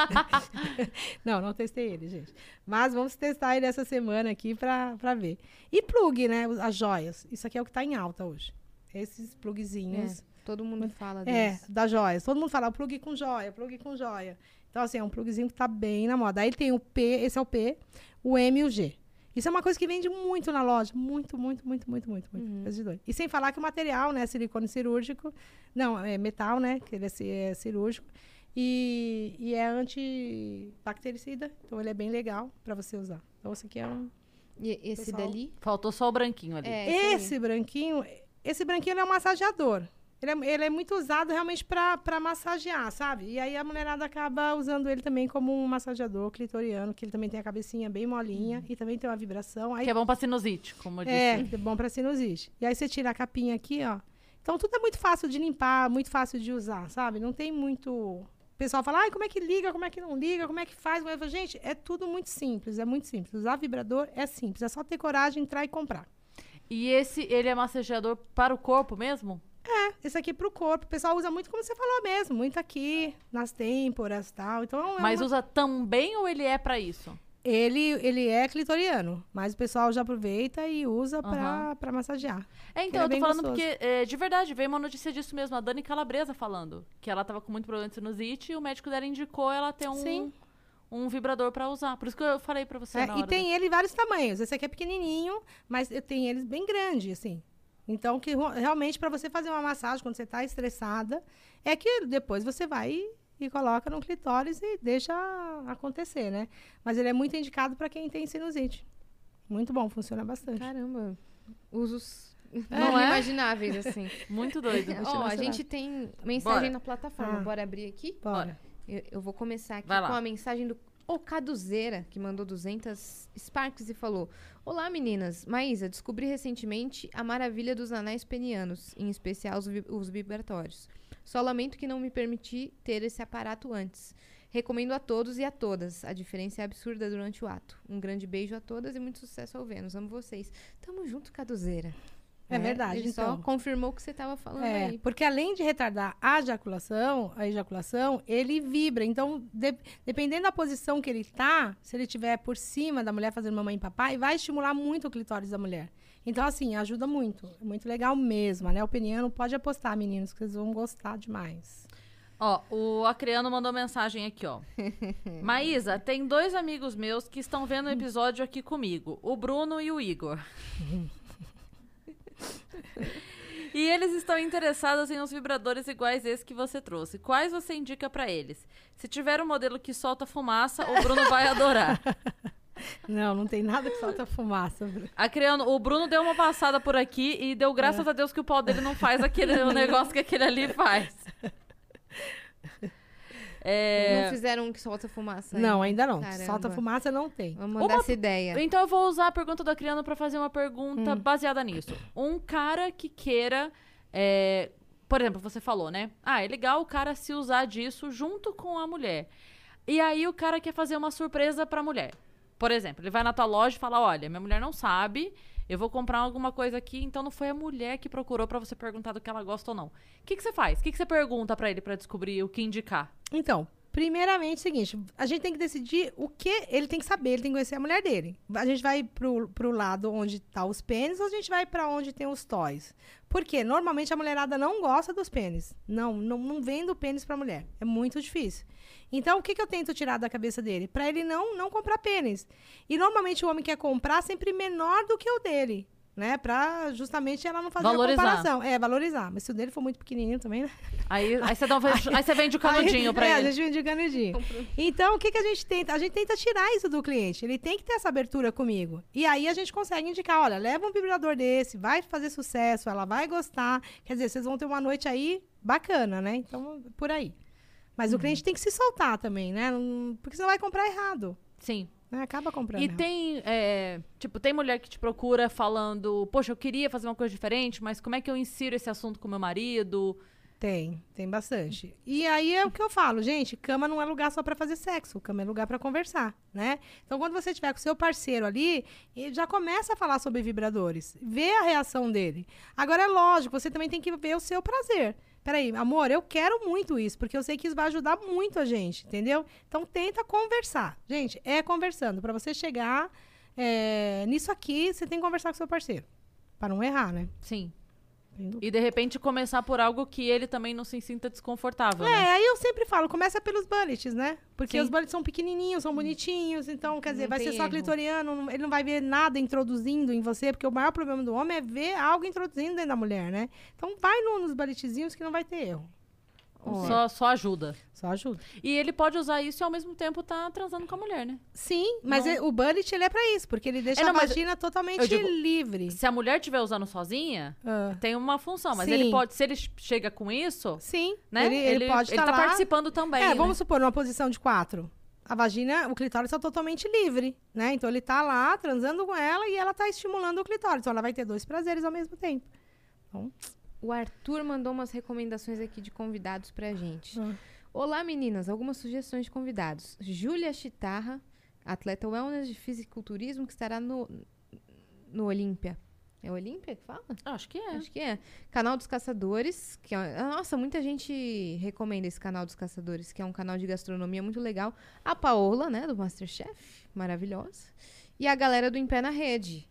Speaker 3: não, não testei ele, gente. Mas vamos testar ele essa semana aqui pra ver. E plug, né? As joias. Isso aqui é o que tá em alta hoje. Esses plugzinhos.
Speaker 2: É, todo mundo fala
Speaker 3: É,
Speaker 2: deles.
Speaker 3: das joias. Todo mundo fala plug com joia, plug com joia. Então, assim, é um plugzinho que tá bem na moda. Aí tem o P, esse é o P, o M e o G. Isso é uma coisa que vende muito na loja. Muito, muito, muito, muito, muito, muito. Coisa de doido. E sem falar que o material, né? Silicone cirúrgico. Não, é metal, né? Que ele é, é cirúrgico. E, e é antibactericida. Então, ele é bem legal para você usar. Então, esse aqui é um...
Speaker 2: E esse
Speaker 3: Pessoal.
Speaker 2: dali?
Speaker 1: Faltou só o branquinho ali.
Speaker 2: É, esse.
Speaker 3: Esse branquinho, esse branquinho ele é um massageador. Ele é, ele é muito usado realmente para massagear, sabe? E aí a mulherada acaba usando ele também como um massageador clitoriano, que ele também tem a cabecinha bem molinha e também tem uma vibração. Aí,
Speaker 1: Que é bom pra sinusite, como eu disse.
Speaker 3: é, é bom para sinusite. E aí você tira a capinha aqui, ó. Então tudo é muito fácil de limpar, muito fácil de usar, sabe? Não tem muito. O pessoal fala, ai, como é que liga, como é que não liga, como é que faz? Eu falo, Gente, é tudo muito simples, é muito simples. Usar vibrador é simples, é só ter coragem, entrar e comprar.
Speaker 1: E esse, ele é massageador para o corpo mesmo?
Speaker 3: É, esse aqui pro corpo. O pessoal usa muito como você falou mesmo, muito aqui, nas têmporas e tal. Então, é
Speaker 1: Mas
Speaker 3: uma-
Speaker 1: usa também ou ele é pra isso?
Speaker 3: ele, ele é clitoriano, mas o pessoal já aproveita e usa pra,
Speaker 1: Aham.
Speaker 3: pra massagear.
Speaker 1: É,
Speaker 3: Ele
Speaker 1: então,
Speaker 3: é
Speaker 1: eu tô falando
Speaker 3: gostoso.
Speaker 1: porque, é, de verdade, veio uma notícia disso mesmo, a Dani Calabresa falando. Que ela tava com muito problema de sinusite e o médico dela indicou ela ter um,
Speaker 3: Sim.
Speaker 1: um vibrador pra usar. Por isso que eu falei pra você
Speaker 3: É, e tem ele em vários tamanhos. Esse aqui é pequenininho, mas tenho eles bem grandes, assim. Então, que realmente, para você fazer uma massagem quando você está estressada, é que depois você vai e, coloca no clitóris e deixa acontecer, né? Mas ele é muito indicado para quem tem sinusite. Muito bom, funciona bastante.
Speaker 2: Caramba. Usos
Speaker 1: Não é?
Speaker 2: inimagináveis, assim. (laughs)
Speaker 1: Muito doido.
Speaker 2: Ó, a
Speaker 3: mostrar.
Speaker 2: gente tem mensagem
Speaker 1: Bora.
Speaker 2: na plataforma.
Speaker 3: Ah.
Speaker 2: Bora abrir aqui?
Speaker 3: Bora.
Speaker 2: Eu, eu vou começar aqui com a mensagem do Ocaduzeira, que mandou 200 Sparks e falou: Olá meninas, Maísa, descobri recentemente a maravilha dos anéis penianos, em especial os, vi- os vibratórios. Só lamento que não me permiti ter esse aparato antes. Recomendo a todos e a todas. A diferença é absurda durante o ato. Um grande beijo a todas e muito sucesso ao Vênus. Amo vocês. Tamo junto, Caduzeira.
Speaker 3: É verdade,
Speaker 2: Ele só
Speaker 3: então.
Speaker 2: confirmou o que você tava falando
Speaker 3: É,
Speaker 2: aí.
Speaker 3: porque além de retardar a ejaculação, a ejaculação, ele vibra. Então, de- dependendo da posição que ele tá, se ele estiver por cima da mulher fazendo mamãe e papai, vai estimular muito o clitóris da mulher. Então, assim, ajuda muito. É muito legal mesmo. Anel peniano, pode apostar, meninos, que vocês vão gostar demais.
Speaker 1: Ó, o Acreano mandou mensagem aqui, ó. (laughs) Maísa, tem dois amigos meus que estão vendo o episódio aqui comigo, o Bruno e o Igor. (laughs) (laughs) e eles estão interessados em uns vibradores iguais esse que você trouxe. Quais você indica pra eles? Se tiver um modelo que solta fumaça, o Bruno vai adorar. (laughs)
Speaker 3: Não, não tem nada que solta fumaça.
Speaker 1: Acreano, o Bruno deu uma passada por aqui e deu graças a Deus que o pau dele não faz aquele (laughs) negócio que aquele ali faz. É...
Speaker 2: Não fizeram um que solta fumaça
Speaker 3: Não, ainda não.
Speaker 2: Caramba.
Speaker 3: Solta fumaça não tem.
Speaker 2: Vamos mandar
Speaker 1: Uma-
Speaker 2: essa ideia.
Speaker 1: Então eu vou usar a pergunta do Acriano pra fazer uma pergunta
Speaker 3: Hum.
Speaker 1: baseada nisso. Um cara que queira. é, por exemplo, você falou, né? Ah, é legal o cara se usar disso junto com a mulher. E aí o cara quer fazer uma surpresa pra mulher. Por exemplo, ele vai na tua loja e fala: Olha, minha mulher não sabe, eu vou comprar alguma coisa aqui, então não foi a mulher que procurou pra você perguntar do que ela gosta ou não. O que, que você faz? O que, que você pergunta pra ele pra descobrir o que indicar?
Speaker 3: Então, primeiramente, é o seguinte, a gente tem que decidir o que ele tem que saber, ele tem que conhecer a mulher dele. A gente vai pro, pro lado onde tá os pênis ou a gente vai pra onde tem os toys? Porque normalmente a mulherada não gosta dos pênis. Não, não, não vende o pênis pra mulher. É muito difícil. Então, o que, que eu tento tirar da cabeça dele? Pra ele não, não comprar pênis. E normalmente o homem quer comprar sempre menor do que o dele. Né? Pra justamente ela não fazer
Speaker 1: Valorizar.
Speaker 3: a comparação. É, valorizar. Mas se o dele for muito pequenininho também, né?
Speaker 1: Aí, aí, você, dá um, (laughs) aí você vende o (laughs) canudinho
Speaker 3: Aí,
Speaker 1: pra
Speaker 3: é,
Speaker 1: ele.
Speaker 3: a gente vende o canudinho. Então, o que, que a gente tenta? A gente tenta tirar isso do cliente. Ele tem que ter essa abertura comigo. E aí a gente consegue indicar, olha, leva um vibrador desse, vai fazer sucesso, ela vai gostar. Quer dizer, vocês vão ter uma noite aí bacana, né? Então, por aí. Mas
Speaker 1: Uhum.
Speaker 3: o cliente tem que se soltar também, né? Não- Porque senão vai comprar errado.
Speaker 1: Sim.
Speaker 3: Né? Acaba comprando.
Speaker 1: E
Speaker 3: errado.
Speaker 1: tem, é, tipo, tem mulher que te procura falando, poxa, eu queria fazer uma coisa diferente, mas como é que eu insiro esse assunto com meu marido?
Speaker 3: Tem, tem bastante. E aí é o que eu falo, gente, cama não é lugar só pra fazer sexo, cama é lugar pra conversar, né? Então quando você tiver com o seu parceiro ali, ele já começa a falar sobre vibradores, vê a reação dele. Agora é lógico, você também tem que ver o seu prazer. Peraí, amor, eu quero muito isso, porque eu sei que isso vai ajudar muito a gente, entendeu? Então tenta conversar. Gente, é conversando. Pra você chegar é, nisso aqui, você tem que conversar com seu parceiro. Pra não errar, né?
Speaker 1: Sim. E de repente começar por algo que ele também não se sinta desconfortável,
Speaker 3: É,
Speaker 1: né?
Speaker 3: aí eu sempre falo, começa pelos bullets, né? Porque
Speaker 1: Sim.
Speaker 3: os bullets são pequenininhos, são bonitinhos, então, quer dizer,
Speaker 2: Não
Speaker 3: vai ser só
Speaker 2: erro.
Speaker 3: clitoriano, ele não vai ver nada introduzindo em você, porque o maior problema do homem é ver algo introduzindo dentro da mulher, né? Então vai no- nos bulletzinhos que não vai ter erro.
Speaker 1: Só, só ajuda.
Speaker 3: Só ajuda.
Speaker 1: E ele pode usar isso e ao mesmo tempo tá transando com a mulher, né?
Speaker 3: Sim, mas
Speaker 1: Não.
Speaker 3: é- o bullet, ele é pra isso, porque ele deixa
Speaker 1: É, não,
Speaker 3: a
Speaker 1: mas
Speaker 3: vagina totalmente
Speaker 1: digo-
Speaker 3: livre.
Speaker 1: Se a mulher estiver usando sozinha,
Speaker 3: Ah,
Speaker 1: tem uma função, mas
Speaker 3: Sim.
Speaker 1: ele pode, se ele chega com isso,
Speaker 3: sim,
Speaker 1: né?
Speaker 3: ele, ele pode
Speaker 1: ele
Speaker 3: estar
Speaker 1: tá
Speaker 3: lá.
Speaker 1: participando também.
Speaker 3: É,
Speaker 1: né?
Speaker 3: vamos supor, numa posição de quatro. A vagina, o clitóris está totalmente livre, né? Então ele tá lá transando com ela e ela tá estimulando o clitóris. Então ela vai ter dois prazeres ao mesmo tempo.
Speaker 2: O Arthur mandou umas recomendações aqui de convidados pra gente.
Speaker 3: Ah.
Speaker 2: Olá, meninas. Algumas sugestões de convidados. Júlia Chitarra, atleta wellness de fisiculturismo, que estará no, no Olímpia. É Olímpia que fala?
Speaker 1: Acho que é.
Speaker 2: Acho que é. Canal dos Caçadores, que é, nossa, muita gente recomenda esse canal dos Caçadores, que é um canal de gastronomia muito legal. A Paola, né, do Masterchef, maravilhosa. E a galera do Em Pé na Rede.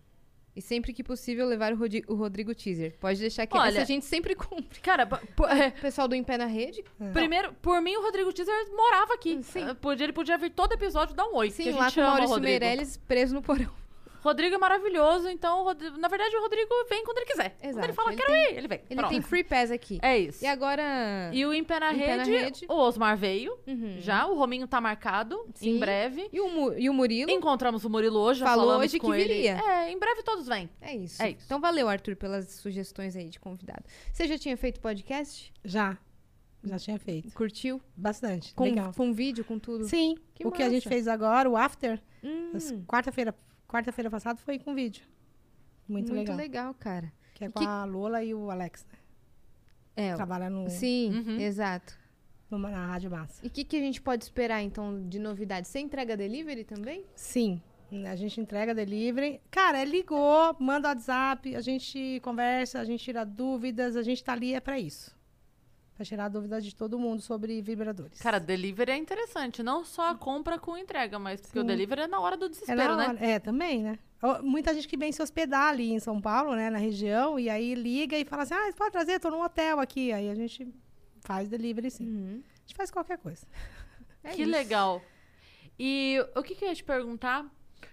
Speaker 2: E sempre que possível levar o, Rodi- o Rodrigo Teaser. Pode deixar que
Speaker 1: Olha-
Speaker 2: essa a gente sempre cumpre.
Speaker 1: Cara, é,
Speaker 2: O pessoal do Em Pé na Rede,
Speaker 1: primeiro, por mim, o Rodrigo Teaser morava aqui.
Speaker 2: Sim.
Speaker 1: Podia, ele podia vir todo episódio dar um oi. que
Speaker 2: sim,
Speaker 1: a gente
Speaker 2: lá com o Maurício
Speaker 1: Rodrigo.
Speaker 2: Meirelles preso no porão.
Speaker 1: Rodrigo é maravilhoso, então, Rodrigo- na verdade, o Rodrigo vem quando ele quiser. Quando
Speaker 2: Exato,
Speaker 1: ele fala,
Speaker 2: ele
Speaker 1: quero
Speaker 2: tem-
Speaker 1: ir, ele vem.
Speaker 2: Ele
Speaker 1: Pronto.
Speaker 2: tem free pass aqui.
Speaker 1: É isso.
Speaker 2: E agora...
Speaker 1: E o Em Pé na,
Speaker 2: Em Pé na
Speaker 1: rede,
Speaker 2: Rede.
Speaker 1: o Osmar veio,
Speaker 2: Uhum.
Speaker 1: já, o Rominho tá marcado,
Speaker 2: Sim.
Speaker 1: em breve.
Speaker 2: E o, Mu- e o Murilo?
Speaker 1: Encontramos o Murilo hoje,
Speaker 2: Falou hoje
Speaker 1: com
Speaker 2: que
Speaker 1: ele.
Speaker 2: viria.
Speaker 1: É, em breve todos vêm.
Speaker 2: É isso.
Speaker 1: É isso.
Speaker 2: Então valeu, Arthur, pelas sugestões aí de convidado. Você já tinha feito podcast?
Speaker 3: Já. Já tinha feito.
Speaker 2: Curtiu?
Speaker 3: Bastante.
Speaker 2: Com,
Speaker 3: Legal.
Speaker 2: com vídeo, com tudo?
Speaker 3: Sim.
Speaker 2: Que
Speaker 3: o que a gente
Speaker 2: massa.
Speaker 3: fez agora, o After,
Speaker 2: Hum,
Speaker 3: quarta-feira quarta-feira passada foi com vídeo. Muito, legal.
Speaker 2: legal, cara.
Speaker 3: Que é
Speaker 2: E
Speaker 3: com
Speaker 2: que-
Speaker 3: a Lola e o Alex, né?
Speaker 2: É,
Speaker 3: Trabalha no,
Speaker 2: sim,
Speaker 1: Uhum.
Speaker 2: exato.
Speaker 3: numa- na Rádio Massa.
Speaker 2: E o que, que a gente pode esperar, então, de novidade? Você entrega delivery também?
Speaker 3: Sim. A gente entrega delivery. Cara, é ligou, manda WhatsApp, a gente conversa, a gente tira dúvidas, a gente tá ali é pra isso. Pra tirar dúvidas de todo mundo sobre vibradores.
Speaker 1: Cara, delivery é interessante. Não só a compra com entrega, mas porque o
Speaker 3: Sim.
Speaker 1: delivery é na hora do
Speaker 3: é,
Speaker 1: desespero, né?
Speaker 3: hora- é, também, né? Muita gente que vem se hospedar ali em São Paulo, né, na região, e aí liga e fala assim: ah, você pode trazer, tô num hotel aqui. Aí a gente faz delivery sim.
Speaker 2: Uhum.
Speaker 3: A gente faz qualquer coisa.
Speaker 2: É (laughs)
Speaker 1: que
Speaker 2: isso.
Speaker 1: legal. E o que, que eu ia te perguntar?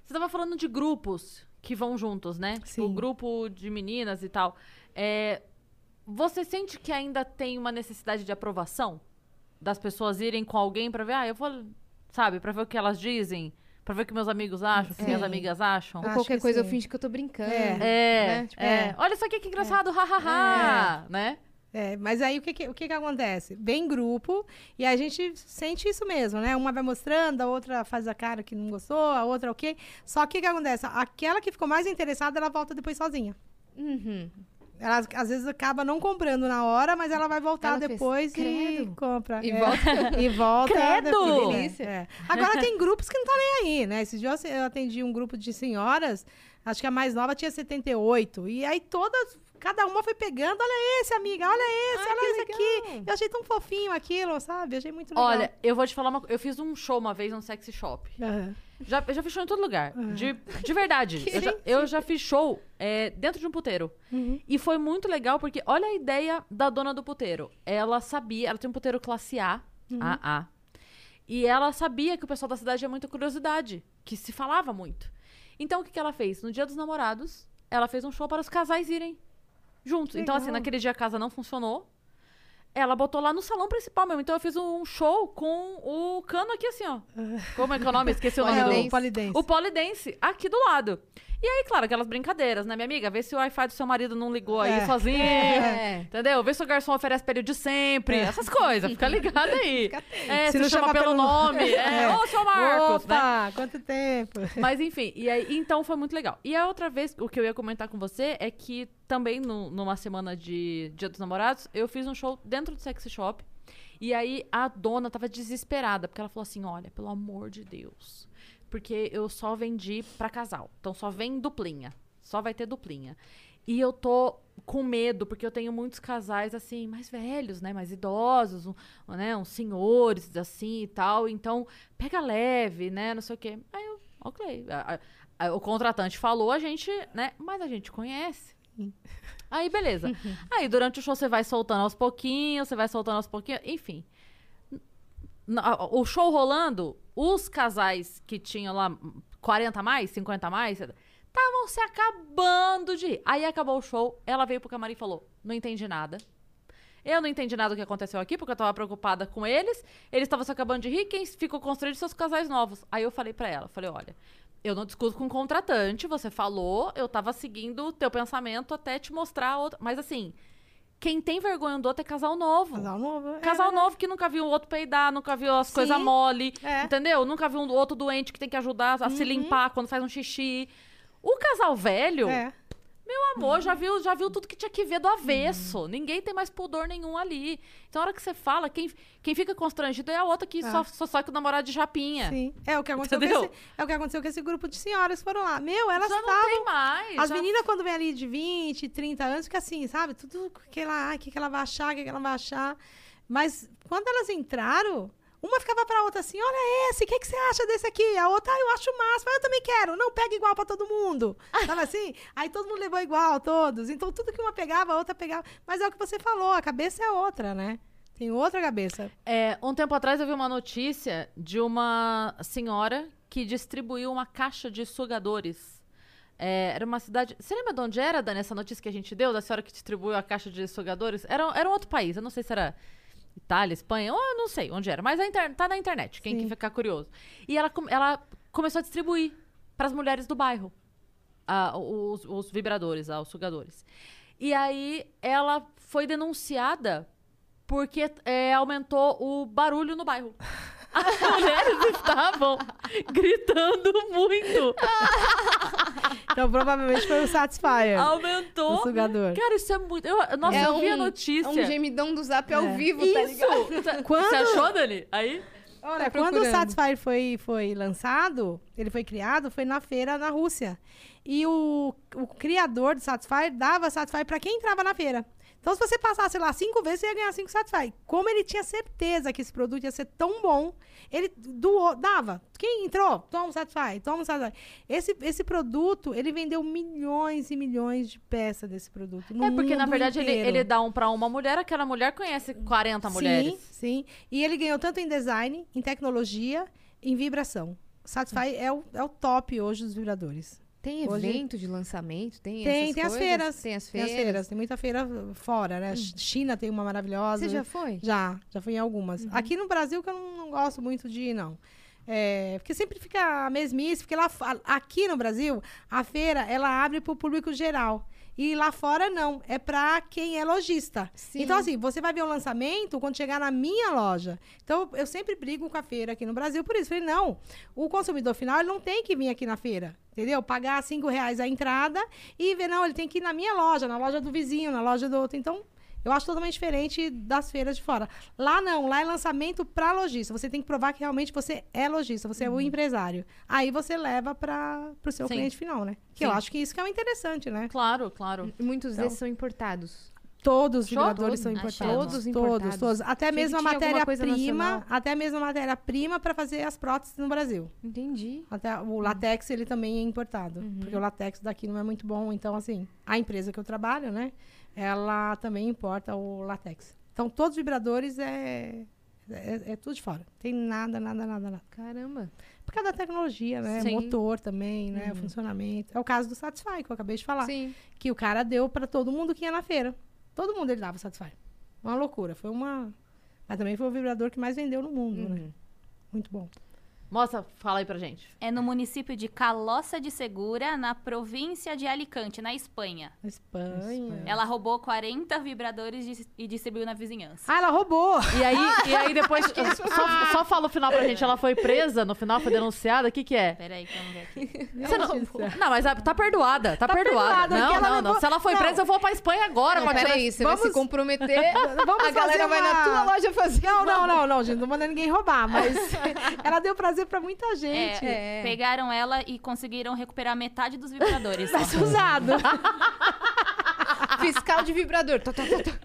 Speaker 1: Você tava falando de grupos que vão juntos, né? Tipo,
Speaker 3: Sim.
Speaker 1: grupo de meninas e tal. É, você sente que ainda tem uma necessidade de aprovação? Das pessoas irem com alguém pra ver, ah, eu vou, sabe, pra ver o que elas dizem, pra ver o que meus amigos acham, o que minhas amigas acham.
Speaker 2: Ou
Speaker 3: Acho
Speaker 2: qualquer
Speaker 3: que
Speaker 2: coisa eu
Speaker 3: sim.
Speaker 2: finge que eu tô brincando.
Speaker 3: É.
Speaker 1: É,
Speaker 2: né? Tipo,
Speaker 1: é.
Speaker 3: é.
Speaker 1: Olha só aqui que engraçado, hahaha, né?
Speaker 3: É, mas aí o que que, o que que acontece? Vem grupo e a gente sente isso mesmo, né? Uma vai mostrando, a outra faz a cara que não gostou, a outra ok. Só que o que acontece? Aquela que ficou mais interessada, ela volta depois sozinha.
Speaker 2: Uhum.
Speaker 3: Ela às vezes acaba não comprando na hora, mas ela vai voltar
Speaker 2: Ela fez,
Speaker 3: depois e
Speaker 2: "Credo."
Speaker 3: compra.
Speaker 2: E
Speaker 3: É.
Speaker 2: volta. (laughs)
Speaker 3: E volta.
Speaker 1: Credo!
Speaker 3: depois.
Speaker 2: Que delícia.
Speaker 3: É. Agora tem grupos que não estão nem aí, né? Esses dias eu atendi um grupo de senhoras, acho que a mais nova tinha 78. E aí todas, cada uma foi pegando, olha esse, amiga, olha esse,
Speaker 2: Ah, que
Speaker 3: olha esse aqui.
Speaker 2: legal.
Speaker 3: Eu achei tão fofinho aquilo, sabe? Eu achei muito legal.
Speaker 1: Olha, eu vou te falar uma coisa. Eu fiz um show uma vez no Sexy Shop.
Speaker 3: Aham.
Speaker 1: Já, eu já fiz show em todo lugar. De, de verdade. eu, já, eu já fiz show é, dentro de um puteiro.
Speaker 3: Uhum.
Speaker 1: E foi muito legal, porque olha a ideia da dona do puteiro. Ela sabia, ela tem um puteiro classe A, AA. E ela sabia que o pessoal da cidade tinha muita curiosidade, que se falava muito. Então o que, que ela fez? No dia dos namorados, ela fez um show para os casais irem juntos. Então, assim, naquele dia a casa não funcionou. Ela botou lá no salão principal mesmo. Então eu fiz um show com o cano aqui, assim, ó. Como é que é o nome? Esqueci o (laughs) nome do.
Speaker 3: o polidense.
Speaker 1: O polidense, aqui do lado. E aí, claro, aquelas brincadeiras, né, minha amiga? Vê se o Wi-Fi do seu marido não ligou aí
Speaker 3: É.
Speaker 1: sozinho.
Speaker 2: É.
Speaker 1: Entendeu? Vê se o garçom oferece período de sempre. Essas coisas. Fica ligado aí. (laughs) É,
Speaker 3: Se
Speaker 1: se,
Speaker 3: não
Speaker 1: chama
Speaker 3: chama
Speaker 1: pelo nome. É.
Speaker 3: É.
Speaker 1: Ô, seu Marcos, né?
Speaker 3: Opa, quanto tempo.
Speaker 1: Mas enfim, e aí, então foi muito legal. E a outra vez, o que eu ia comentar com você é que também no- numa semana de Dia dos Namorados, eu fiz um show dentro do Sexy Shop. E aí a dona tava desesperada, porque ela falou assim: olha, pelo amor de Deus. Porque eu só vendi pra casal. Então só vem duplinha. Só vai ter duplinha. E eu tô com medo, porque eu tenho muitos casais, assim, mais velhos, né? Mais idosos, um, né? Uns senhores, assim, e tal. Então, pega leve, né? Não sei o quê. Aí eu, ok. A- a- a- o contratante falou, a gente, né? Mas a gente conhece. Aí, beleza. (laughs) Aí, durante o show, você vai soltando aos pouquinhos, você vai soltando aos pouquinhos, enfim. O show rolando, os casais que tinham lá 40 a mais, 50 a mais, estavam se acabando de rir. Aí acabou o show, ela veio pro camarim e falou: Não entendi nada. Eu não entendi nada do que aconteceu aqui, porque eu tava preocupada com eles. Eles estavam se acabando de rir, quem ficou construindo seus casais novos. Aí eu falei pra ela, falei, olha, eu não discuto com o contratante, você falou, eu tava seguindo o teu pensamento até te mostrar outra. Mas assim, quem tem vergonha do outro é casal novo.
Speaker 3: Casal novo. é
Speaker 1: Casal
Speaker 3: verdade.
Speaker 1: novo que nunca viu o outro peidar, nunca viu as coisas mole,
Speaker 3: É.
Speaker 1: entendeu? Nunca viu um outro doente que tem que ajudar a se limpar quando faz um xixi. O casal velho,
Speaker 3: É.
Speaker 1: meu amor, já viu, já viu tudo que tinha que ver do avesso. Ninguém tem mais pudor nenhum ali. Então, a hora que você fala, quem, quem fica constrangido é a outra que só, só sai com o namorado de japinha.
Speaker 3: Sim. É o que aconteceu esse, é o que aconteceu com esse grupo de senhoras foram lá. Meu, elas
Speaker 1: já
Speaker 3: estavam
Speaker 1: não tem mais.
Speaker 3: As
Speaker 1: já-
Speaker 3: meninas, quando vem ali de 20, 30 anos, fica assim, sabe? Tudo que ela, ai, o que, que ela vai achar, o que, que ela vai achar. Mas quando elas entraram, uma ficava pra outra assim: olha esse, o que, que você acha desse aqui? A outra, ah, eu acho massa, mas eu também quero. Não, pega igual pra todo mundo. (laughs) Sabe assim? Aí todo mundo levou igual, todos. Então tudo que uma pegava, a outra pegava. Mas é o que você falou, a cabeça é outra, né? Tem outra cabeça.
Speaker 1: É, um tempo atrás eu vi uma notícia de uma senhora que distribuiu uma caixa de sugadores. É, era uma cidade. Você lembra de onde era, Dani, essa notícia que a gente deu, da senhora que distribuiu a caixa de sugadores? Era, era um outro país, eu não sei se era Itália, Espanha, ou eu não sei onde era, mas a inter... tá na internet, quem
Speaker 3: Sim.
Speaker 1: que ficar curioso. E ela, ela começou a distribuir para as mulheres do bairro ah, os, os vibradores, ah, os sugadores. E aí ela foi denunciada porque é, aumentou o barulho no bairro. (laughs) As mulheres estavam gritando muito. (laughs)
Speaker 3: Então provavelmente foi o Satisfyer.
Speaker 1: Aumentou.
Speaker 3: O sugador.
Speaker 1: Cara, isso é muito. Eu, nossa,
Speaker 2: É
Speaker 1: eu vi a
Speaker 2: um-
Speaker 1: notícia.
Speaker 2: É um gemidão do zap ao
Speaker 3: É.
Speaker 2: vivo, tá ligado?
Speaker 1: Isso!
Speaker 3: Quando-
Speaker 1: Você achou, Dani? Aí?
Speaker 3: Olha,
Speaker 2: Tá
Speaker 3: quando o. Satisfyer foi, foi lançado, ele foi criado, foi na feira na Rússia. E o, o criador do Satisfyer dava Satisfyer para quem entrava na feira. Então, se você passasse lá cinco vezes, você ia ganhar cinco Satisfyer. Como ele tinha certeza que esse produto ia ser tão bom, ele doou, dava. Quem entrou? Toma um Satisfyer, toma um Satisfyer. Esse, esse produto, ele vendeu milhões e milhões de peças desse produto.
Speaker 1: é porque, na verdade, ele,
Speaker 3: inteiro.
Speaker 1: ele dá um pra uma mulher, aquela mulher conhece 40 mulheres.
Speaker 3: Sim, sim. E ele ganhou tanto em design, em tecnologia, em vibração. Satisfy é o, é o top hoje dos vibradores.
Speaker 2: Tem
Speaker 3: Hoje-
Speaker 2: evento de lançamento? Tem,
Speaker 3: Tem, tem as feiras.
Speaker 2: Tem as
Speaker 3: Tem
Speaker 2: feiras.
Speaker 3: as feiras, tem muita feira fora, né? China tem uma maravilhosa.
Speaker 2: Você já foi?
Speaker 3: Já, já fui em algumas. Aqui no Brasil que eu não, não gosto muito de ir, não. É, porque sempre fica a mesmice, porque lá, aqui no Brasil, a feira, ela abre para o público geral. E lá fora, não. É para quem é lojista. Então, assim, você vai ver o lançamento quando chegar na minha loja. Então, eu sempre brigo com a feira aqui no Brasil por isso. Falei, não, o consumidor final, ele não tem que vir aqui na feira. Entendeu? Pagar cinco reais a entrada e ver, não, ele tem que ir na minha loja, na loja do vizinho, na loja do outro. Então, eu acho totalmente diferente das feiras de fora. Lá não, lá é lançamento para lojista. Você tem que provar que realmente você é lojista, você é o empresário. Aí você leva para o seu
Speaker 1: Sim.
Speaker 3: cliente final, né? Que eu
Speaker 1: Sim.
Speaker 3: acho que isso que é o interessante, né?
Speaker 1: Claro, claro.
Speaker 2: Muitos
Speaker 3: Então.
Speaker 2: desses são importados.
Speaker 3: Todos os vibradores são
Speaker 2: Todos.
Speaker 3: importados.
Speaker 2: Todos
Speaker 3: todos,
Speaker 2: importados.
Speaker 3: todos. Até
Speaker 2: Achei
Speaker 3: mesmo a matéria-prima, até mesmo a matéria-prima para fazer as próteses no Brasil.
Speaker 2: Entendi.
Speaker 3: Até o latex ele também é importado, porque o latex daqui não é muito bom, então assim, a empresa que eu trabalho, né, ela também importa o latex. Então todos os vibradores é é, é tudo de fora. Tem nada, nada, nada, nada.
Speaker 2: Caramba.
Speaker 3: Por causa da tecnologia, né?
Speaker 1: Sim.
Speaker 3: Motor também, né? O funcionamento. É o caso do Satisfy, que eu acabei de falar
Speaker 2: Sim.
Speaker 3: que o cara deu pra todo mundo que ia na feira. Todo mundo ele dava Satisfy. Uma loucura. Foi uma. Mas também foi o vibrador que mais vendeu no mundo, né? Muito bom.
Speaker 1: Mostra, fala aí pra gente.
Speaker 4: É no município de Calossa de Segura, na província de Alicante, na Espanha.
Speaker 3: Na Espanha.
Speaker 4: Ela roubou 40 vibradores dis- e distribuiu na vizinhança.
Speaker 3: Ah, ela roubou!
Speaker 1: E aí, (laughs) e aí depois, só, só fala o final pra gente. Ela foi presa, no final foi denunciada. O que que é?
Speaker 4: Peraí, que vamos ver aqui.
Speaker 1: Você não, não, mas tá perdoada, tá,
Speaker 3: Tá
Speaker 1: perdoada.
Speaker 3: perdoada,
Speaker 1: Não, não, não.
Speaker 3: levou-
Speaker 1: Se ela foi
Speaker 3: Não.
Speaker 1: presa, eu vou pra Espanha agora.
Speaker 2: Não,
Speaker 1: pra tirar-
Speaker 2: peraí, você vai se
Speaker 3: Vamos-
Speaker 2: comprometer. (laughs)
Speaker 3: Vamos
Speaker 2: a galera
Speaker 3: fazer
Speaker 2: vai na
Speaker 3: uma-
Speaker 2: tua loja fazer.
Speaker 3: Não, não, não, não, gente. Não manda ninguém roubar, mas (laughs) ela deu prazer pra muita gente.
Speaker 4: É,
Speaker 2: É.
Speaker 4: Pegaram ela e conseguiram recuperar metade dos vibradores. (laughs)
Speaker 3: Ser usado. (laughs)
Speaker 2: Fiscal de vibrador. Tá, tá, tá.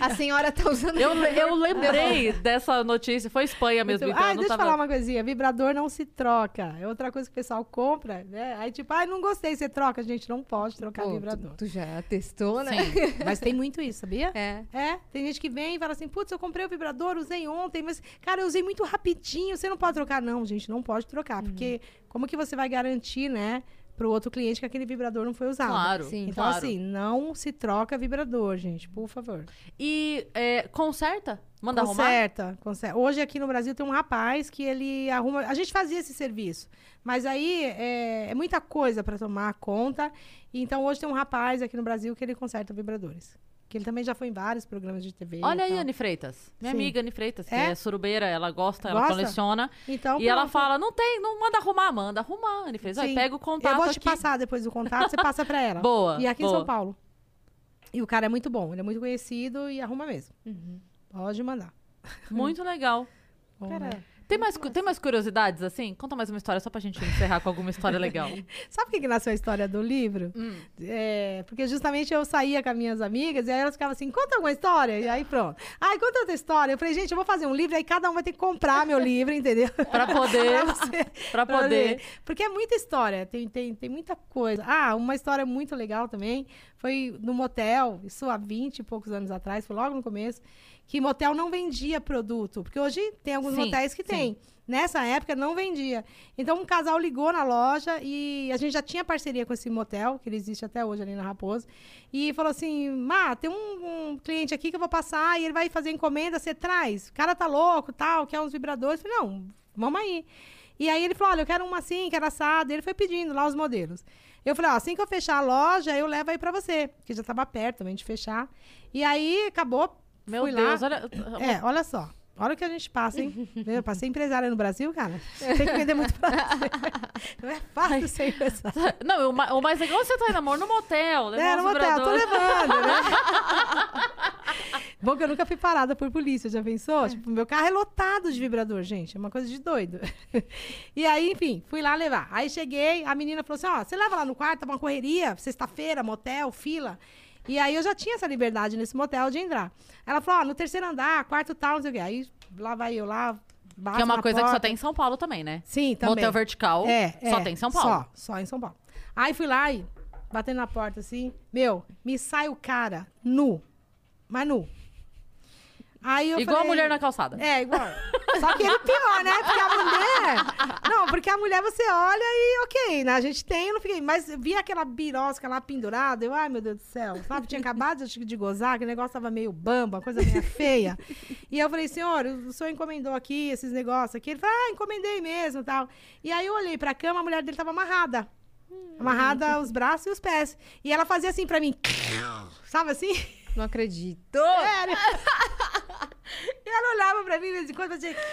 Speaker 2: A senhora tá usando.
Speaker 1: Eu, eu lembrei dessa notícia. Foi Espanha mesmo, então. Eu não
Speaker 3: deixa eu
Speaker 1: tava...
Speaker 3: falar uma coisinha. Vibrador não se troca. É outra coisa que o pessoal compra, né? Aí, tipo, ai, não gostei, você troca. Gente, não pode trocar
Speaker 2: Pô,
Speaker 3: vibrador.
Speaker 2: tu, tu já testou, né? (laughs)
Speaker 3: Mas tem muito isso, sabia?
Speaker 2: É.
Speaker 3: É, tem gente que vem e fala assim, putz, eu comprei o vibrador, usei ontem, mas, cara, eu usei muito rapidinho, você não pode trocar. Não, gente, não pode trocar,
Speaker 1: Uhum.
Speaker 3: porque como que você vai garantir, né, pro outro cliente que aquele vibrador não foi usado?
Speaker 1: Claro,
Speaker 2: Sim.
Speaker 3: Então,
Speaker 1: claro.
Speaker 3: assim, não se troca vibrador, gente, por favor.
Speaker 1: E é, conserta? Manda arrumar?
Speaker 3: Conserta, conserta. Hoje aqui no Brasil tem um rapaz que ele arruma. A gente fazia esse serviço, mas aí é, é muita coisa para tomar conta. Então hoje tem um rapaz aqui no Brasil que ele conserta vibradores. Que ele também já foi em vários programas de TV.
Speaker 1: Olha aí. Anne Freitas. Minha
Speaker 3: Sim.
Speaker 1: amiga Anne Freitas, que
Speaker 3: É?
Speaker 1: é, surubeira, ela gosta, ela
Speaker 3: Gosta?
Speaker 1: coleciona.
Speaker 3: Então,
Speaker 1: e ela fala: não tem, não manda arrumar, manda arrumar, Anne Freitas.
Speaker 3: Sim.
Speaker 1: pega o contato
Speaker 3: Eu vou te
Speaker 1: aqui.
Speaker 3: passar depois do contato, você passa pra ela. (laughs)
Speaker 1: Boa,
Speaker 3: E aqui em
Speaker 1: boa.
Speaker 3: São Paulo. E o cara é muito bom, ele é muito conhecido e arruma mesmo. Pode mandar.
Speaker 1: Muito legal. (laughs)
Speaker 3: Bom,
Speaker 2: Cara,
Speaker 3: né?
Speaker 1: Tem mais, tem mais curiosidades assim? Conta mais uma história só pra gente encerrar com alguma história legal. (laughs)
Speaker 3: Sabe por que que nasceu a história do livro?
Speaker 1: Hum.
Speaker 3: É, porque justamente eu saía com as minhas amigas e aí elas ficavam assim, conta alguma história. E aí pronto. Ai, conta outra história. Eu falei, gente, eu vou fazer um livro, aí cada um vai ter que comprar meu livro, entendeu? (laughs)
Speaker 1: Pra poder. (laughs)
Speaker 3: Pra você-
Speaker 1: pra
Speaker 3: pra
Speaker 1: poder.
Speaker 3: ler. Porque é muita história, tem, tem, tem muita coisa. Ah, uma história muito legal também foi no motel, isso há 20 e poucos anos atrás, foi logo no começo, que motel não vendia produto. Porque hoje tem alguns
Speaker 1: Sim,
Speaker 3: motéis que
Speaker 1: sim.
Speaker 3: tem. Nessa época não vendia. Então um casal ligou na loja e a gente já tinha parceria com esse motel, que ele existe até hoje ali na Raposo, e falou assim: Má, tem um, um cliente aqui que eu vou passar e ele vai fazer encomenda, você traz. O cara tá louco, tal, quer uns vibradores. Eu falei, não, vamos aí. E aí ele falou: olha, eu quero uma assim, quero assado. E ele foi pedindo lá os modelos. Eu falei, ó, assim que eu fechar a loja, eu levo aí pra você. Que já tava perto também de fechar. E aí acabou.
Speaker 1: Meu
Speaker 3: fui
Speaker 1: Deus,
Speaker 3: lá.
Speaker 1: olha.
Speaker 3: É, olha só. Olha o que a gente passa, hein? (laughs) Eu passei empresária no Brasil, cara. Tem que vender muito pra (laughs) você. Não é fácil ser empresária. (laughs)
Speaker 1: Não, o ma- o mais legal é você tá indo, amor, no motel.
Speaker 3: É, no motel, tô levando, né? Bom que eu nunca fui parada por polícia, já pensou? Tipo, meu carro é lotado de vibrador, gente. É uma coisa de doido. E aí, enfim, fui lá levar. Aí cheguei, a menina falou assim: ó, você leva lá no quarto, tá uma correria, sexta-feira, motel, fila. E aí eu já tinha essa liberdade nesse motel de entrar. Ela falou: ó, no terceiro andar, quarto tal, não sei o quê. Aí lá vai eu lá. bato
Speaker 1: Que é uma coisa que só
Speaker 3: porta.
Speaker 1: tem em São Paulo também, né?
Speaker 3: Sim, também.
Speaker 1: Motel vertical
Speaker 3: É,
Speaker 1: só
Speaker 3: é,
Speaker 1: tem em São Paulo.
Speaker 3: Só, só em São Paulo. Aí fui lá e batendo na porta assim, meu, me sai o cara nu, mas nu. Aí eu
Speaker 1: Igual
Speaker 3: falei,
Speaker 1: a mulher na calçada.
Speaker 3: É, igual. Só que ele pior, né? Porque a mulher. Não, porque a mulher você olha e ok, né? A gente tem, eu não fiquei. Mas vi aquela birosca lá pendurada, eu, ai meu Deus do céu. Sabe? Tinha acabado de, de gozar, que o negócio tava meio bamba, coisa meio feia. E eu falei, senhor, o senhor encomendou aqui esses negócios aqui? Ele falou, ah, encomendei mesmo e tal. E aí eu olhei pra cama, a mulher dele tava amarrada. Amarrada os braços e os pés. E ela fazia assim pra mim. (laughs) Sabe assim?
Speaker 2: Não acredito.
Speaker 3: Sério. (laughs) Ela olhava pra mim de vez em quando fazia. (laughs)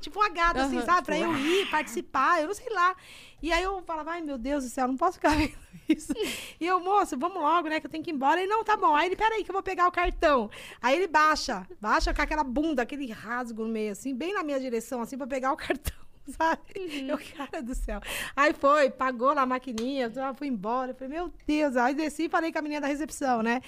Speaker 3: Tipo uma gata, assim,
Speaker 2: Aham,
Speaker 3: sabe? Pra eu ir, participar, eu não sei lá. E aí eu falava, ai meu Deus do céu, não posso ficar (laughs) vendo isso. E eu, moço, vamos logo, né? Que eu tenho que ir embora. Ele, não, tá bom. Aí ele, peraí, que eu vou pegar o cartão. Aí ele baixa, baixa com aquela bunda, aquele rasgo no meio, assim, bem na minha direção, assim, pra pegar o cartão. (laughs) Sabe? Eu, cara do céu. Aí foi, pagou na maquininha, eu fui embora. Eu falei, meu Deus. Aí desci e falei com a menina da recepção, né?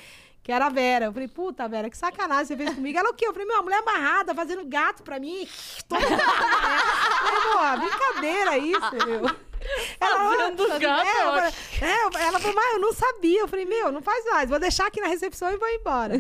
Speaker 3: Que era a Vera. Eu falei, puta, Vera, que sacanagem você fez comigo. Ela o quê? Eu falei, meu, a mulher amarrada, fazendo gato pra mim. Toda Falei, pô, brincadeira isso, meu.
Speaker 1: Fazendo gato,
Speaker 3: é, eu
Speaker 1: eu
Speaker 3: falei- é, ela falou, mas eu não sabia. Eu falei, meu, não faz mais. Vou deixar aqui na recepção e vou embora.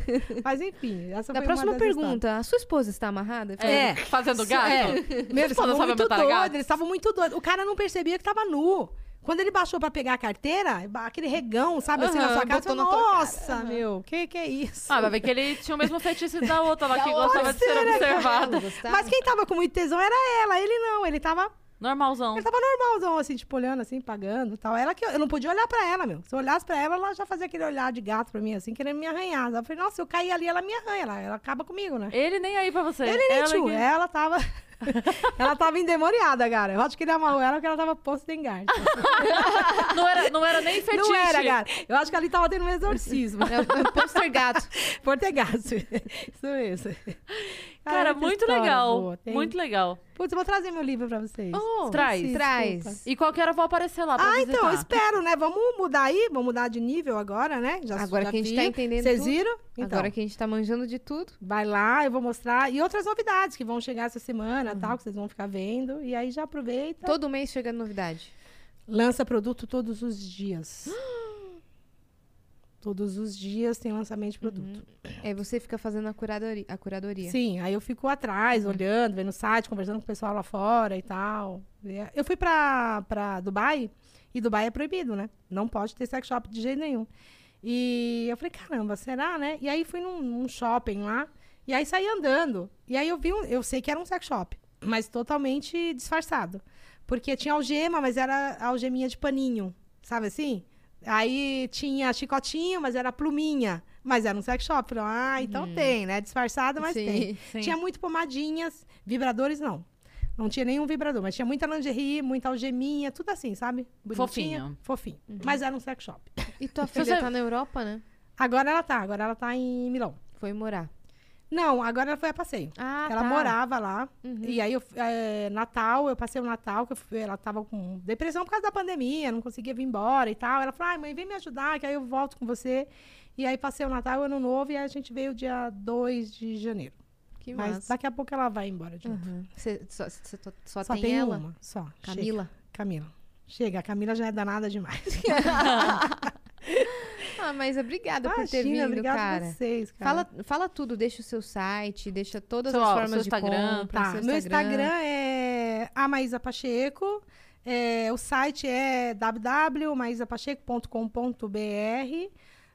Speaker 3: Mas enfim, essa
Speaker 2: Da
Speaker 3: foi
Speaker 2: próxima
Speaker 3: uma das histórias.
Speaker 2: pergunta, a sua esposa está amarrada?
Speaker 1: É, fazendo gato?
Speaker 3: É. Meu, eles estavam muito doidos, eles estavam muito doidos. O cara não percebia que tava nu. Quando ele baixou pra pegar a carteira, aquele regão, sabe, assim, na sua
Speaker 2: botou
Speaker 3: eu nossa, meu, que que é isso?
Speaker 1: Ah, vai ver que ele tinha o mesmo feitiço da outra lá, que gostava de ser
Speaker 3: né,
Speaker 1: observada.
Speaker 3: Mas quem tava com muito tesão era ela, ele não, ele tava,
Speaker 1: Normalzão.
Speaker 3: ele tava normalzão, assim, tipo, olhando, assim, pagando e tal. Ela que, eu não podia olhar pra ela, meu. Se eu olhasse pra ela, ela já fazia aquele olhar de gato pra mim, assim, querendo me arranhar. Eu falei, nossa, eu caí ali, ela me arranha, ela, ela acaba comigo, né?
Speaker 1: Ele nem aí pra você.
Speaker 3: Ele nem
Speaker 1: Ela
Speaker 3: tio,
Speaker 1: que-
Speaker 3: ela tava... (laughs) ela tava endemoniada, cara. Eu acho que ele amarrou ela porque ela tava posto em gás.
Speaker 1: Não era, não era nem fetiche.
Speaker 3: Não era, cara. Eu acho que ali tava tendo um exorcismo. (laughs)
Speaker 2: É o- é o pôster gato.
Speaker 3: Portegaço. Isso mesmo.
Speaker 1: Cara,
Speaker 3: muita
Speaker 1: muito legal.
Speaker 3: boa.
Speaker 1: Muito legal.
Speaker 3: Putz, eu vou trazer meu livro pra vocês.
Speaker 2: Oh,
Speaker 1: Traz.
Speaker 3: Sim,
Speaker 2: Traz.
Speaker 1: E qualquer hora eu vou aparecer lá pra
Speaker 3: Ah,
Speaker 1: visitar.
Speaker 3: então, eu espero, né? Vamos mudar aí, vamos mudar de nível agora, né? Já,
Speaker 2: Agora
Speaker 3: já
Speaker 2: que a gente
Speaker 3: vi.
Speaker 2: tá entendendo
Speaker 3: Vocês viram? Então,
Speaker 2: Agora que a gente tá manjando de tudo.
Speaker 3: vai lá, eu vou mostrar. E outras novidades que vão chegar essa
Speaker 2: Uhum.
Speaker 3: semana, tal, que vocês vão ficar vendo. E aí já aproveita.
Speaker 2: Todo mês chega novidade.
Speaker 3: Lança produto todos os dias. (gasps) todos os dias tem lançamento de produto.
Speaker 2: Aí você fica fazendo a curadoria. A curadoria.
Speaker 3: Sim, aí eu fico atrás, olhando, vendo o site, conversando com o pessoal lá fora e tal. Eu fui pra, pra Dubai, e Dubai é proibido, né? Não pode ter sex shop de jeito nenhum. E eu falei, caramba, será, né? E aí fui num, num shopping lá, e aí saí andando. E aí eu vi, um, eu sei que era um sex shop, mas totalmente disfarçado. Porque tinha algema, mas era algeminha de paninho, sabe assim? Aí tinha chicotinho, mas era pluminha. Mas era um sex shop. Ah, então tem, né? Disfarçado, mas
Speaker 2: Sim.
Speaker 3: tem.
Speaker 1: Sim.
Speaker 3: Tinha muito pomadinhas, vibradores não. Não tinha nenhum vibrador, mas tinha muita lingerie, muita algeminha, tudo assim, sabe? Bonitinha,
Speaker 1: Fofinho.
Speaker 3: Fofinho. Mas era um sex shop.
Speaker 2: E tua
Speaker 1: Você-
Speaker 2: filha tá na Europa, né?
Speaker 3: Agora ela tá, agora ela tá em Milão.
Speaker 2: Foi morar.
Speaker 3: Não, agora ela foi a passeio.
Speaker 2: Ah,
Speaker 3: ela
Speaker 2: tá.
Speaker 3: morava lá.
Speaker 2: Uhum.
Speaker 3: E aí, eu, é, Natal, eu passei o Natal, que eu fui- ela tava com depressão por causa da pandemia, não conseguia vir embora e tal. Ela falou, ai, mãe, vem me ajudar, que aí eu volto com você. E aí, passei o Natal, o Ano Novo, e aí a gente veio dia 2 de janeiro.
Speaker 2: Que
Speaker 3: Mas
Speaker 2: massa.
Speaker 3: daqui a pouco ela vai embora de novo.
Speaker 2: Uhum. Você só, to- só
Speaker 3: Só
Speaker 2: tem,
Speaker 3: tem
Speaker 2: ela?
Speaker 3: uma, só.
Speaker 2: Camila?
Speaker 3: Chega. Camila. Chega, a Camila já é danada demais. (laughs)
Speaker 2: Ah, mas obrigada por ter
Speaker 3: Imagina,
Speaker 2: vindo,
Speaker 3: obrigada
Speaker 2: cara.
Speaker 3: a vocês, cara.
Speaker 2: Fala, fala tudo, deixa o seu site, deixa todas
Speaker 1: Seu-
Speaker 2: as
Speaker 1: seu
Speaker 2: formas de
Speaker 1: Instagram.
Speaker 2: compra,
Speaker 3: Tá,
Speaker 2: seu
Speaker 3: meu Instagram é a Maísa Pacheco. é, o site é www.maisapacheco.com.br.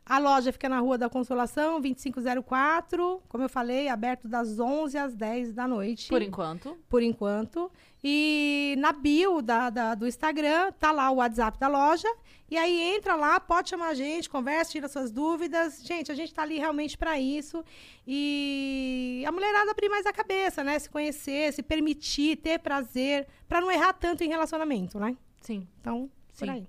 Speaker 3: A loja fica na Rua da Consolação, 2504. Como eu falei, aberto das 11 às 10 da noite.
Speaker 1: Por enquanto.
Speaker 3: por enquanto. E na bio da, da- do Instagram tá lá o WhatsApp da loja. E aí entra lá, pode chamar a gente, conversa, tira suas dúvidas. Gente, a gente tá ali realmente para isso. E a mulherada abrir mais a cabeça, né? Se conhecer, se permitir, ter prazer, para não errar tanto em relacionamento, né?
Speaker 1: Sim.
Speaker 3: Então, por
Speaker 1: Sim.
Speaker 3: aí.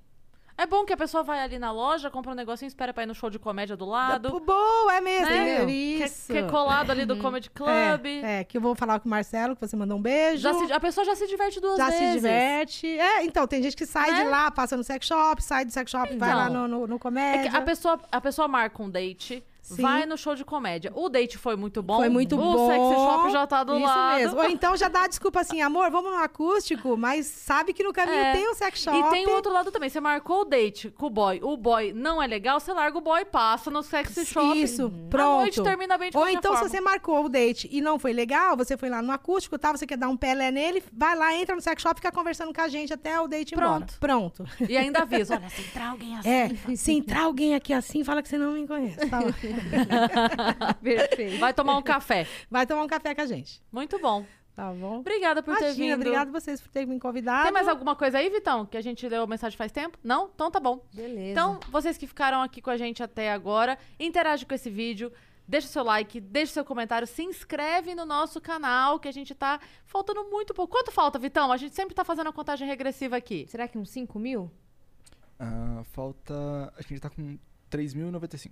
Speaker 1: É bom que a pessoa vai ali na loja, compra um negocinho, espera pra ir no show de comédia do lado.
Speaker 3: Boa, é mesmo.
Speaker 1: Né? Que,
Speaker 3: Isso.
Speaker 1: que é colado ali do Comedy Club.
Speaker 3: É, é, que eu vou falar com o Marcelo, que você mandou um beijo.
Speaker 1: Já se- a pessoa já se diverte duas
Speaker 3: já
Speaker 1: vezes.
Speaker 3: se diverte. É, então, tem gente que sai
Speaker 1: Né?
Speaker 3: de lá, passa no sex shop, sai do sex shop, vai
Speaker 1: Então.
Speaker 3: lá no, no, no
Speaker 1: É
Speaker 3: comédia.
Speaker 1: que a pessoa, a pessoa marca um date,
Speaker 3: Sim.
Speaker 1: vai no show de comédia. O date foi muito bom.
Speaker 3: Foi muito
Speaker 1: o
Speaker 3: bom.
Speaker 1: sexy shop já tá do
Speaker 3: Isso
Speaker 1: lado.
Speaker 3: mesmo. Ou então já dá a desculpa assim, amor, vamos no acústico, mas sabe que no caminho
Speaker 1: É.
Speaker 3: tem o sex shop.
Speaker 1: E tem o outro lado também. Você marcou o date com o boy. O boy não é legal, você larga o boy e passa no sexy shop.
Speaker 3: Isso,
Speaker 1: A
Speaker 3: pronto.
Speaker 1: noite termina bem de
Speaker 3: Ou então,
Speaker 1: forma.
Speaker 3: se você marcou o date e não foi legal, você foi lá no acústico, tá? Você quer dar um pé nele, vai lá, entra no sex shop, fica conversando com a gente até o date ir embora.
Speaker 1: Pronto.
Speaker 3: Pronto.
Speaker 1: E ainda avisa, (laughs) olha, se entrar alguém assim...
Speaker 3: É, se entrar alguém aqui assim, fala que você não me conhece. Tá bom. (laughs) (laughs)
Speaker 2: Perfeito.
Speaker 1: Vai tomar um café.
Speaker 3: Vai tomar um café com a gente.
Speaker 1: Muito bom.
Speaker 3: Tá bom?
Speaker 1: Obrigada por ter
Speaker 3: Imagina,
Speaker 1: vindo.
Speaker 3: obrigada vocês por terem me convidado.
Speaker 1: Tem mais alguma coisa aí, Vitão? Que a gente leu a mensagem faz tempo? Não? Então tá bom.
Speaker 2: Beleza.
Speaker 1: Então, vocês que ficaram aqui com a gente até agora, interage com esse vídeo, deixa seu like, deixa seu comentário, se inscreve no nosso canal, que a gente tá faltando muito pouco. Quanto falta, Vitão? A gente sempre tá fazendo a contagem regressiva aqui.
Speaker 2: Será que uns 5 mil?
Speaker 5: Ah, falta. Acho que a gente tá com 3.095.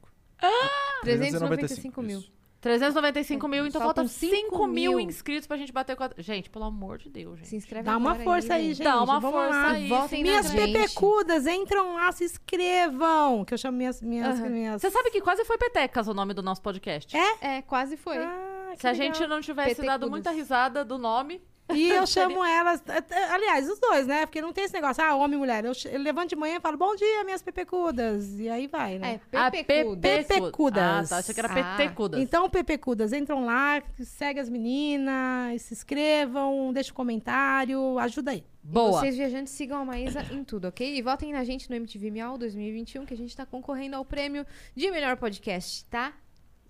Speaker 2: 395 mil.
Speaker 5: isso.
Speaker 1: 395 mil, então
Speaker 2: Faltam
Speaker 1: falta 5
Speaker 2: cinco
Speaker 1: mil
Speaker 2: mil.
Speaker 1: inscritos pra gente bater com a... Gente, pelo amor de Deus, gente.
Speaker 2: Se inscreve
Speaker 3: Dá uma força aí, gente.
Speaker 1: Dá uma
Speaker 3: Vamos
Speaker 1: força
Speaker 3: lá.
Speaker 1: aí.
Speaker 2: Votem
Speaker 3: Minhas pepecudas, entram lá, se inscrevam. Que eu chamo minhas. minhas, minhas...
Speaker 1: Você sabe que quase foi Petecas o nome do nosso podcast.
Speaker 2: É, quase foi.
Speaker 3: Ah,
Speaker 1: Se a
Speaker 3: legal.
Speaker 1: gente não tivesse dado
Speaker 2: Petecudas.
Speaker 1: muita risada do nome,
Speaker 3: E eu chamo elas. até- Aliás, os dois, né? Porque não tem esse negócio, ah, homem e mulher. Eu, eu levanto de manhã e falo, bom dia, minhas pepecudas. E aí vai, né?
Speaker 2: É.
Speaker 1: Pepecudas.
Speaker 3: Pepecudas.
Speaker 1: Ah, tá. Achei que era
Speaker 2: Ah.
Speaker 1: Petecudas.
Speaker 3: Então, Pepecudas, entram lá, segue as meninas, se inscrevam, deixa um comentário, ajuda aí.
Speaker 1: Boa.
Speaker 2: Vocês viajantes sigam a Maísa em tudo, ok? E votem na gente no MTV Miau 2021, que a gente tá concorrendo ao prêmio de melhor podcast, tá?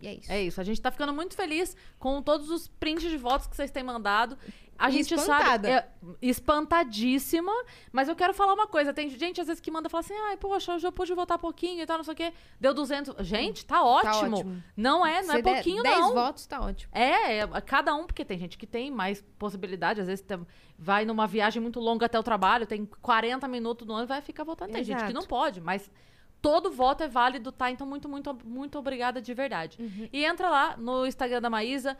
Speaker 2: E é isso.
Speaker 1: É isso, a gente tá ficando muito feliz com todos os prints de votos que vocês têm mandado. A gente
Speaker 2: espantada.
Speaker 1: sabe. É, espantadíssima. Mas eu quero falar uma coisa. Tem gente às vezes que manda falar assim: ai, poxa, hoje eu pude votar pouquinho e tal, não sei o quê. Deu 200. Gente, tá ótimo.
Speaker 2: ótimo.
Speaker 1: Não é, não
Speaker 2: Se
Speaker 1: é
Speaker 2: der
Speaker 1: pouquinho,
Speaker 2: 10
Speaker 1: não.
Speaker 2: votos, tá ótimo.
Speaker 1: É, é, cada um, porque tem gente que tem mais possibilidade, às vezes tem- vai numa viagem muito longa até o trabalho, tem 40 minutos no ano e vai ficar votando. Tem gente que
Speaker 2: Exato.
Speaker 1: não pode, mas todo voto é válido, tá? Então, muito, muito, muito obrigada de verdade.
Speaker 2: Uhum.
Speaker 1: E entra lá no Instagram da Maísa,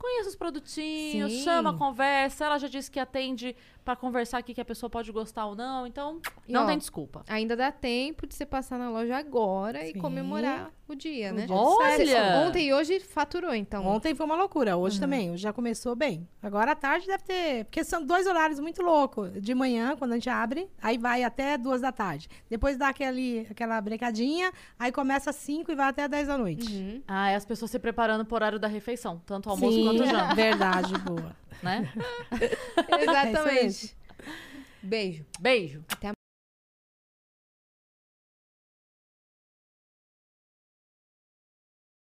Speaker 1: conheça os produtinhos,
Speaker 2: Sim.
Speaker 1: chama, conversa. Ela já disse que atende pra conversar aqui que a pessoa pode gostar ou não, então
Speaker 2: E,
Speaker 1: não
Speaker 2: ó,
Speaker 1: tem desculpa.
Speaker 2: Ainda dá tempo de você passar na loja agora e
Speaker 3: Sim.
Speaker 2: comemorar o dia,
Speaker 3: O
Speaker 2: né?
Speaker 3: dia
Speaker 1: Olha!
Speaker 2: Ontem e hoje faturou, então.
Speaker 3: Ontem foi uma loucura, hoje também, hoje já começou bem. Agora à tarde deve ter, porque são dois horários muito loucos. De manhã, quando a gente abre, aí vai até duas da tarde. Depois dá aquele, aquela brecadinha, aí começa às cinco e vai até dez da noite.
Speaker 2: Uhum.
Speaker 1: Ah, é as pessoas se preparando pro horário da refeição, tanto o almoço
Speaker 3: Sim,
Speaker 1: quanto o janta,
Speaker 3: verdade, boa.
Speaker 1: né? (laughs)
Speaker 2: Exatamente. Beijo.
Speaker 1: Beijo.
Speaker 2: Até